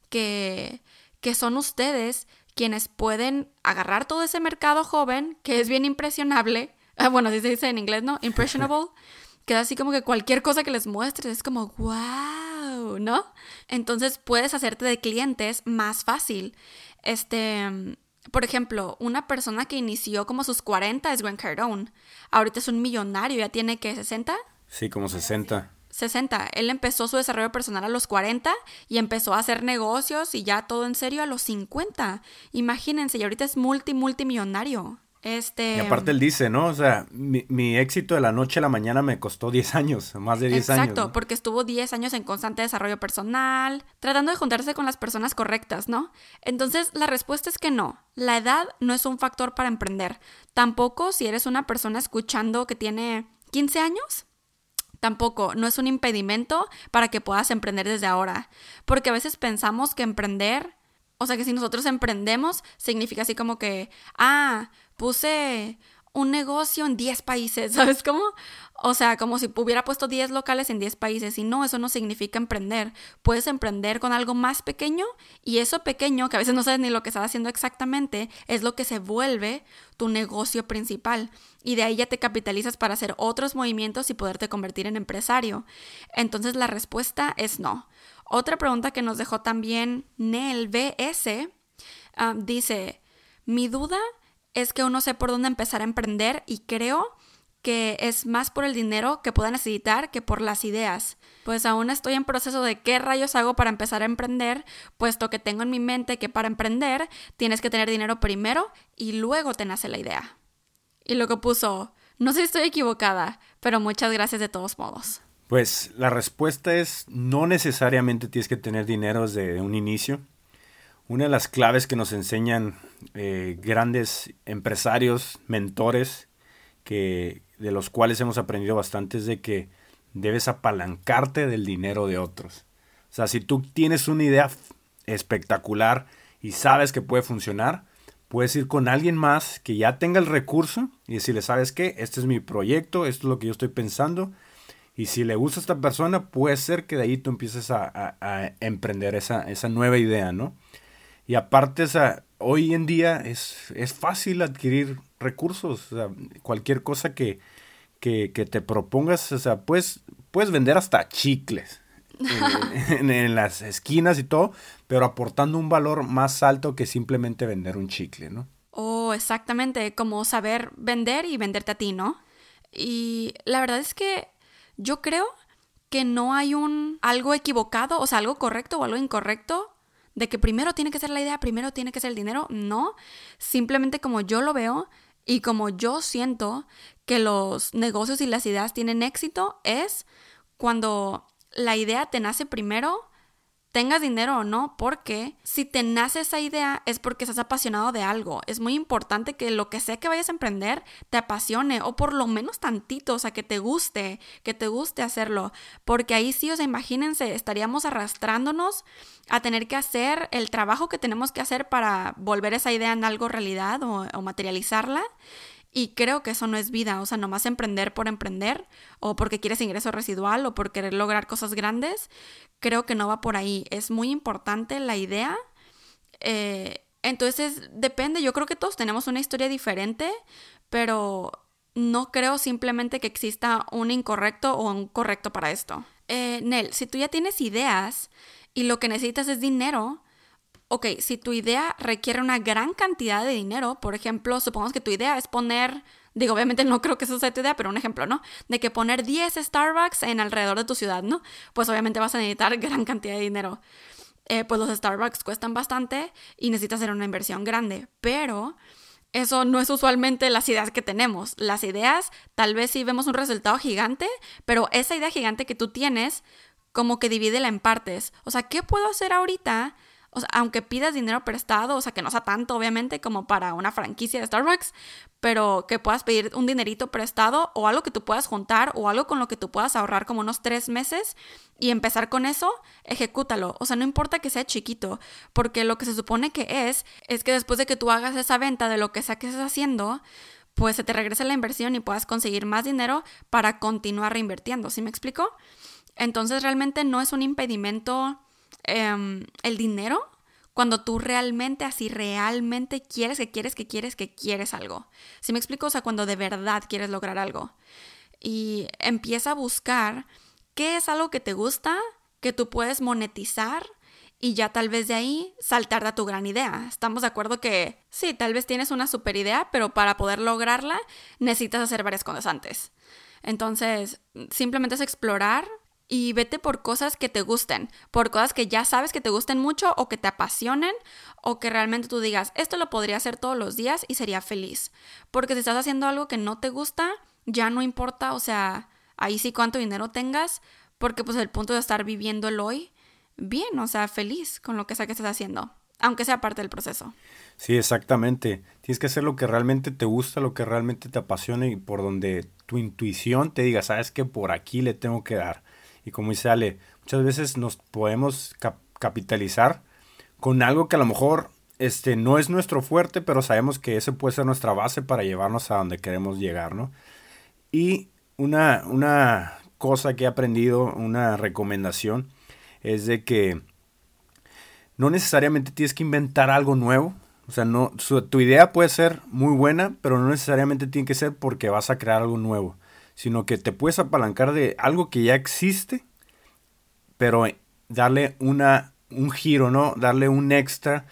B: que, que son ustedes quienes pueden agarrar todo ese mercado joven, que es bien impresionable, ah, bueno, así se dice en inglés, ¿no? Impressionable, que así como que cualquier cosa que les muestres es como, wow, ¿no? Entonces puedes hacerte de clientes más fácil. Este, por ejemplo, una persona que inició como sus 40 es Grant Cardone. Ahorita es un millonario, ya tiene que 60.
F: Sí, como 60.
B: 60. Él empezó su desarrollo personal a los 40 y empezó a hacer negocios y ya todo en serio a los 50. Imagínense, y ahorita es multi, multimillonario. Este...
C: Y aparte él dice, ¿no? O sea, mi, éxito de la noche a la mañana me costó 10 años, más de 10 años.
B: Exacto, porque estuvo 10 años en constante desarrollo personal, tratando de juntarse con las personas correctas, ¿no? Entonces, la respuesta es que no. La edad no es un factor para emprender. Tampoco si eres una persona escuchando que tiene 15 años, tampoco no es un impedimento para que puedas emprender desde ahora. Porque a veces pensamos que emprender, o sea que si nosotros emprendemos, significa así como que, ah, puse un negocio en 10 países, ¿sabes cómo? O sea, como si hubiera puesto 10 locales en 10 países y no, eso no significa emprender. Puedes emprender con algo más pequeño y eso pequeño, que a veces no sabes ni lo que estás haciendo exactamente, es lo que se vuelve tu negocio principal. Y de ahí ya te capitalizas para hacer otros movimientos y poderte convertir en empresario. Entonces la respuesta es no. Otra pregunta que nos dejó también Nel BS ah, dice, mi duda es que uno sé por dónde empezar a emprender y creo que es más por el dinero que pueda necesitar que por las ideas. Pues aún estoy en proceso de qué rayos hago para empezar a emprender, puesto que tengo en mi mente que para emprender tienes que tener dinero primero y luego te nace la idea. Y lo que puso, no sé si estoy equivocada, pero muchas gracias de todos modos.
C: Pues la respuesta es no necesariamente tienes que tener dinero desde un inicio. Una de las claves que nos enseñan eh, grandes empresarios, mentores, que, de los cuales hemos aprendido bastante, es de que debes apalancarte del dinero de otros. O sea, si tú tienes una idea espectacular y sabes que puede funcionar, puedes ir con alguien más que ya tenga el recurso y decirle, ¿sabes qué? Este es mi proyecto, esto es lo que yo estoy pensando. Y si le gusta a esta persona, puede ser que de ahí tú empieces a, a emprender esa, esa nueva idea, ¿no? Y aparte, hoy en día es, es fácil adquirir recursos. cualquier cosa que, que, te propongas, o sea, puedes, puedes vender hasta chicles en, en, las esquinas y todo, pero aportando un valor más alto que simplemente vender un chicle, ¿no?
B: Oh, exactamente, como saber vender y venderte a ti, ¿no? Y la verdad es que yo creo que no hay un algo equivocado, o sea, algo correcto o algo incorrecto de que primero tiene que ser la idea, primero tiene que ser el dinero, no, simplemente como yo lo veo y como yo siento que los negocios y las ideas tienen éxito es cuando la idea te nace primero tengas dinero o no, porque si te nace esa idea es porque estás apasionado de algo. Es muy importante que lo que sea que vayas a emprender te apasione o por lo menos tantito, o sea, que te guste, que te guste hacerlo, porque ahí sí, o sea, imagínense, estaríamos arrastrándonos a tener que hacer el trabajo que tenemos que hacer para volver esa idea en algo realidad o, o materializarla. Y creo que eso no es vida, o sea, nomás emprender por emprender o porque quieres ingreso residual o por querer lograr cosas grandes, creo que no va por ahí. Es muy importante la idea. Eh, entonces, depende, yo creo que todos tenemos una historia diferente, pero no creo simplemente que exista un incorrecto o un correcto para esto. Eh, Nel, si tú ya tienes ideas y lo que necesitas es dinero, ok, si tu idea requiere una gran cantidad de dinero, por ejemplo, supongamos que tu idea es poner, digo, obviamente no creo que eso sea tu idea, pero un ejemplo, ¿no? De que poner 10 Starbucks en alrededor de tu ciudad, ¿no? Pues obviamente vas a necesitar gran cantidad de dinero. Eh, pues los Starbucks cuestan bastante y necesitas hacer una inversión grande, pero eso no es usualmente las ideas que tenemos. Las ideas, tal vez sí vemos un resultado gigante, pero esa idea gigante que tú tienes, como que divídela en partes. O sea, ¿qué puedo hacer ahorita o sea, aunque pidas dinero prestado, o sea, que no sea tanto, obviamente, como para una franquicia de Starbucks, pero que puedas pedir un dinerito prestado o algo que tú puedas juntar o algo con lo que tú puedas ahorrar como unos tres meses y empezar con eso, ejecútalo. O sea, no importa que sea chiquito, porque lo que se supone que es, es que después de que tú hagas esa venta de lo que sea que estés haciendo, pues se te regrese la inversión y puedas conseguir más dinero para continuar reinvirtiendo. ¿Sí me explico? Entonces realmente no es un impedimento Em, el dinero cuando tú realmente, así realmente quieres, que quieres, que quieres, que quieres algo. ¿Sí me explico? O sea, cuando de verdad quieres lograr algo. Y empieza a buscar qué es algo que te gusta, que tú puedes monetizar y ya tal vez de ahí saltar a tu gran idea. Estamos de acuerdo que sí, tal vez tienes una super idea, pero para poder lograrla necesitas hacer varias cosas antes. Entonces, simplemente es explorar y vete por cosas que te gusten, por cosas que ya sabes que te gusten mucho o que te apasionen o que realmente tú digas, esto lo podría hacer todos los días y sería feliz. Porque si estás haciendo algo que no te gusta, ya no importa, o sea, ahí sí cuánto dinero tengas, porque pues el punto de estar viviendo el hoy bien, o sea, feliz con lo que sea que estés haciendo, aunque sea parte del proceso.
C: Sí, exactamente. Tienes que hacer lo que realmente te gusta, lo que realmente te apasiona y por donde tu intuición te diga, sabes que por aquí le tengo que dar. Y como dice Ale, muchas veces nos podemos capitalizar con algo que a lo mejor este, no es nuestro fuerte, pero sabemos que ese puede ser nuestra base para llevarnos a donde queremos llegar, ¿no? Y una, una cosa que he aprendido, una recomendación, es de que no necesariamente tienes que inventar algo nuevo. O sea, no, tu idea puede ser muy buena, pero no necesariamente tiene que ser porque vas a crear algo nuevo sino que te puedes apalancar de algo que ya existe, pero darle una, un giro, ¿no? Darle un extra,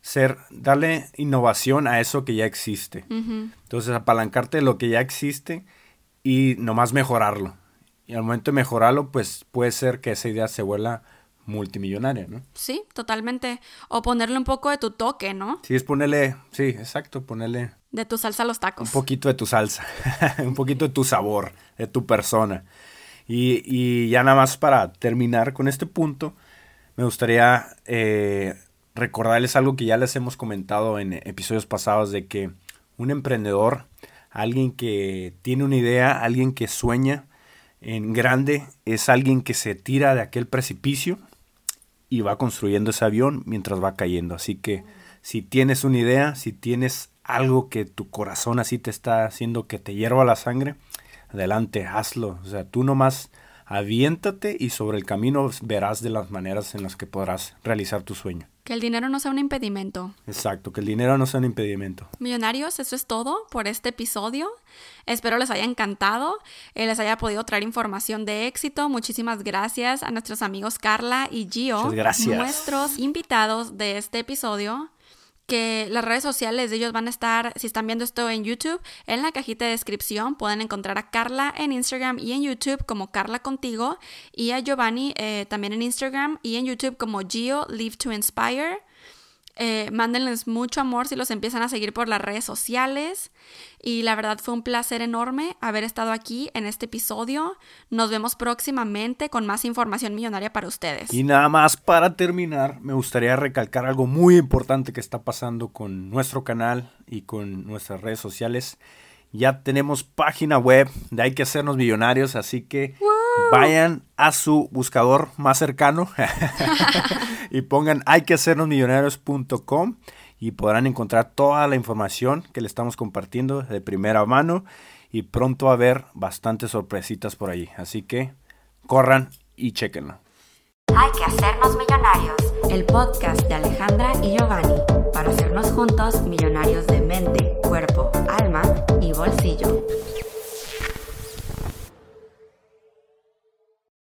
C: ser, darle innovación a eso que ya existe. Entonces, apalancarte de lo que ya existe y nomás mejorarlo. Y al momento de mejorarlo, pues puede ser que esa idea se vuelva multimillonaria, ¿no?
B: Sí, totalmente. O ponerle un poco de tu toque, ¿no?
C: Sí, es ponerle, sí, exacto, ponerle...
B: De tu salsa a los tacos.
C: Un poquito de tu salsa, un poquito de tu sabor, de tu persona. Y, y, ya nada más para terminar con este punto, me gustaría eh, recordarles algo que ya les hemos comentado en episodios pasados de que un emprendedor, alguien que tiene una idea, alguien que sueña en grande, es alguien que se tira de aquel precipicio y va construyendo ese avión mientras va cayendo. Así que si tienes una idea, si tienes algo que tu corazón así te está haciendo que te hierva la sangre, adelante, hazlo. O sea, tú nomás aviéntate y sobre el camino verás de las maneras en las que podrás realizar tu sueño.
B: Que el dinero no sea un impedimento.
C: Exacto, que el dinero no sea un impedimento.
B: Millonarios, eso es todo por este episodio. Espero les haya encantado, eh, les haya podido traer información de éxito. Muchísimas gracias a nuestros amigos Carla y Gio,
C: gracias.
B: nuestros invitados de este episodio que las redes sociales de ellos van a estar, si están viendo esto en YouTube, en la cajita de descripción pueden encontrar a Carla en Instagram y en YouTube como Carla Contigo y a Giovanni eh, también en Instagram y en YouTube como Gio Live to Inspire. Eh, mándenles mucho amor si los empiezan a seguir por las redes sociales. Y la verdad fue un placer enorme haber estado aquí en este episodio. Nos vemos próximamente con más información millonaria para ustedes.
C: Y nada más para terminar, me gustaría recalcar algo muy importante que está pasando con nuestro canal y con nuestras redes sociales. Ya tenemos página web de Hay que hacernos millonarios, así que vayan a su buscador más cercano y pongan hay que hacernos millonarios.com y podrán encontrar toda la información que le estamos compartiendo de primera mano y pronto a ver bastantes sorpresitas por ahí. Así que corran y chequenlo.
A: Hay que hacernos millonarios, el podcast de Alejandra y Giovanni, para hacernos juntos millonarios de mente, cuerpo, alma bolsillo.